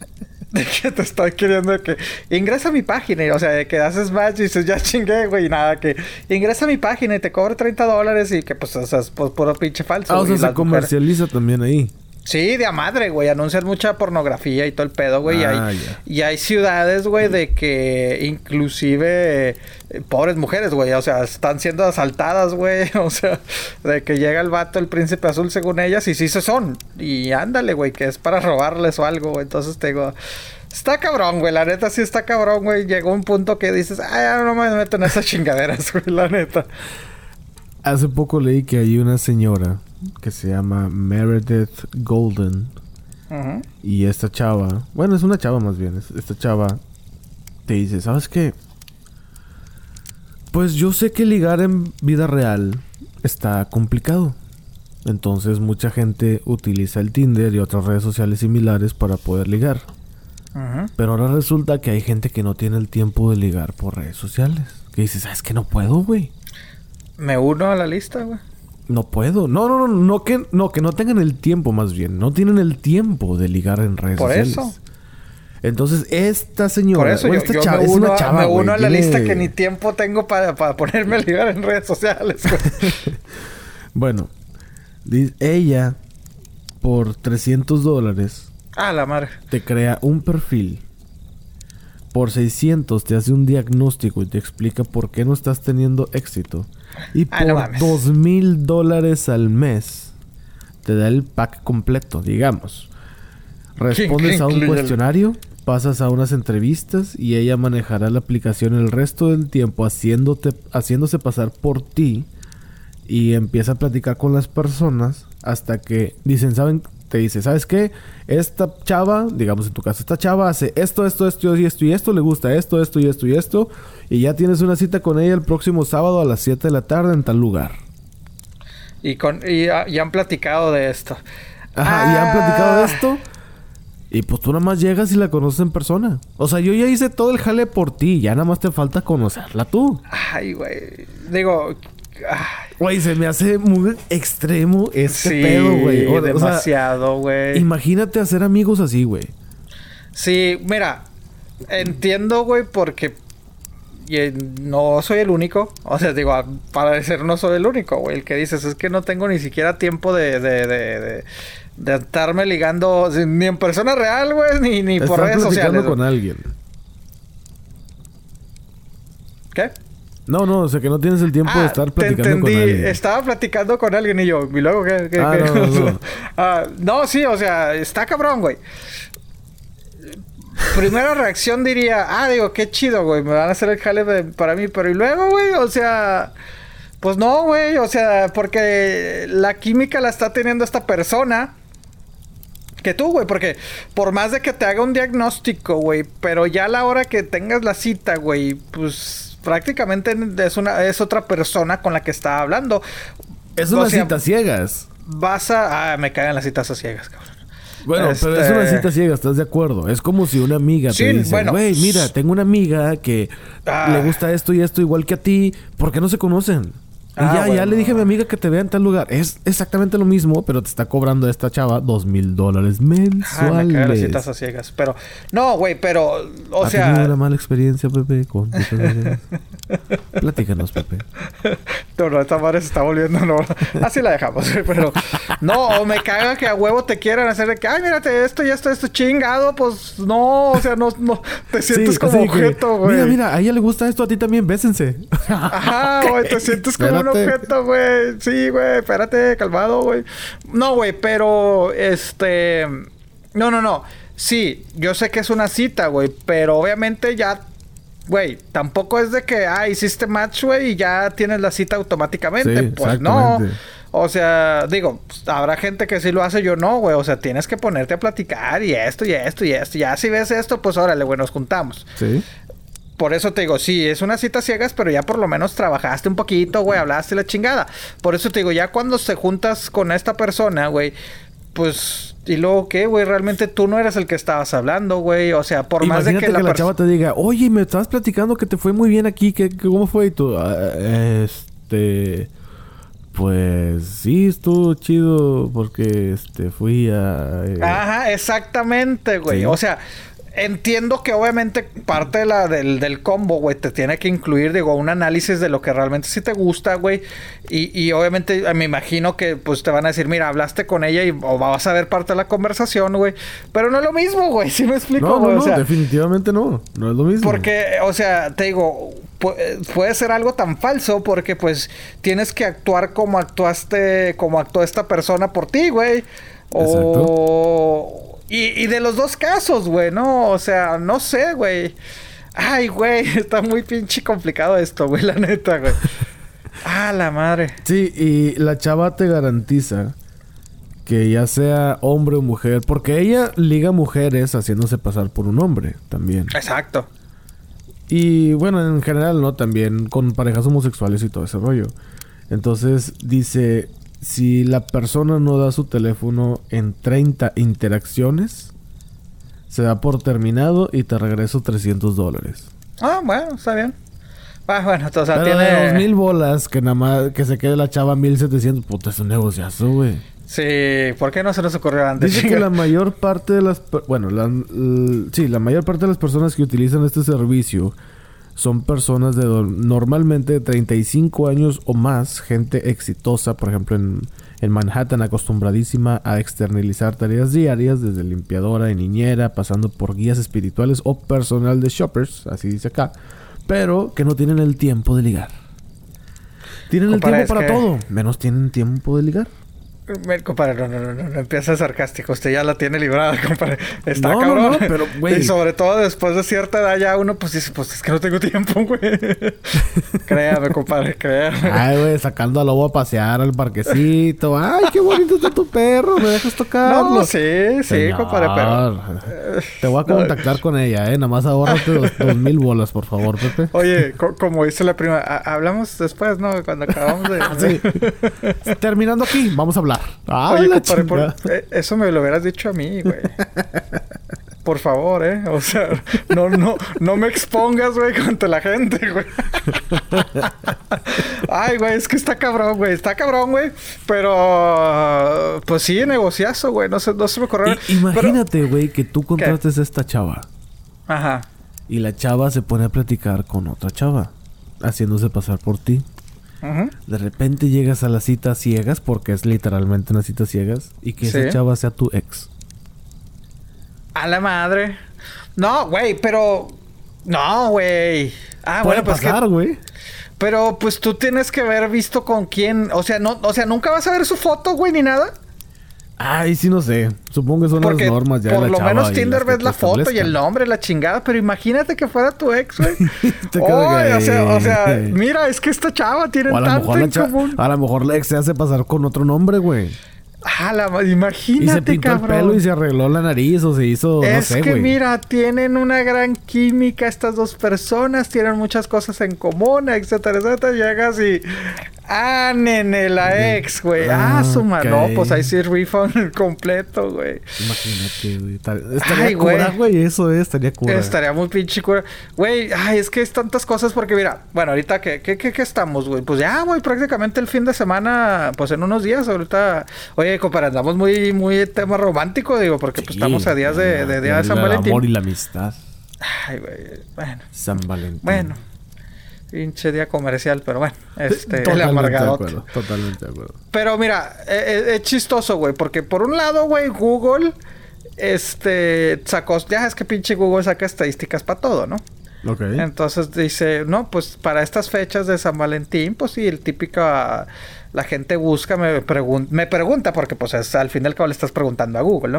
de que te estoy queriendo que ingresa a mi página, y, o sea, de que haces match y dices, ya chingué, güey, y nada, que ingresa a mi página y te cobro 30 dólares y que pues, o sea, es pues, puro pinche falso. Ah, o sea, se comercializa también ahí. Sí, de a madre, güey. Anuncian mucha pornografía y todo el pedo, güey. Ah, y, hay, ciudades, güey, de que inclusive eh, pobres mujeres, güey. O sea, están siendo asaltadas, güey. O sea, de que llega el vato, el príncipe azul, según ellas, y sí se son. Y ándale, güey, que es para robarles o algo, güey. Entonces te digo... Está cabrón, güey. La neta sí está cabrón, güey. Llegó un punto que dices, ay, no me meto en esas chingaderas, güey. La neta. Hace poco leí que hay una señora que se llama Meredith Golden. Y esta chava, bueno, es una chava más bien, esta chava te dice, ¿sabes qué? Pues yo sé que ligar en vida real está complicado. Entonces mucha gente utiliza el Tinder y otras redes sociales similares para poder ligar. Pero ahora resulta que hay gente que no tiene el tiempo de ligar por redes sociales. Que dice, ¿sabes que no puedo, güey? Me uno a la lista, güey. No puedo. No, no, no, no que no que no tengan el tiempo más bien. No tienen el tiempo de ligar en redes Por eso. Entonces, esta señora, Por eso esta chava, me uno, es una chava, me uno a la lista que ni tiempo tengo para, para ponerme a ligar en redes sociales. bueno, ella por 300 dólares. Ah, la madre. Te crea un perfil. Por 600 te hace un diagnóstico y te explica por qué no estás teniendo éxito. Y ah, por dos mil dólares al mes te da el pack completo, digamos. Respondes a un cuestionario, pasas a unas entrevistas y ella manejará la aplicación el resto del tiempo haciéndote, haciéndose pasar por ti y empieza a platicar con las personas hasta que dicen, ¿saben? Te dice, ¿sabes qué? Esta chava, digamos en tu caso, esta chava hace esto, esto, esto y esto y esto, le gusta esto, esto y esto y esto y ya tienes una cita con ella el próximo sábado a las 7 de la tarde en tal lugar. Y, con, y, han platicado de esto. Ajá, y han platicado de ah. esto. Y pues tú nada más llegas y la conoces en persona. O sea, yo ya hice todo el jale por ti. Ya nada más te falta conocerla tú. Ay, güey. Digo... Güey, se me hace muy extremo este pedo, güey. demasiado, güey. imagínate hacer amigos así, güey. Sí, mira. Entiendo, güey, porque eh, no soy el único. O sea, digo, para decir no soy el único, güey. El que dices es que no tengo ni siquiera tiempo de, de, de, de, estarme ligando ni en persona real, güey, ni, ni por redes sociales. con alguien. ¿Qué? No, no, o sea que no tienes el tiempo de ah, estar platicando con alguien. Estaba platicando con alguien y yo, y luego qué, qué, ah, No, no. Ah, no, sí, o sea, está cabrón, güey primera reacción diría, ah, digo, qué chido, güey, me van a hacer el jale para mí, pero y luego, güey, o sea, pues no, güey, o sea, porque la química la está teniendo esta persona. Que tú, güey, porque por más de que te haga un diagnóstico, güey, pero ya a la hora que tengas la cita, güey, pues prácticamente es una es otra persona con la que está hablando. Es una cita ciegas. Vas a... Ah, me caen las citas a ciegas, cabrón. Bueno, pero es una este, cita ciega, ¿estás de acuerdo? Es como si una amiga te dice, güey, mira, tengo una amiga que ah. le gusta esto y esto igual que a ti, ¿por qué no se conocen? Y ya, ya le dije a mi amiga que te vea en tal lugar. Es exactamente lo mismo, pero te está cobrando esta chava dos mil dólares mensuales. Ah, me citas ciegas. Pero, no, güey, pero, o ¿Ha sea. tenido una mala experiencia, Pepe, con Platícanos, Pepe. No, no, esta madre se está volviendo, no. Así la dejamos, pero. No, me caga que a huevo te quieran hacer de que, ay, mírate esto y esto, esto chingado, pues no, o sea, no, no. Te sientes como objeto, güey. Mira, mira, a ella le gusta esto, a ti también, bésense. Ajá, güey, te sientes como un objeto, güey. Sí, güey, espérate, calmado, güey. No, güey, pero este. No, no, no. Sí, yo sé que es una cita, güey, pero obviamente ya. Güey, tampoco es de que, ah, hiciste match, güey, y ya tienes la cita automáticamente. pues no. O sea, digo, pues, habrá gente que sí lo hace, yo no, güey. O sea, tienes que ponerte a platicar y esto y esto y esto. Ya si ves esto, pues órale, güey, nos juntamos. Sí por eso te digo, sí, es una cita ciegas, pero ya por lo menos trabajaste un poquito, güey, hablaste la chingada. Por eso te digo, ya cuando te juntas con esta persona, güey, pues ¿Y luego qué, güey? Realmente tú no eras el que estabas hablando, güey. O sea, por más de que, la, chava te diga, oye, me estabas platicando que te fue muy bien aquí. ¿Qué, cómo fue? Y tú, ah, este... Pues sí, estuvo chido porque este fui a... Eh, Ajá, exactamente, güey. O sea, entiendo que obviamente parte de la, del, del combo, güey, te tiene que incluir, digo, un análisis de lo que realmente sí te gusta, güey. Y, y, obviamente eh, me imagino que pues te van a decir, mira, hablaste con ella y o vas a ver parte de la conversación, güey. Pero no es lo mismo, güey, ¿sí me explico? No, no, no, definitivamente no. No es lo mismo. Porque, o sea, te digo, puede ser algo tan falso porque pues tienes que actuar como actuaste, como actuó esta persona por ti, güey. O... Y, de los dos casos, güey, ¿no? O sea, no sé, güey. Ay, güey, está muy pinche complicado esto, güey, la neta, güey. ah, la madre. Sí, y la chava te garantiza que ya sea hombre o mujer, porque ella liga mujeres haciéndose pasar por un hombre también. Exacto. Y bueno, en general, ¿no? También con parejas homosexuales y todo ese rollo. Entonces dice, si la persona no da su teléfono en 30 interacciones, se da por terminado y te regreso 300 dólares. Ah, bueno, está bien. Ah, bueno, entonces Pero tiene... 2000 bolas que nada más que se quede la chava 1700, puta, es un negociazo, güey. Sí, ¿por qué no se nos ocurrió antes? Dice que la mayor parte de las... Bueno, la, sí, la mayor parte de las personas que utilizan este servicio son personas de normalmente de 35 años o más, gente exitosa, por ejemplo en, en, Manhattan, acostumbradísima a externalizar tareas diarias, desde limpiadora y niñera, pasando por guías espirituales o personal de shoppers, así dice acá, pero que no tienen el tiempo de ligar. Tienen el tiempo para todo, menos tienen tiempo de ligar. Compadre, no, no, no, no, empieza sarcástico. Usted ya la tiene librada, compadre. Está no, cabrón. No, pero, güey. Y sobre todo después de cierta edad ya uno pues dice, pues es que no tengo tiempo, güey. créame, compadre, créame. Ay, güey, sacando a lobo a pasear al parquecito. Ay, qué bonito está tu perro, me dejas tocarlo. No, sí, sí, compadre, pero... Te voy a contactar con ella, eh. Nada más ahorrate dos, dos, mil bolas, por favor, Pepe. Oye, como dice la prima, hablamos después, ¿no? Cuando acabamos de... sí. Terminando aquí, vamos a hablar. Ah, Oye, por, eh, eso me lo hubieras dicho a mí, güey. Por favor, ¿eh? O sea, no, no, no me expongas, güey, contra la gente, güey. Ay, güey, es que está cabrón, güey. Está cabrón, güey. Pero, pues sí, negociazo, güey. No se, no se me ocurrió. Imagínate, güey, que tú contrates a esta chava. Ajá. Y la chava se pone a platicar con otra chava, haciéndose pasar por ti. De repente llegas a la cita ciegas, porque es literalmente una cita ciegas, y que esa chava sea tu ex. A la madre. No, güey, pero. No, güey. Ah, Puede bueno, pues. pasar, güey. Pero pues tú tienes que haber visto con quién. O sea, no, o sea, nunca vas a ver su foto, güey, ni nada. Ay, sí, no sé. Supongo que son las normas ya. Por lo menos Tinder ves la foto y el nombre, la chingada. Pero imagínate que fuera tu ex, güey. o, sea, o sea, mira, es que esta chava tiene tanto en común. A lo mejor la ex se hace pasar con otro nombre, güey. Ah, la, imagínate, Y se pintó el pelo y se arregló la nariz o se hizo, es no sé, que mira, tienen una gran química estas dos personas, tienen muchas cosas en común, etcétera, etcétera. Llegas y... Ah, nene, la ex, güey. Ah, Ah, su madre. ok. No, pues ahí sí refund completo, güey. Imagínate, güey. Estaría Ay, cura, güey. Eso es, estaría cura. Estaría muy pinche cura. Güey, ay, es que es tantas cosas porque mira, bueno, ahorita que, ¿qué, qué, qué estamos, güey? Pues ya, güey, prácticamente el fin de semana, pues en unos días, ahorita, oye, compadre, andamos muy, muy tema romántico, digo, porque pues estamos a días de, de día de el San Valentín. amor y la amistad. Ay, güey, bueno, San Valentín. bueno. Pinche día comercial, pero bueno, este, el Totalmente de amargadote. acuerdo. Totalmente de acuerdo. Pero mira, eh, eh, es chistoso, güey, porque por un lado, güey, Google, este, sacó, ya es que pinche Google saca estadísticas para todo, ¿no? Ok. Entonces dice, no, pues para estas fechas de San Valentín, pues sí, el típico, ah, la gente busca, me, me pregunta, porque pues es, al fin al cabo le estás preguntando a Google, ¿no?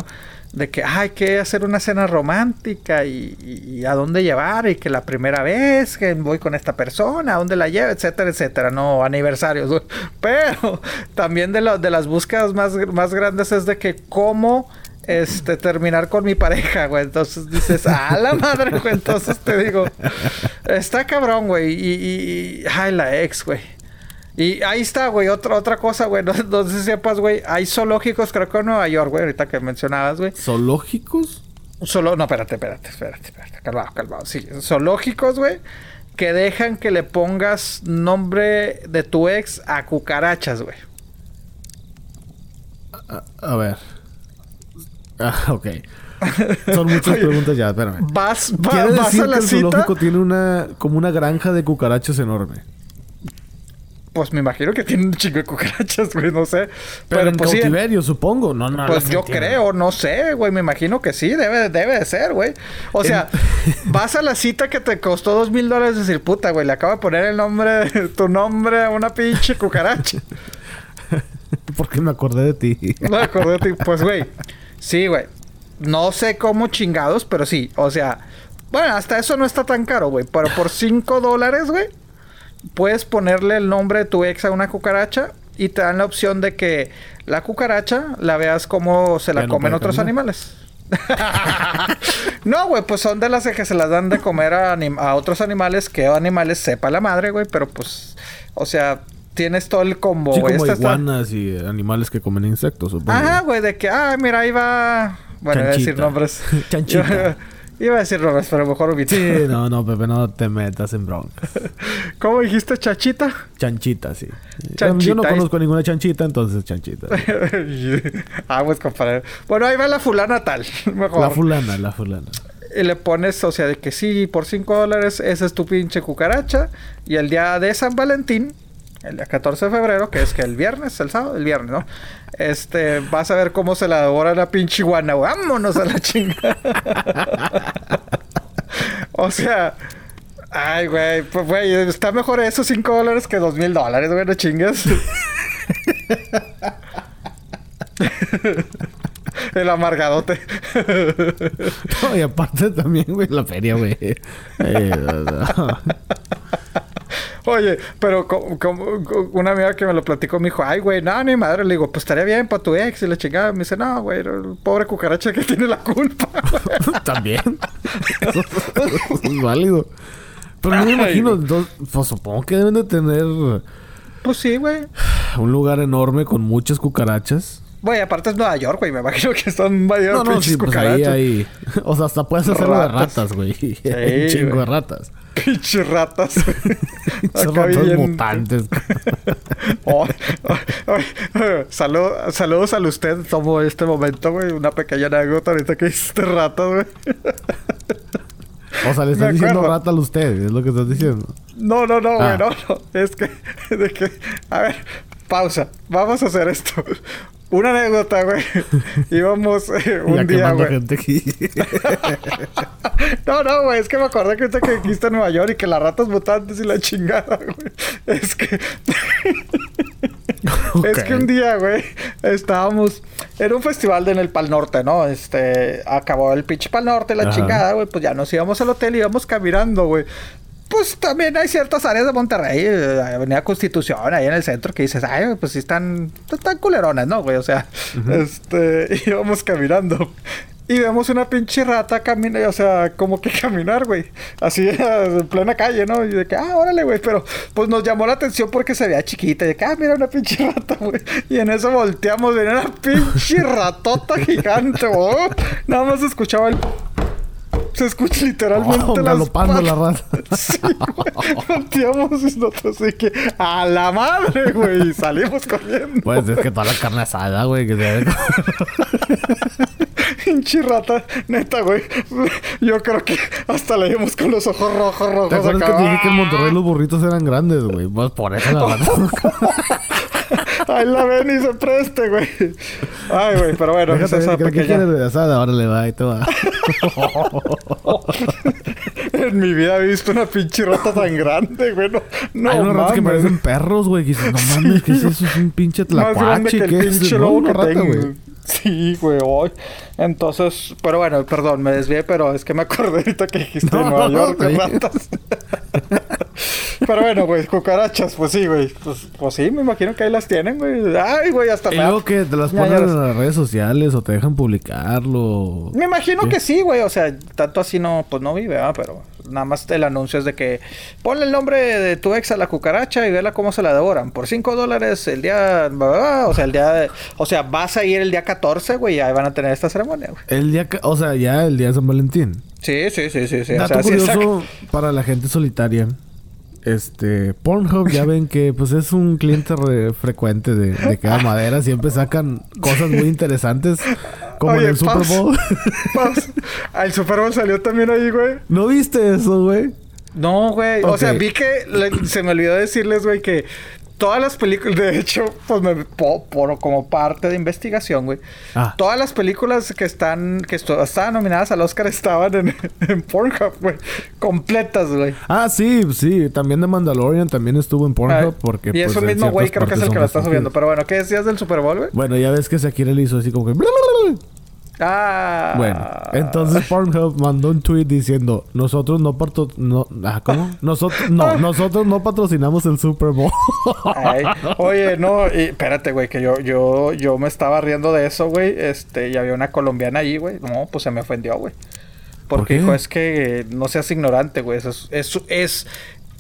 De que, ay, que hacer una cena romántica y, a dónde llevar y que la primera vez que voy con esta persona, a dónde la llevo, etcétera, etcétera, no, aniversarios. Pero también de, lo- de las búsquedas más, más grandes es de que cómo este, terminar con mi pareja, güey. Entonces dices, a la madre, güey. Entonces te digo, está cabrón, güey. Y, y, y- ay, la ex, güey. Y ahí está, güey. Otra, otra cosa, güey. No, no sé si sepas, güey. Hay zoológicos, creo que en Nueva York, güey. Ahorita que mencionabas, güey. ¿Zoológicos? Solo, no, espérate, espérate, espérate, espérate. Calmado, calmado. Sí, zoológicos, güey. Que dejan que le pongas nombre de tu ex a cucarachas, güey. A, a ver. Ah, ok. Son muchas preguntas ya, espérame. Vas, va- Quiere vas decir a que la el cita. zoológico tiene una... Como una granja de cucarachas enorme. Pues me imagino que tiene un chingo de cucarachas, güey, no sé. Pero, en pues sí, cautiverio, supongo. No, no. Pues yo entiendo. creo, no sé, güey. Me imagino que sí, debe, debe de ser, güey. O sea, vas a la cita que te costó dos mil dólares decir, puta, güey, le acabo de poner el nombre, tu nombre a una pinche cucaracha. Porque me acordé de ti. No me acordé de ti. Pues, güey. Sí, güey. No sé cómo chingados, pero sí. O sea, bueno, hasta eso no está tan caro, güey. Pero por 5 dólares, güey, puedes ponerle el nombre de tu ex a una cucaracha y te dan la opción de que la cucaracha la veas como se la Ya comen otros animales. no, güey, pues son de las que se las dan de comer a, anim- a otros animales que animales sepa la madre, güey, pero pues, o sea, tienes todo el combo, Sí, güey. como Esta está- y animales que comen insectos, supongo. Ajá, güey, de que, ah, mira, ahí va. Bueno, iba a decir nombres. Chanchita. Iba a decir nombres, pero mejor omito. Sí, no, no, Pepe, no te metas en bronca. ¿Cómo dijiste, chachita? Chanchita, sí. Chanchita, Yo no conozco ninguna chanchita, entonces chanchita. ah, pues, compadre. Bueno, ahí va la fulana tal. Mejor. La fulana, la fulana. y le pones, o sea, de que sí, por 5 dólares, esa es tu pinche cucaracha. Y el día de San Valentín, el día 14 de febrero, que es que el viernes, el sábado, el viernes, ¿no? Este, vas a ver cómo se la devora la pinche iguana. Vámonos a la chingada. o sea, ay, güey, pues, güey, está mejor esos 5 dólares que 2 mil dólares, güey, no chingas. el amargadote. No, y aparte también, güey, la feria, güey. Eh, no. Oye, pero co- como, co- una amiga que me lo platicó me dijo, ay, güey, no, ni madre. Le digo, pues estaría bien para tu ex. Y la chingada me dice, no, güey, el pobre cucaracha que tiene la culpa. También. Eso es válido. Pero no me imagino, entonces, pues supongo que deben de tener pues sí, güey. un lugar enorme con muchas cucarachas. Güey, aparte es Nueva York, güey. Me imagino que están varias No, no, sí, pues ahí, ahí. O sea, hasta puedes hacerlo de Ratas. ratas, güey. Un chingo de ratas. Pinches ratas. Acá ratas bien- mutantes. Oh, oh, oh, salud- saludos a usted. Tomo este momento, güey. Una pequeña anécdota ahorita que hiciste ratas, güey. O sea, le están diciendo rata a usted, es lo que estás diciendo. No, no, no, güey, Ah. no, no. Es que, de que, a ver, pausa. Vamos a hacer esto. Una anécdota, güey. Íbamos eh, ya un día, güey. gente aquí. No, no, güey, es que me acordé que ahorita que dijiste Nueva York y que las ratas mutantes y la chingada, güey. Es que. Es que un día, güey, estábamos. Era un festival de en el Pal Norte, ¿no? Este. Acabó el pinche Pal Norte, la Ajá. chingada, güey. Pues ya nos íbamos al hotel y íbamos caminando, güey. Pues también hay ciertas áreas de Monterrey, eh, Avenida Constitución, ahí en el centro, que dices, ay, pues sí están, están culeronas, ¿no, güey? O sea, este, íbamos caminando. Y vemos una pinche rata caminar, o sea, como que caminar, güey. Así en plena calle, ¿no? Y de que, ah, órale, güey. Pero pues nos llamó la atención porque se veía chiquita. Y de que, ah, mira una pinche rata, güey. Y en eso volteamos, venía una pinche ratota gigante, güey. Nada más escuchaba el. Se escucha literalmente Oh, las galopando la rata. Sí, güey. Volteamos y nosotros así que, a la madre, güey. Salimos corriendo. Pues es que toda la carne asada, güey, que se Pinche rata, neta, güey. Yo creo que hasta le dimos con los ojos rojos, rojos. ¿Te acuerdas acá. que te dije que en Monterrey los burritos eran grandes, güey? Pues por eso la rata. Ahí la ven y se preste, güey. Ay, güey, pero bueno, esa ¿qué- ¿qué pequeña. quieres de asada? Ahora le va y te va. En mi vida he visto una pinche rata tan grande, güey. No, no Hay unos ratos que parecen perros, güey. Que dices, no mames, ¿qué es eso? Es un pinche Más grande tlacuache. que el pinche lobo que rata, tengo. güey. Sí, güey, hoy. Entonces, pero bueno, perdón, me desvié, pero es que me acordé ahorita que dijiste No, en Nueva York ratas. pero bueno, güey, cucarachas, pues sí, güey. Pues, pues sí, me imagino que ahí las tienen, güey. Ay, güey, hasta Y luego que te las ponen ya en las- las redes sociales o te dejan publicarlo. Me imagino ¿Qué? que sí, güey. O sea, tanto así no, pues no vive, ¿verdad? Pero nada más el anuncio es de que ponle el nombre de tu ex a la cucaracha y vela cómo se la devoran. Por 5 dólares el día, o sea, el día, de- o sea, vas a ir el día 14, güey, y ahí van a tener esta ceremonia, güey. El día, o sea, ya el día de San Valentín. Sí, sí, sí, sí, sí. O Dato sea, curioso para la gente solitaria. Este, Pornhub ya ven que pues es un cliente re- frecuente de, de cada madera. Siempre sacan cosas muy interesantes como en Oye, el Super. Bowl. Pausa. Ah, El Super Bowl salió también ahí, güey. ¿No viste eso, güey? No, güey. O sea, vi que le- se me olvidó decirles, güey, que todas las películas, de hecho, pues me po- por, como parte de investigación, güey. Ah. Todas las películas que están, que estaban nominadas al Oscar estaban en, en Pornhub, güey. Completas, güey. Ah, sí, sí. También de Mandalorian también estuvo en Pornhub porque... y pues, eso en mismo, güey, creo que es el que la está subiendo. Pero bueno, ¿qué decías del Super Bowl, güey? Bueno, ya ves que Shakira le hizo así como que... Ah. Bueno, entonces Pornhub mandó un tweet diciendo, nosotros no patro... No, ah, ¿Cómo? Nosotros, no, nosotros no patrocinamos el Super Bowl. Ay, oye, no, y espérate, güey, que yo, yo, yo me estaba riendo de eso, güey. Este, y había una colombiana ahí, güey. No, pues se me ofendió, güey. ¿Por Porque dijo, es que no seas ignorante, güey. Es, es, es,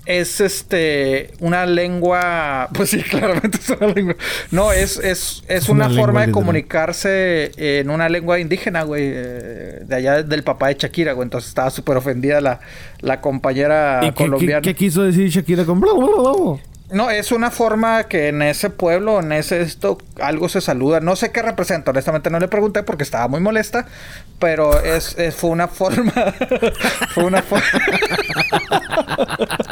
es, este, una lengua. Pues sí, claramente es una lengua. No, es, es, es, una, una forma de comunicarse en una lengua indígena, güey. eh, De allá del papá de Shakira, güey. Entonces estaba súper ofendida la, la compañera ¿Y qué, qué, colombiana. qué quiso decir Shakira con... bla, bla, bla? No, es una forma que en ese pueblo, en ese esto, algo se saluda. No sé qué representa, honestamente no le pregunté porque estaba muy molesta, pero es, es- fue una forma. fue una forma.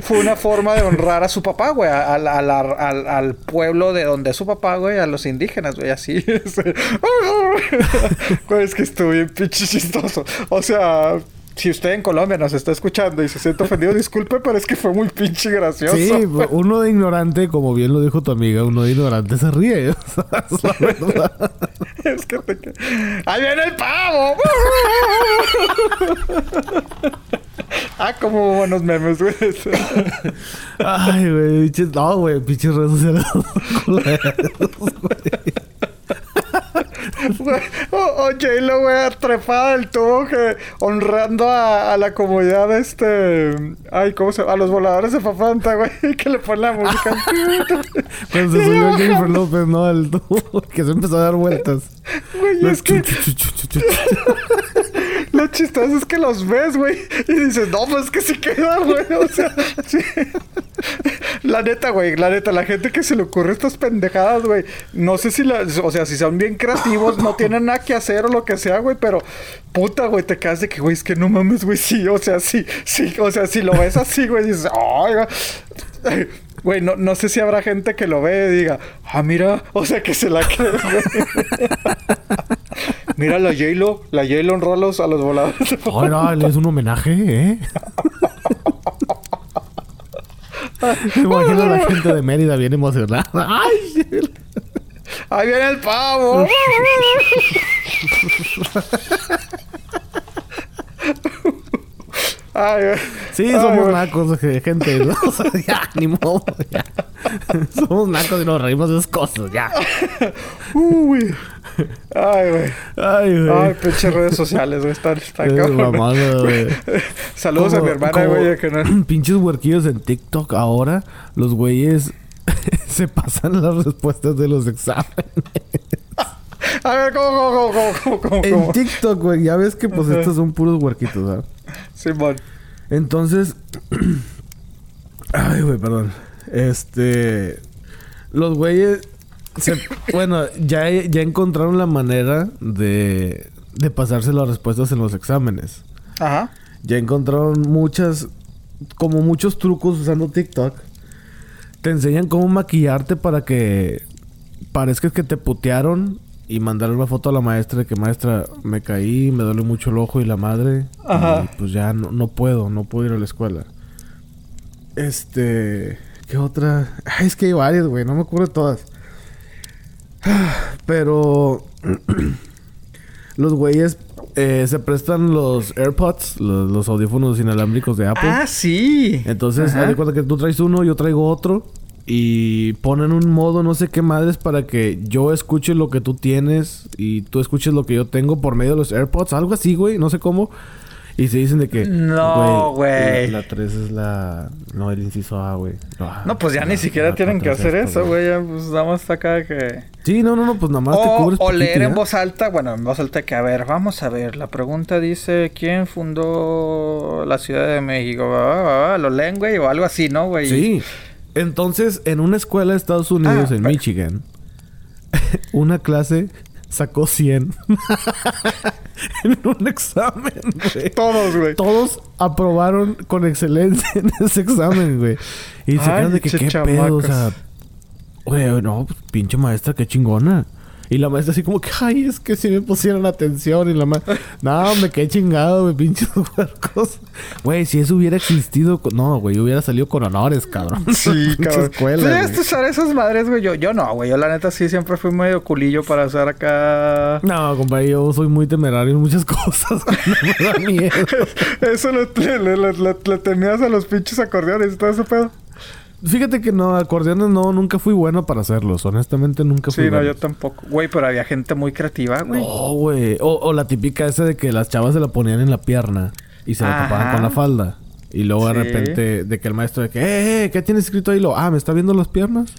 fue una forma de honrar a su papá, güey, a- a la- a la- al, al pueblo de donde es su papá, güey, a los indígenas, güey, así. Güey, es que estuvo bien pinche chistoso. O sea. Si usted en Colombia nos está escuchando y se siente ofendido, disculpe, pero es que fue muy pinche gracioso. Sí, uno de ignorante, como bien lo dijo tu amiga, uno de ignorante se ríe. o sea, es la verdad. Es que te... ¡Ahí viene el pavo! Ah, como buenos memes, güey. Ay, güey. No, güey, pinches redes sociales. O o J-Lo, güey, trepada del tubo que honrando a, a la comunidad este... Ay, ¿cómo se llama? A los voladores de Fafanta, güey. Que le ponen la música. Cuando se subió. Jennifer López, ¿no? Al tubo, que se empezó a dar vueltas. Güey, es que... Lo chistoso es que los ves, güey, y dices, no, pues es que sí queda, güey. O sea, sí. La neta, güey, la neta, la gente que se le ocurre estas pendejadas, güey. No sé si o sea, si son bien creativos, no tienen nada que hacer o lo que sea, güey, pero puta, güey, te quedas de que, güey, es que no mames, güey, sí, o sea, sí, sí, o sea, si lo ves así, güey, dices, ay, güey. Güey, no, no sé si habrá gente que lo ve y diga, ah, mira, o sea, que se la cree, güey. Mira la J-Lo, la J-Lo honró a los, a los voladores. Le es un homenaje, ¿eh? Me imagino a la gente de Mérida bien emocionada. ¡Ay! ¡Ahí viene el pavo! Ay. Sí, Ay, somos güey. nacos, gente. ¿no? O sea, ya, ni modo, ya. Somos nacos y nos reímos de esas cosas, ya. Uy. Ay, güey. Ay, güey. Ay, pinches redes sociales, güey. Están, están cabrón. mamada, güey. Saludos a mi hermana, güey. Que no... Pinches huerquillos en TikTok ahora. Los güeyes se pasan las respuestas de los exámenes. A ver, ¿cómo, cómo, cómo, cómo, cómo, En cómo? TikTok, güey. Ya ves que pues Ajá. estos son puros huerquitos, ¿verdad? Simón. Entonces... Ay, güey, perdón. Este... Los güeyes... se- bueno, ya, ya encontraron la manera de, de pasarse las respuestas en los exámenes. Ajá. Ya encontraron muchas, como muchos trucos usando TikTok. Te enseñan cómo maquillarte para que parezcas que te putearon y mandar una foto a la maestra de que maestra me caí, me duele mucho el ojo y la madre. Ajá. Y pues ya no, no puedo, no puedo ir a la escuela. Este, ¿qué otra? Ay, es que hay varias, güey, no me acuerdo de todas. Pero los güeyes eh, se prestan los AirPods, los, los audífonos inalámbricos de Apple. Ah, sí. Entonces, haz de cuenta que tú traes uno, yo traigo otro. Y ponen un modo, no sé qué madres, para que yo escuche lo que tú tienes y tú escuches lo que yo tengo por medio de los AirPods. Algo así, güey, no sé cómo. Y se dicen de que... No, güey. La 3 es la... No, el inciso A, güey. No, pues ya la- ni siquiera la tienen que hacer esto, eso, güey. Ya, pues nada más está acá que... Sí, no, no, no, pues nada más te O, cubres o leer en voz alta. Bueno, en voz alta que, a ver, vamos a ver. La pregunta dice, ¿quién fundó la Ciudad de México? Ah, ah, Lo leen, güey, o algo así, ¿no, güey? Sí. Entonces, en una escuela de Estados Unidos, Ah, en pero- Michigan, una clase sacó 100 en un examen, güey. Todos, güey. Todos aprobaron con excelencia en ese examen, güey. Y se quedan de que qué pedo, o sea... Güey, no, pues, pinche maestra, qué chingona. Y la maestra así como que, ay, es que si me pusieron atención. Y la maestra, no, me quedé chingado, güey, pinches huercos. Güey, si eso hubiera existido, no, güey, hubiera salido con honores, cabrón. Sí, cabrón. escuela, ¿Tú a usar esas madres, güey? Yo, yo no, güey. Yo la neta sí siempre fui medio culillo para hacer acá... No, compadre, yo soy muy temerario en muchas cosas. güey, no me da miedo. Eso le- le temías a los pinches acordeones y todo ese pedo. Fíjate que no, acordeones no, nunca fui bueno para hacerlos. Honestamente, nunca fui Sí, no, bueno. yo tampoco. Güey, pero había gente muy creativa, güey. No, güey. O, o la típica esa de que las chavas se la ponían en la pierna y se la Ajá. tapaban con la falda. Y luego de repente, de que el maestro de que, eh, eh, ¿qué tienes escrito ahí? Lo, ah, ¿me está viendo las piernas?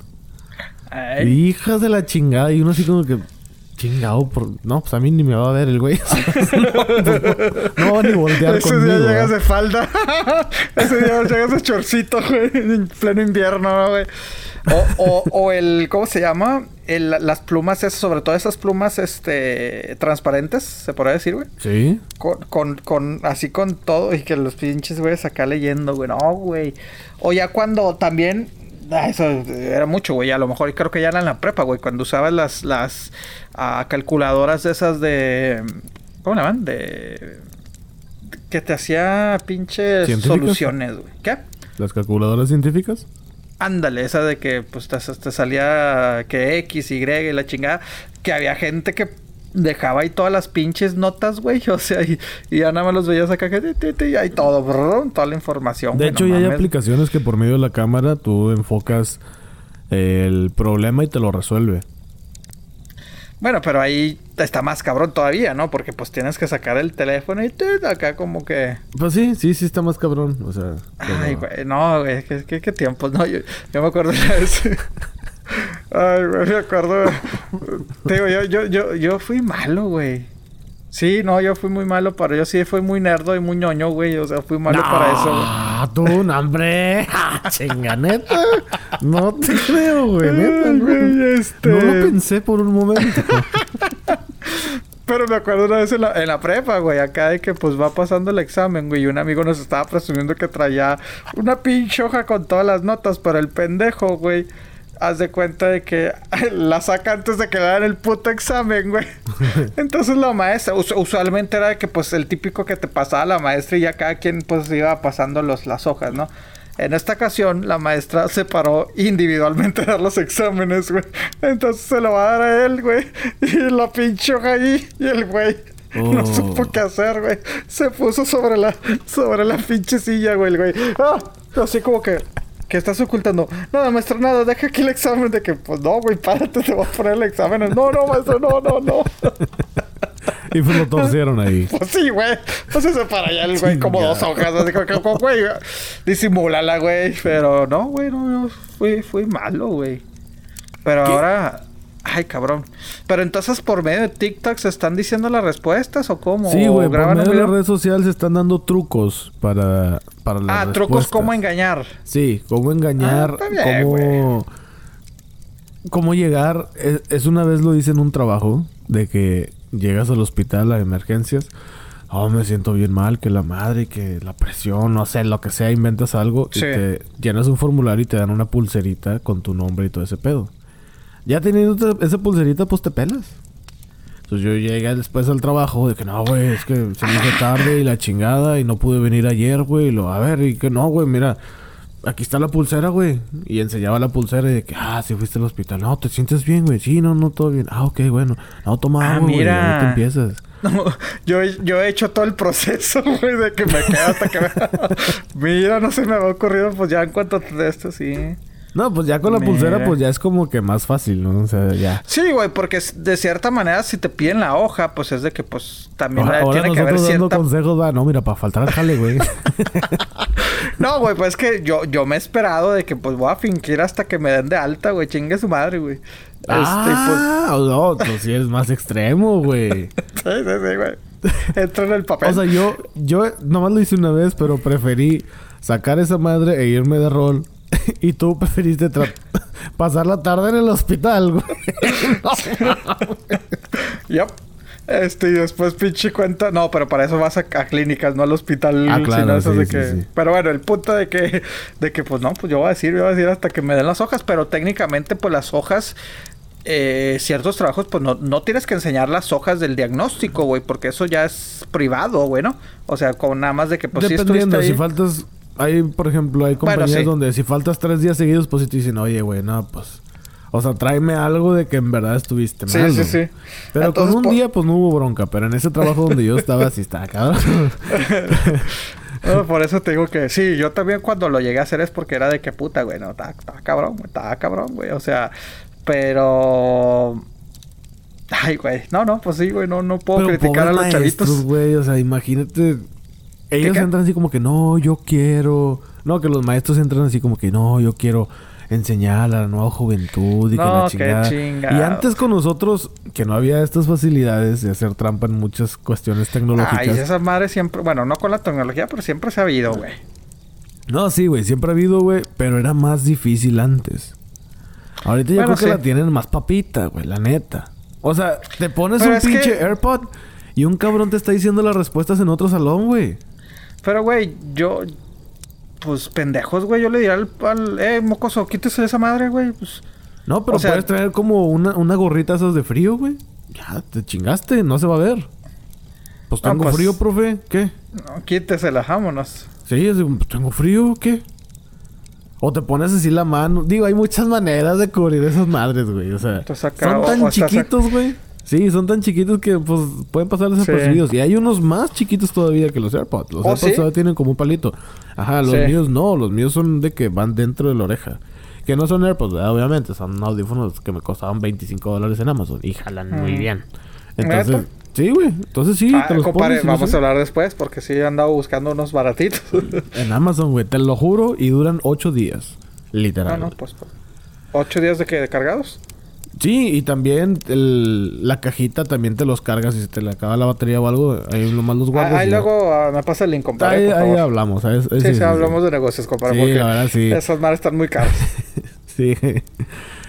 Ay. Hijas de la chingada. Y uno así como que, chingado, por... no, pues a mí ni me va a ver el güey. no, no va ni voltear Ese conmigo. día llegas de falda. Ese día llegas de chorcito, güey. En pleno invierno, ¿no, güey. O, o, o el, ¿cómo se llama? El- las plumas, esas, sobre todo esas plumas, este, transparentes, se podría decir, güey. Sí. Con, con, con, así con todo, y que los pinches güeyes acá leyendo, güey. No, güey. O ya cuando también. Ah, eso era mucho, güey. A lo mejor creo que ya era en la prepa, güey. Cuando usabas las, las ah, calculadoras de esas de. ¿Cómo le llaman? De. Que te hacía pinches soluciones, güey. ¿Qué? Las calculadoras científicas. Ándale, esa de que pues te, te salía que X, Y y la chingada. Que había gente que dejaba ahí todas las pinches notas, güey. O sea, y, y ya nada más los veías acá que y ahí todo, brrr, toda la información. De hecho, no ya hay aplicaciones que por medio de la cámara tú enfocas el problema y te lo resuelve. Bueno, pero ahí está más cabrón todavía, ¿no? Porque pues tienes que sacar el teléfono y ti, acá como que. Pues sí, sí, sí está más cabrón. O sea, Ay, güey, no, güey, ¿qué, qué, qué tiempos? No, yo, yo me acuerdo una vez. Ay, güey, me acuerdo. Te digo, yo, yo, yo, yo fui malo, güey. Sí, no, yo fui muy malo para... Yo sí fui muy nerdo y muy ñoño, güey. O sea, fui malo para eso, güey. Ah, tú, no, hombre. Chinga, neta. No te creo, güey. Neta, Ay, no. güey, este- No lo pensé por un momento. Pero me acuerdo una vez en la, en la prepa, güey, acá de que pues va pasando el examen, güey, y un amigo nos estaba presumiendo que traía una pinche hoja con todas las notas, pero el pendejo, güey, haz de cuenta de que la saca antes de que le dan el puto examen, güey. Entonces la maestra, us- usualmente era de que pues el típico que te pasaba la maestra y ya cada quien pues iba pasando los, las hojas, ¿no? En esta ocasión, la maestra se paró individualmente a dar los exámenes, güey. Entonces se lo va a dar a él, güey. Y la pinche hoja ahí. Y el güey no Oh. supo qué hacer, güey. Se puso sobre la, sobre la pinche silla, güey, el güey. ¡Ah! Así como que... ¿Qué estás ocultando? Nada, maestro, nada, deja aquí el examen de que, pues no, güey, párate, te voy a poner el examen. No, no, maestro, no, no, no. y pues lo torcieron ahí. Pues sí, güey. Pues se para allá el güey como dos hojas. Así como, güey, disimúlala, güey. Pero no, güey, no, no. Fui, fui malo, güey. Pero ahora Ay, cabrón. Pero entonces por medio de TikTok se están diciendo las respuestas o cómo? Sí, güey, por medio de las redes sociales se están dando trucos para, para las Ah, trucos cómo engañar. Sí, cómo engañar, ah, cómo... Cómo llegar... Es, una vez lo hice en un trabajo de que llegas al hospital a emergencias. Oh, me siento bien mal, que la madre, que la presión, no sé, lo que sea, inventas algo y te llenas un formulario y te dan una pulserita con tu nombre y todo ese pedo. Ya teniendo esa pulserita, pues te pelas. Entonces yo llegué después al trabajo de que no, güey, es que se me hizo tarde y la chingada y no pude venir ayer, güey. Y lo, a ver, y que no, güey, mira, aquí está la pulsera, güey. Y enseñaba la pulsera y de que, ah, si fuiste al hospital. No, ¿te sientes bien, güey? Sí, no, no, todo bien. Ah, ok, bueno. No, toma ah, agua, mira. te empiezas. No, yo, yo he hecho todo el proceso, güey, de que me quedo hasta que me... mira, no se me había ocurrido, pues ya en cuanto a esto, sí. No, pues ya con la pulsera, pues ya es como que más fácil, ¿no? O sea, ya. Sí, güey, porque de cierta manera, si te piden la hoja, pues es de que, pues, también tiene que haber cierta... dando consejos, va, no, mira, para faltar al jale, güey. no, güey, pues es que yo, yo me he esperado de que, pues, voy a fingir hasta que me den de alta, güey. Chingue su madre, güey. Ah, este, pues... no, tú sí eres más extremo, güey. sí, sí, sí, güey. Entra en el papel. O sea, yo, yo nomás lo hice una vez, pero preferí sacar esa madre e irme de rol y tú preferiste pasar la tarde en el hospital, güey. yep. Este, y después pinche cuenta. No, pero para eso vas a, clínicas, no al hospital. Ah, claro, de que... Pero bueno, el punto de que, de que, pues no, pues yo voy a decir, yo voy a decir hasta que me den las hojas, pero técnicamente, pues las hojas. Eh, ciertos trabajos, pues no, no tienes que enseñar las hojas del diagnóstico, güey, porque eso ya es privado, güey, ¿no? O sea, con nada más de que, pues Dependiendo, si faltas hay, por ejemplo, hay compañías donde si faltas tres días seguidos, pues si te dicen, oye, güey, no, pues. O sea, tráeme algo de que en verdad estuviste mal. Sí, sí, sí. Pero con un día, pues no hubo bronca. Pero en ese trabajo donde yo estaba, sí estaba cabrón. por eso te digo que sí, yo también cuando lo llegué a hacer es porque era de que puta, güey, no, estaba cabrón, estaba cabrón, güey. O sea, pero. Ay, güey. No, no, pues sí, güey, no, no puedo criticar a los chavitos. güey, o sea, imagínate ellos entran así como que no, yo quiero. No, que los maestros entran así como que no, yo quiero enseñar a la nueva juventud y que la chingada. Y antes con nosotros, que no había estas facilidades de hacer trampa en muchas cuestiones tecnológicas. Ay, esas madres siempre, bueno, no con la tecnología, pero siempre se ha habido, güey. No, sí, güey, siempre ha habido, güey, pero era más difícil antes. Ahorita yo creo que la tienen más papita, güey, la neta. O sea, te pones un pinche AirPod y un cabrón te está diciendo las respuestas en otro salón, güey. Pero, güey, yo. Pues pendejos, güey. Yo le diría al, Eh, mocoso, quítese esa madre, güey. Pues. No, pero puedes traer como una, una gorrita esas de frío, güey. Ya, te chingaste, no se va a ver. Pues tengo pues, frío, profe. ¿Qué? No, quítesela, vámonos. Sí, es pues, tengo frío, ¿qué? O te pones así la mano. Digo, hay muchas maneras de cubrir esas madres, güey. O sea, son tan chiquitos, güey. Sí, son tan chiquitos que pues pueden pasar desapercibidos. Sí. Y hay unos más chiquitos todavía que los AirPods. Los ¿Oh, AirPods todavía tienen como un palito. Ajá, los míos no. Los míos son de que van dentro de la oreja. Que no son AirPods, obviamente. Son audífonos que me costaban 25 dólares en Amazon. Y jalan muy mm. bien. Entonces... Sí, güey. Entonces sí, ah, te los vamos a hablar después porque sí he andado buscando unos baratitos. en Amazon, güey. Te lo juro. Y duran 8 días. Literal. No, no, pues... ¿8 días de qué? ¿De cargados? Sí, y también el, la cajita también te los cargas si se te le acaba la batería o algo. Ahí nomás los guardas. Ahí luego ah, me pasa el link, compadre. Ahí, ahí hablamos. Ahí, sí, sí, hablamos de negocios, compadre. Sí, porque la verdad, sí. Esas mares están muy caras. sí.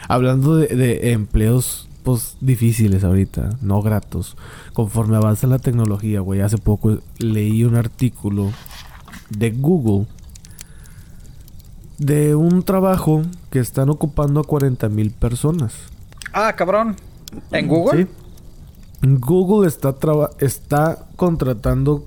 Hablando de, de, empleos pues difíciles ahorita, no gratos. Conforme avanza la tecnología, güey. Hace poco leí un artículo de Google de un trabajo que están ocupando a 40 mil personas. Ah, cabrón. ¿En Google? Sí. Google está, está contratando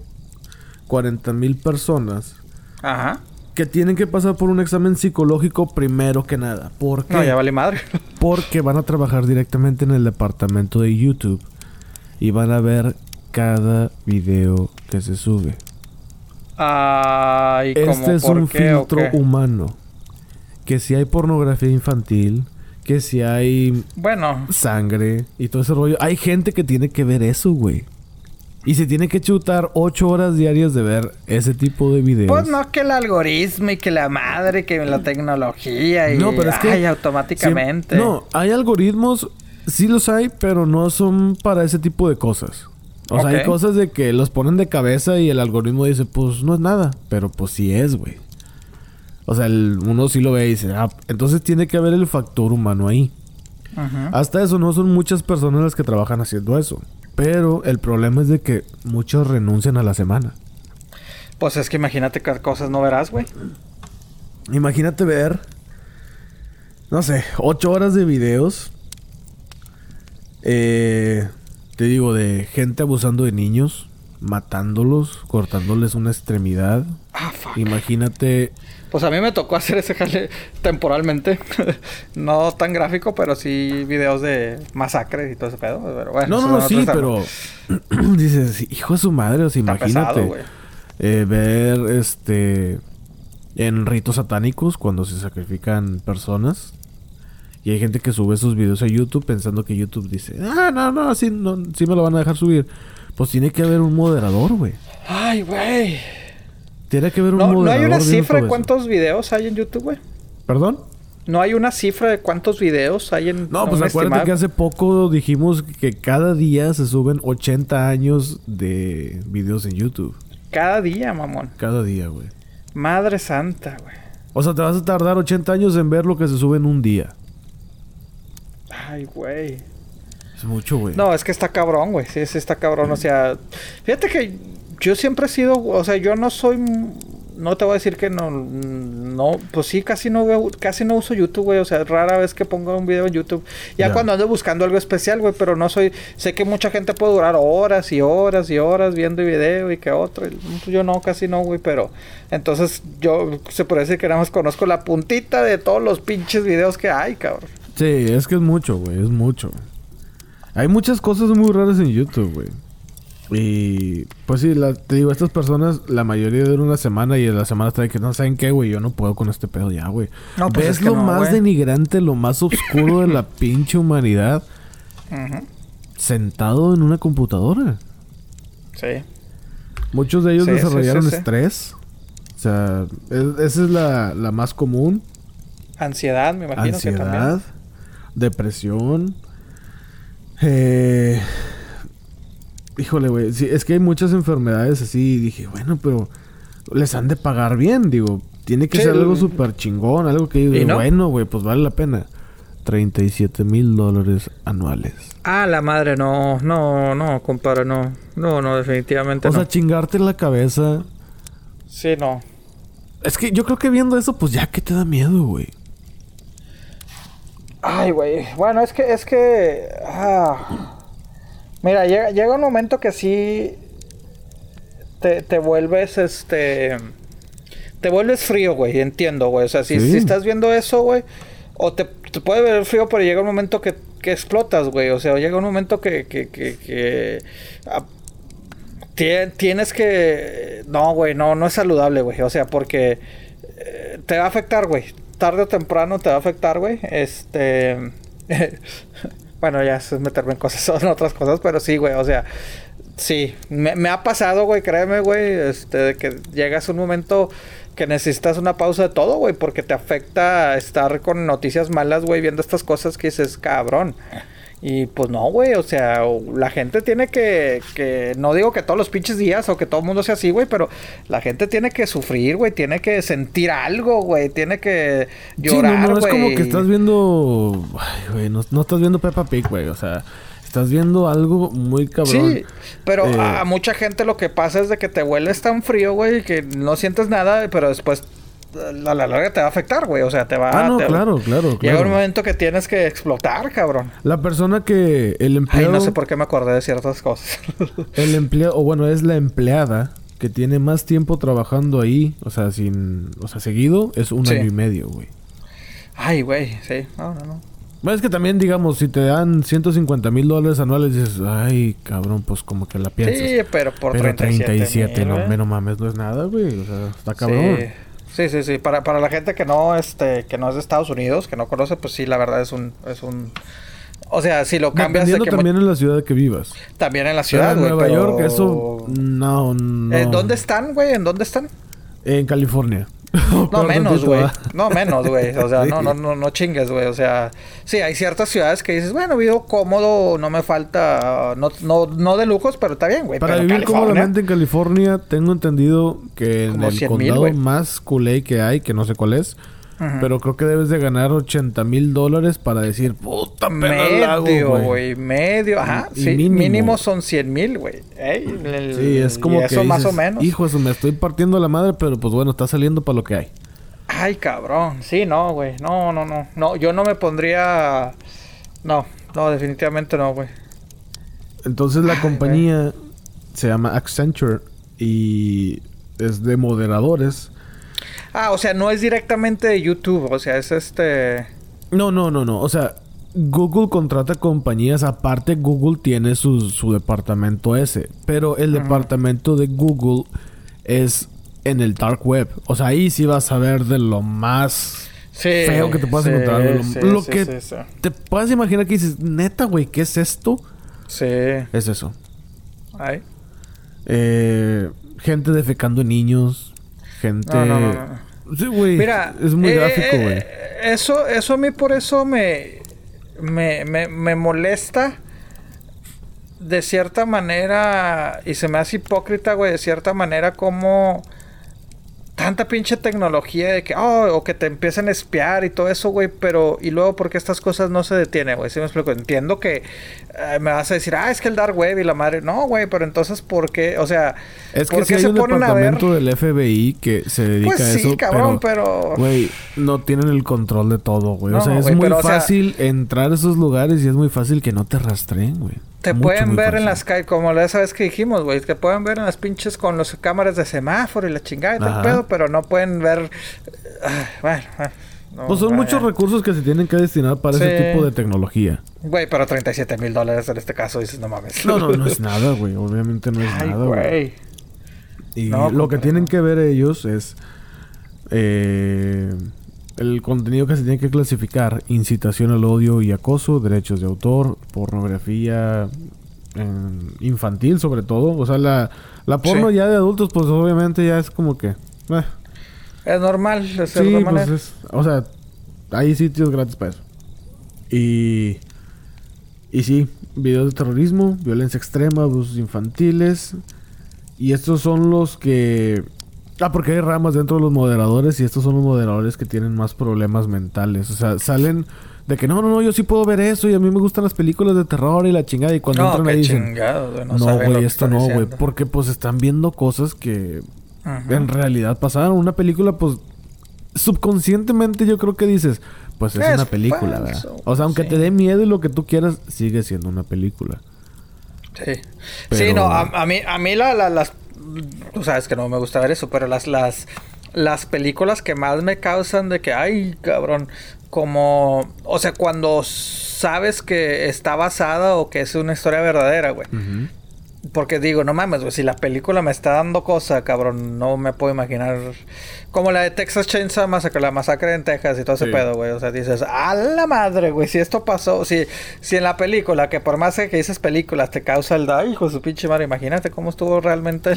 40 mil personas. Ajá. Que tienen que pasar por un examen psicológico primero que nada. ¿Por qué? No, ya vale madre. Porque van a trabajar directamente en el departamento de YouTube. Y van a ver cada video que se sube. Ay, este es un filtro humano. que si hay pornografía infantil, que si hay Bueno, sangre y todo ese rollo. Hay gente que tiene que ver eso, güey. Y se tiene que chutar ocho horas diarias de ver ese tipo de videos. pues no que el algoritmo y que la madre, que la tecnología y No, pero es que ay, automáticamente. No, hay algoritmos, sí los hay, pero no son para ese tipo de cosas. O sea, hay cosas de que los ponen de cabeza y el algoritmo dice, pues no es nada, pero pues sí es, güey. O sea, el- uno sí lo ve y dice, ah, entonces tiene que haber el factor humano ahí. Ujú. Hasta eso no son muchas personas las que trabajan haciendo eso. Pero el problema es de que muchos renuncian a la semana. Pues es que imagínate qué cosas no verás, güey. Imagínate ver, no sé, ocho horas de videos. Eh, te digo, de gente abusando de niños, matándolos, cortándoles una extremidad. Ah, fuck. Imagínate, Pues a mí me tocó hacer ese jale temporalmente. no tan gráfico, pero sí videos de masacres y todo ese pedo. Pero bueno, no, no, no, sí, pero dices, hijo de su madre, o sea, Está imagínate pesado, eh, ver este en ritos satánicos cuando se sacrifican personas. Y hay gente que sube esos videos a YouTube pensando que YouTube dice, ah, no, no, sí, no, sí me lo van a dejar subir. Pues tiene que haber un moderador, güey. Ay, güey. Tiene que haber un No, no moderador. hay una cifra de cuántos videos hay en YouTube, güey. ¿Perdón? No hay una cifra de cuántos videos hay en No, pues acuérdate estimado? que hace poco dijimos que cada día se suben 80 años de videos en YouTube. Cada día, mamón. Cada día, güey. Madre santa, güey. O sea, te vas a tardar 80 años en ver lo que se sube en un día. Ay, güey. Es mucho, güey. No, es que está cabrón, güey. Sí, sí está cabrón. O sea, fíjate que yo siempre he sido, o sea, yo no soy, no te voy a decir que no, no, pues sí, casi no veo, casi no uso YouTube, güey. O sea, rara vez que pongo un video en YouTube. Ya cuando ando buscando algo especial, güey, pero no soy, sé que mucha gente puede durar horas y horas y horas viendo video y que otro. y, pues, yo no, casi no, güey, pero entonces yo se puede decir que nada más conozco la puntita de todos los pinches videos que hay, cabrón. Sí, es que es mucho, güey. Es mucho. Hay muchas cosas muy raras en YouTube, güey. Y pues sí, la- te digo, estas personas, la mayoría duran una semana y en la semana trae que no saben qué, güey. Yo no puedo con este pedo ya, güey. No, pues ¿Ves es que lo no, más denigrante, lo más oscuro de la pinche humanidad? Sentado en una computadora. Sí. Muchos de ellos Sí, desarrollaron sí, sí. estrés. O sea, es- esa es la, la más común. Ansiedad, me imagino que también. Ansiedad, depresión. Eh, híjole, güey. sí, es que hay muchas enfermedades así. y dije, bueno, pero les han de pagar bien. Digo, tiene que Sí, ser algo súper chingón. Algo que ¿Y digo, no? bueno, güey, pues vale la pena. 37 mil dólares anuales. Ah, la madre, no, no, no, compadre, no. No, no, definitivamente O no. sea, chingarte la cabeza. sí, no. Es que yo creo que viendo eso, pues ya que te da miedo, güey. Ay, güey. Bueno, es que, es que. ah. Mira, llega, llega un momento que sí. Te, te vuelves, este. Te vuelves frío, güey, entiendo, güey. O sea, si, Sí. si estás viendo eso, güey. O te, te puede ver frío, pero llega un momento que, que explotas, güey. O sea, llega un momento que. que, que, que, ah, tie- tienes que. No, güey, no, no es saludable, güey. O sea, porque. eh, te va a afectar, güey. Tarde o temprano te va a afectar, güey. Este. bueno, ya es meterme en cosas, en otras cosas, pero sí, güey. O sea, sí. Me, me ha pasado, güey, créeme, güey. Este, de que llegas un momento que necesitas una pausa de todo, güey. Porque te afecta estar con noticias malas, güey, viendo estas cosas que dices, cabrón. Y pues no, güey, o sea, la gente tiene que, que, no digo que todos los pinches días o que todo el mundo sea así, güey, pero la gente tiene que sufrir, güey, tiene que sentir algo, güey, tiene que llorar, sí, no, no, es como que estás viendo. Ay, güey, no, no estás viendo Peppa Pig, güey. O sea, estás viendo algo muy cabrón. Sí, pero Eh, a, a mucha gente lo que pasa es de que te vuelves tan frío, güey, que no sientes nada, pero después a la larga te va a afectar, güey, o sea, te va Ah, no, te- claro, claro, Llega claro. un momento que tienes que explotar, cabrón. La persona que. El Ay, empleado. no sé por qué me acordé de ciertas cosas. El empleado. O bueno, es la empleada que tiene más tiempo trabajando ahí. O sea, sin. O sea, seguido. Es un Sí. año y medio, güey. Ay, güey, sí, no, no, no. Bueno, es que también, digamos, si te dan 150 mil dólares anuales, dices, ay, cabrón, pues como que la piensas. Sí, pero por Pero 37, 37, mil, no, güey. me no mames, no es nada, güey. O sea, está cabrón. Sí, Sí, sí, sí. Para, para la gente que no, este, que no es de Estados Unidos, que no conoce, pues sí, la verdad es un, es un, o sea, si lo cambias de que también en la ciudad que vivas. También en la ciudad, güey. En Nueva York, eso no, no. ¿En dónde están, güey? ¿En dónde están? En California. no menos, güey. No menos, güey. O sea, no, no, no, no chingues, güey. O sea, sí, hay ciertas ciudades que dices, bueno, vivo cómodo, no me falta, no, no, no de lujos, pero está bien, güey. Para vivir cómodamente en California, tengo entendido que en el condado más culé que hay, que no sé cuál es, pero creo que debes de ganar 80 mil dólares para decir, puta Medio, güey. Medio, ajá. sí, mínimo. son 100 mil, güey. Sí, es como que eso más o menos. Hijo, eso me estoy partiendo la madre, pero pues bueno, está saliendo para lo que hay. Ay, cabrón. Sí, no, güey. No, no, no. No, yo no me pondría... No, no, definitivamente no, güey. Entonces la compañía se llama Accenture y es de moderadores Ah, o sea, no es directamente de YouTube, o sea, es este... No, no, no, no, o sea, Google contrata compañías, aparte Google tiene su, su departamento ese, pero el departamento de Google es en el dark web, o sea, ahí sí vas a ver de lo más feo que te puedas encontrar, lo, que te puedas imaginar que dices, neta, güey, ¿qué es esto? Sí. Es eso. Ay. Eh, gente defecando niños, gente... Sí, güey. Mira, es muy eh, gráfico, eh, güey. eso, eso a mí por eso me, me, me, me molesta de cierta manera y se me hace hipócrita, güey, de cierta manera como tanta pinche tecnología de que, oh, o que te empiecen a espiar y todo eso, güey, pero, y luego, porque estas cosas no se detienen, güey? ¿Sí me explico? Entiendo que eh, me vas a decir, ah, es que el dark web y la madre, no, güey, pero entonces, ¿por qué? O sea, es que si hay un departamento del FBI que se dedica pues a eso. Sí, cabrón, pero. Güey, no tienen el control de todo, güey. o sea, es muy fácil entrar a esos lugares y es muy fácil que no te rastreen, güey. Te pueden ver en las calles, como la esa vez que dijimos, güey. Te pueden ver en las pinches con las cámaras de semáforo y la chingada y todo el pedo, pero no pueden ver. bueno, pues son muchos recursos que se tienen que destinar para ese tipo de tecnología. Güey, pero 37 mil dólares en este caso dices, no mames. No, no, no es nada, güey. Obviamente no es nada, güey. Y lo pues, que tienen que ver ellos es. Eh el contenido que se tiene que clasificar, incitación al odio y acoso, derechos de autor, pornografía infantil sobre todo. O sea, la, la porno ya de adultos, pues obviamente ya es como que... Eh. Es normal, de sí, pues o sea, hay sitios gratis para eso. Y... Y sí, videos de terrorismo, violencia extrema, abusos infantiles. Y estos son los que Ah, porque hay ramas dentro de los moderadores y estos son los moderadores que tienen más problemas mentales. O sea, salen de que no, no, no, yo sí puedo ver eso y a mí me gustan las películas de terror y la chingada. Y cuando entran ahí dicen, no, güey, esto no, güey. Porque pues están viendo cosas que en realidad pasaron. Una película, pues subconscientemente yo creo que dices, pues es, una película, ¿verdad? O sea, aunque te dé miedo y lo que tú quieras, sigue siendo una película. Sí. Sí, no, a, mí, a mí la, las tú sabes que no me gusta ver eso, pero las, las, las películas que más me causan de que, ay, cabrón, como, o sea, cuando sabes que está basada o que es una historia verdadera, güey. Porque digo, no mames, güey, si la película me está dando cosa, cabrón, no me puedo imaginar. Como la de Texas Chainsaw Massacre, la masacre en Texas y todo ese pedo, güey. O sea, dices, a la madre, güey, si esto pasó, si, si en la película, que por más que dices películas, te causa el da, hijo de su pinche madre, imagínate cómo estuvo realmente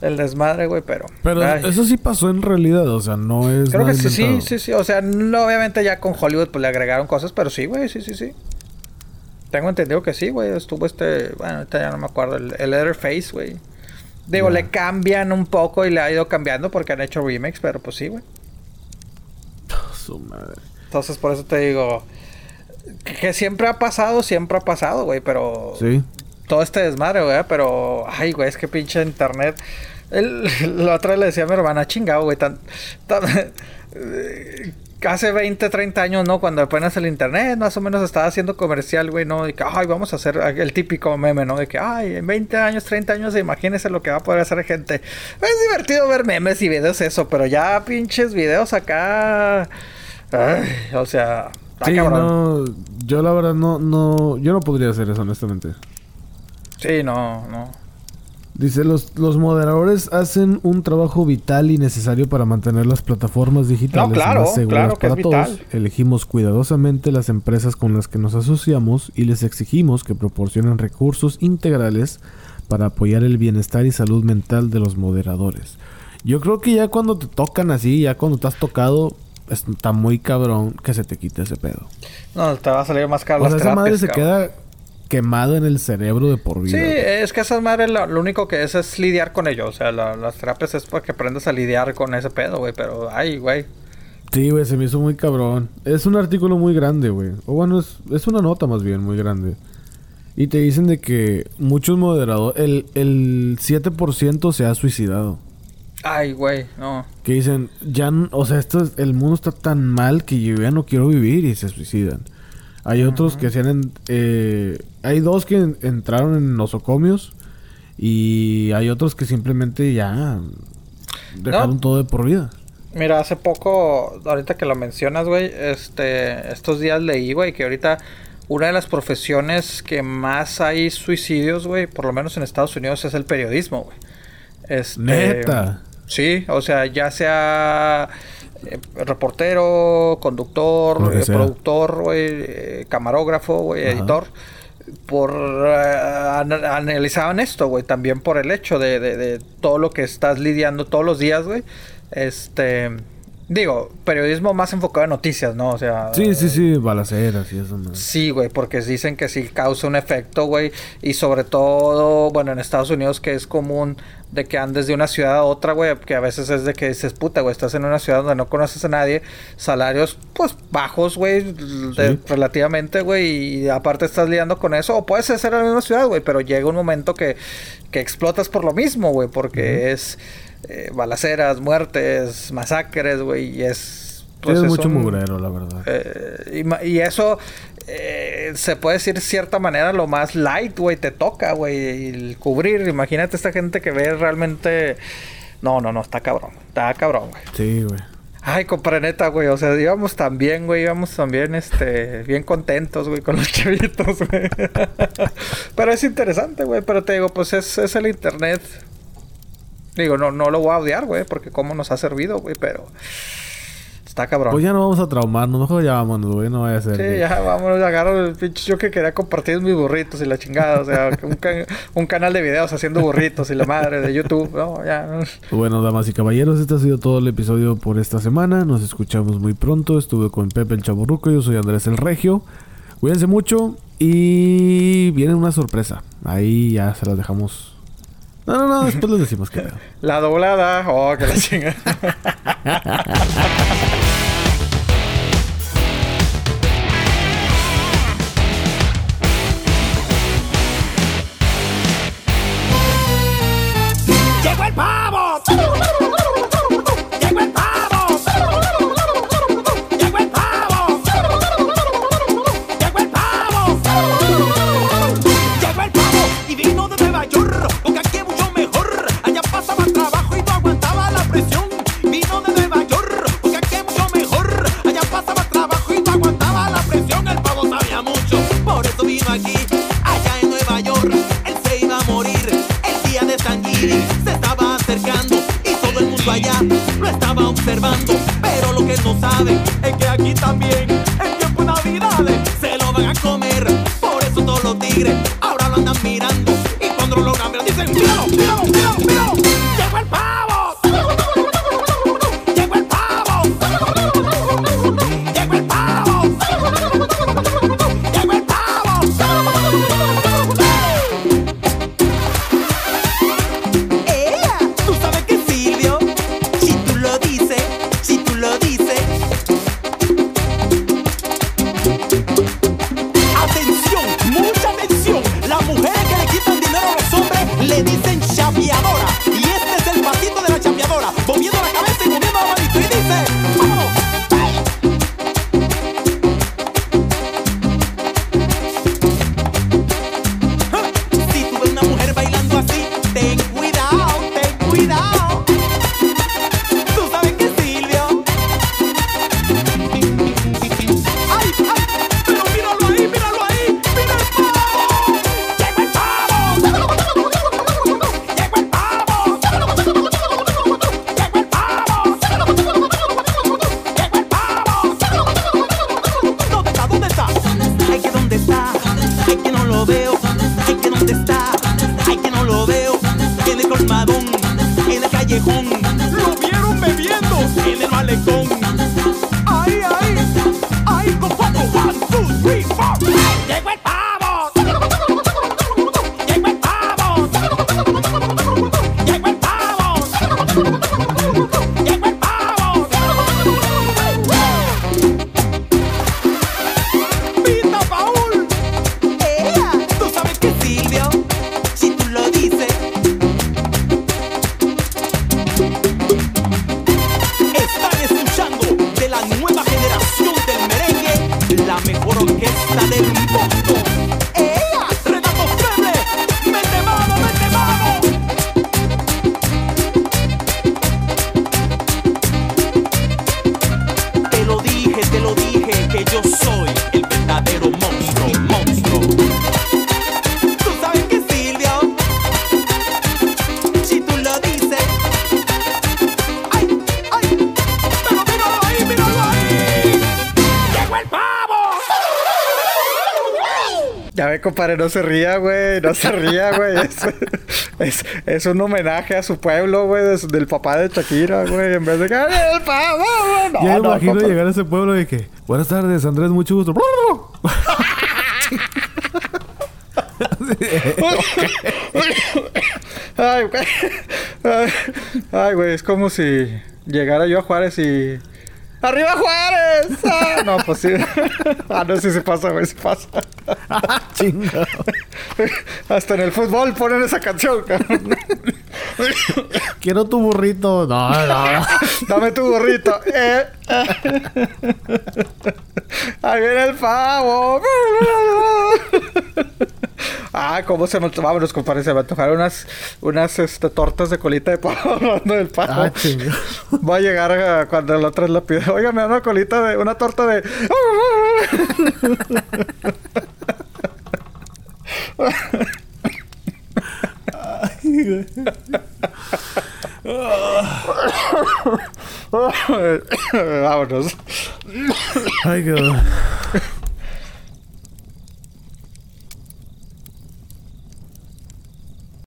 el, desmadre, güey, pero. Pero eso sí pasó en realidad, o sea, no es. Creo que sí, sí, sí, sí. O sea, no, obviamente ya con Hollywood pues le agregaron cosas, pero sí, güey, sí, sí, sí. Tengo entendido que sí, güey. Estuvo este. Bueno, ahorita ya no me acuerdo. El, el Leatherface, güey. Digo, le cambian un poco y le ha ido cambiando porque han hecho remakes, pero pues sí, güey. Su madre. Entonces, por eso te digo. Que, siempre ha pasado, siempre ha pasado, güey, pero. Sí. Todo este desmadre, güey, pero. Ay, güey, es que pinche internet. El, la otra le decía a mi hermana, chingado, güey, tan, tan hace 20, 30 años, ¿no? Cuando apenas el internet más o menos estaba haciendo comercial, güey, ¿no? De que, ay, vamos a hacer el típico meme, ¿no? De que, ay, en 20 años, 30 años, imagínese lo que va a poder hacer gente. Es divertido ver memes y videos, eso, pero ya pinches videos acá. Ay, o sea. Sí, no, yo la verdad no, no, yo no podría hacer eso, honestamente. Sí, no, no. Dice, los, los moderadores hacen un trabajo vital y necesario para mantener las plataformas digitales No, claro, más seguras claro para es todos. vital. Elegimos cuidadosamente las empresas con las que nos asociamos y les exigimos que proporcionen recursos integrales para apoyar el bienestar y salud mental de los moderadores. Yo creo que ya cuando te tocan así, ya cuando te has tocado, está muy cabrón que se te quite ese pedo. No, te va a salir más caro O sea, las esa madre se cabrón. queda quemado en el cerebro de por vida. Sí, es que esas madres lo, lo único que es es lidiar con ello. O sea, la- las terapias es para que aprendas a lidiar con ese pedo, güey. Pero, ay, güey. Sí, güey, se me hizo muy cabrón. Es un artículo muy grande, güey. O bueno, es, es una nota más bien muy grande. Y te dicen de que muchos moderadores, el, el 7% se ha suicidado. Ay, güey, no. Que dicen, ya, o sea, esto es- el mundo está tan mal que yo ya no quiero vivir y se suicidan. Hay otros que se han... eh, hay dos que en- entraron en nosocomios y hay otros que simplemente ya dejaron No. todo de por vida. Mira, hace poco, ahorita que lo mencionas, güey, este, estos días leí, güey, que ahorita una de las profesiones que más hay suicidios, güey, por lo menos en Estados Unidos, es el periodismo, güey. Este, Neta. Sí, o sea, ya sea reportero, conductor, eh, productor, güey, eh, camarógrafo, Ajá. editor. Por eh, ana- analizaban esto, güey, también por el hecho de, de- de todo lo que estás lidiando todos los días, güey. Este, digo, periodismo más enfocado en noticias, ¿no? O sea, Sí, sí, sí, balaceras y eso. ¿no? Sí, güey, porque dicen que sí causa un efecto, güey. Y sobre todo, bueno, en Estados Unidos que es común de que andes de una ciudad a otra, güey. Que a veces es de que dices, puta, güey, estás en una ciudad donde no conoces a nadie. Salarios, pues, bajos, güey, Sí. relativamente, güey. Y aparte estás lidiando con eso. O puedes ser en la misma ciudad, güey. Pero llega un momento que, que explotas por lo mismo, güey. Porque es eh, balaceras, muertes, masacres, güey. Y es... pues, es es mucho un- mugrero, la verdad. eh, y eso eh, se puede decir de cierta manera lo más light, güey, te toca, güey, el cubrir. Imagínate esta gente que ve realmente... No, no, no, está cabrón, está cabrón, güey. Sí, güey. Ay, compadre, neta, güey, o sea, íbamos tan bien, güey, íbamos también, este, bien contentos, güey, con los chavitos, güey. pero es interesante, güey, pero te digo, pues es, es el internet. Digo, no, no lo voy a odiar, güey, porque cómo nos ha servido, güey, pero... Está cabrón. Pues ya no vamos a traumarnos, mejor ya vámonos, güey, no vaya a ser. Sí, que- ya, vámonos, agarro el pinche yo que quería compartir mis burritos y la chingada, o sea, un, un canal de videos haciendo burritos y la madre de YouTube, no, ya. no. Bueno, damas y caballeros, este ha sido todo el episodio por esta semana. Nos escuchamos muy pronto. Estuve con Pepe el Chaborruco, yo soy Andrés el Regio. Cuídense mucho y viene una sorpresa. Ahí ya se las dejamos. No, no, no, después les decimos pedo. La doblada, oh, que la chingada. vino aquí. Allá en Nueva York, él se iba a morir. El día de San Giri se estaba acercando y todo el mundo allá lo estaba observando. Pero lo que no sabe es que aquí también, en tiempo de Navidades, se lo van a comer. Por eso todos los tigres ahora lo andan mirando. Y cuando lo ver, dicen: ¡Míralo, míralo, míralo, míralo! Compadre, no se ría, güey. No se ría, güey. Es, es, es un homenaje a su pueblo, güey, de del papá de Shakira, güey. En vez de que ¡Ay, el güey! No, ya me no, imagino compadre. llegar a ese pueblo y que... Buenas tardes, Andrés, mucho gusto. Ay, güey. Ay, Ay, güey, es como si llegara yo a Juárez y. ¡Arriba Juárez! Ah, no, pues sí. Ah, no, sí se pasa, güey, se pasa. Hasta en el fútbol ponen esa canción, cabrón. Quiero tu burrito. No, no. Dame tu burrito. Eh. Ahí viene el pavo. Ah, cómo se me... Vámonos, compadre. Se me antojaron unas... Unas este, tortas de colita de pavo hablando del pavo. Ah. Va a llegar a- cuando la otra la pide. Oiga, me da una colita de... Una torta de... Vámonos. Ay, qué...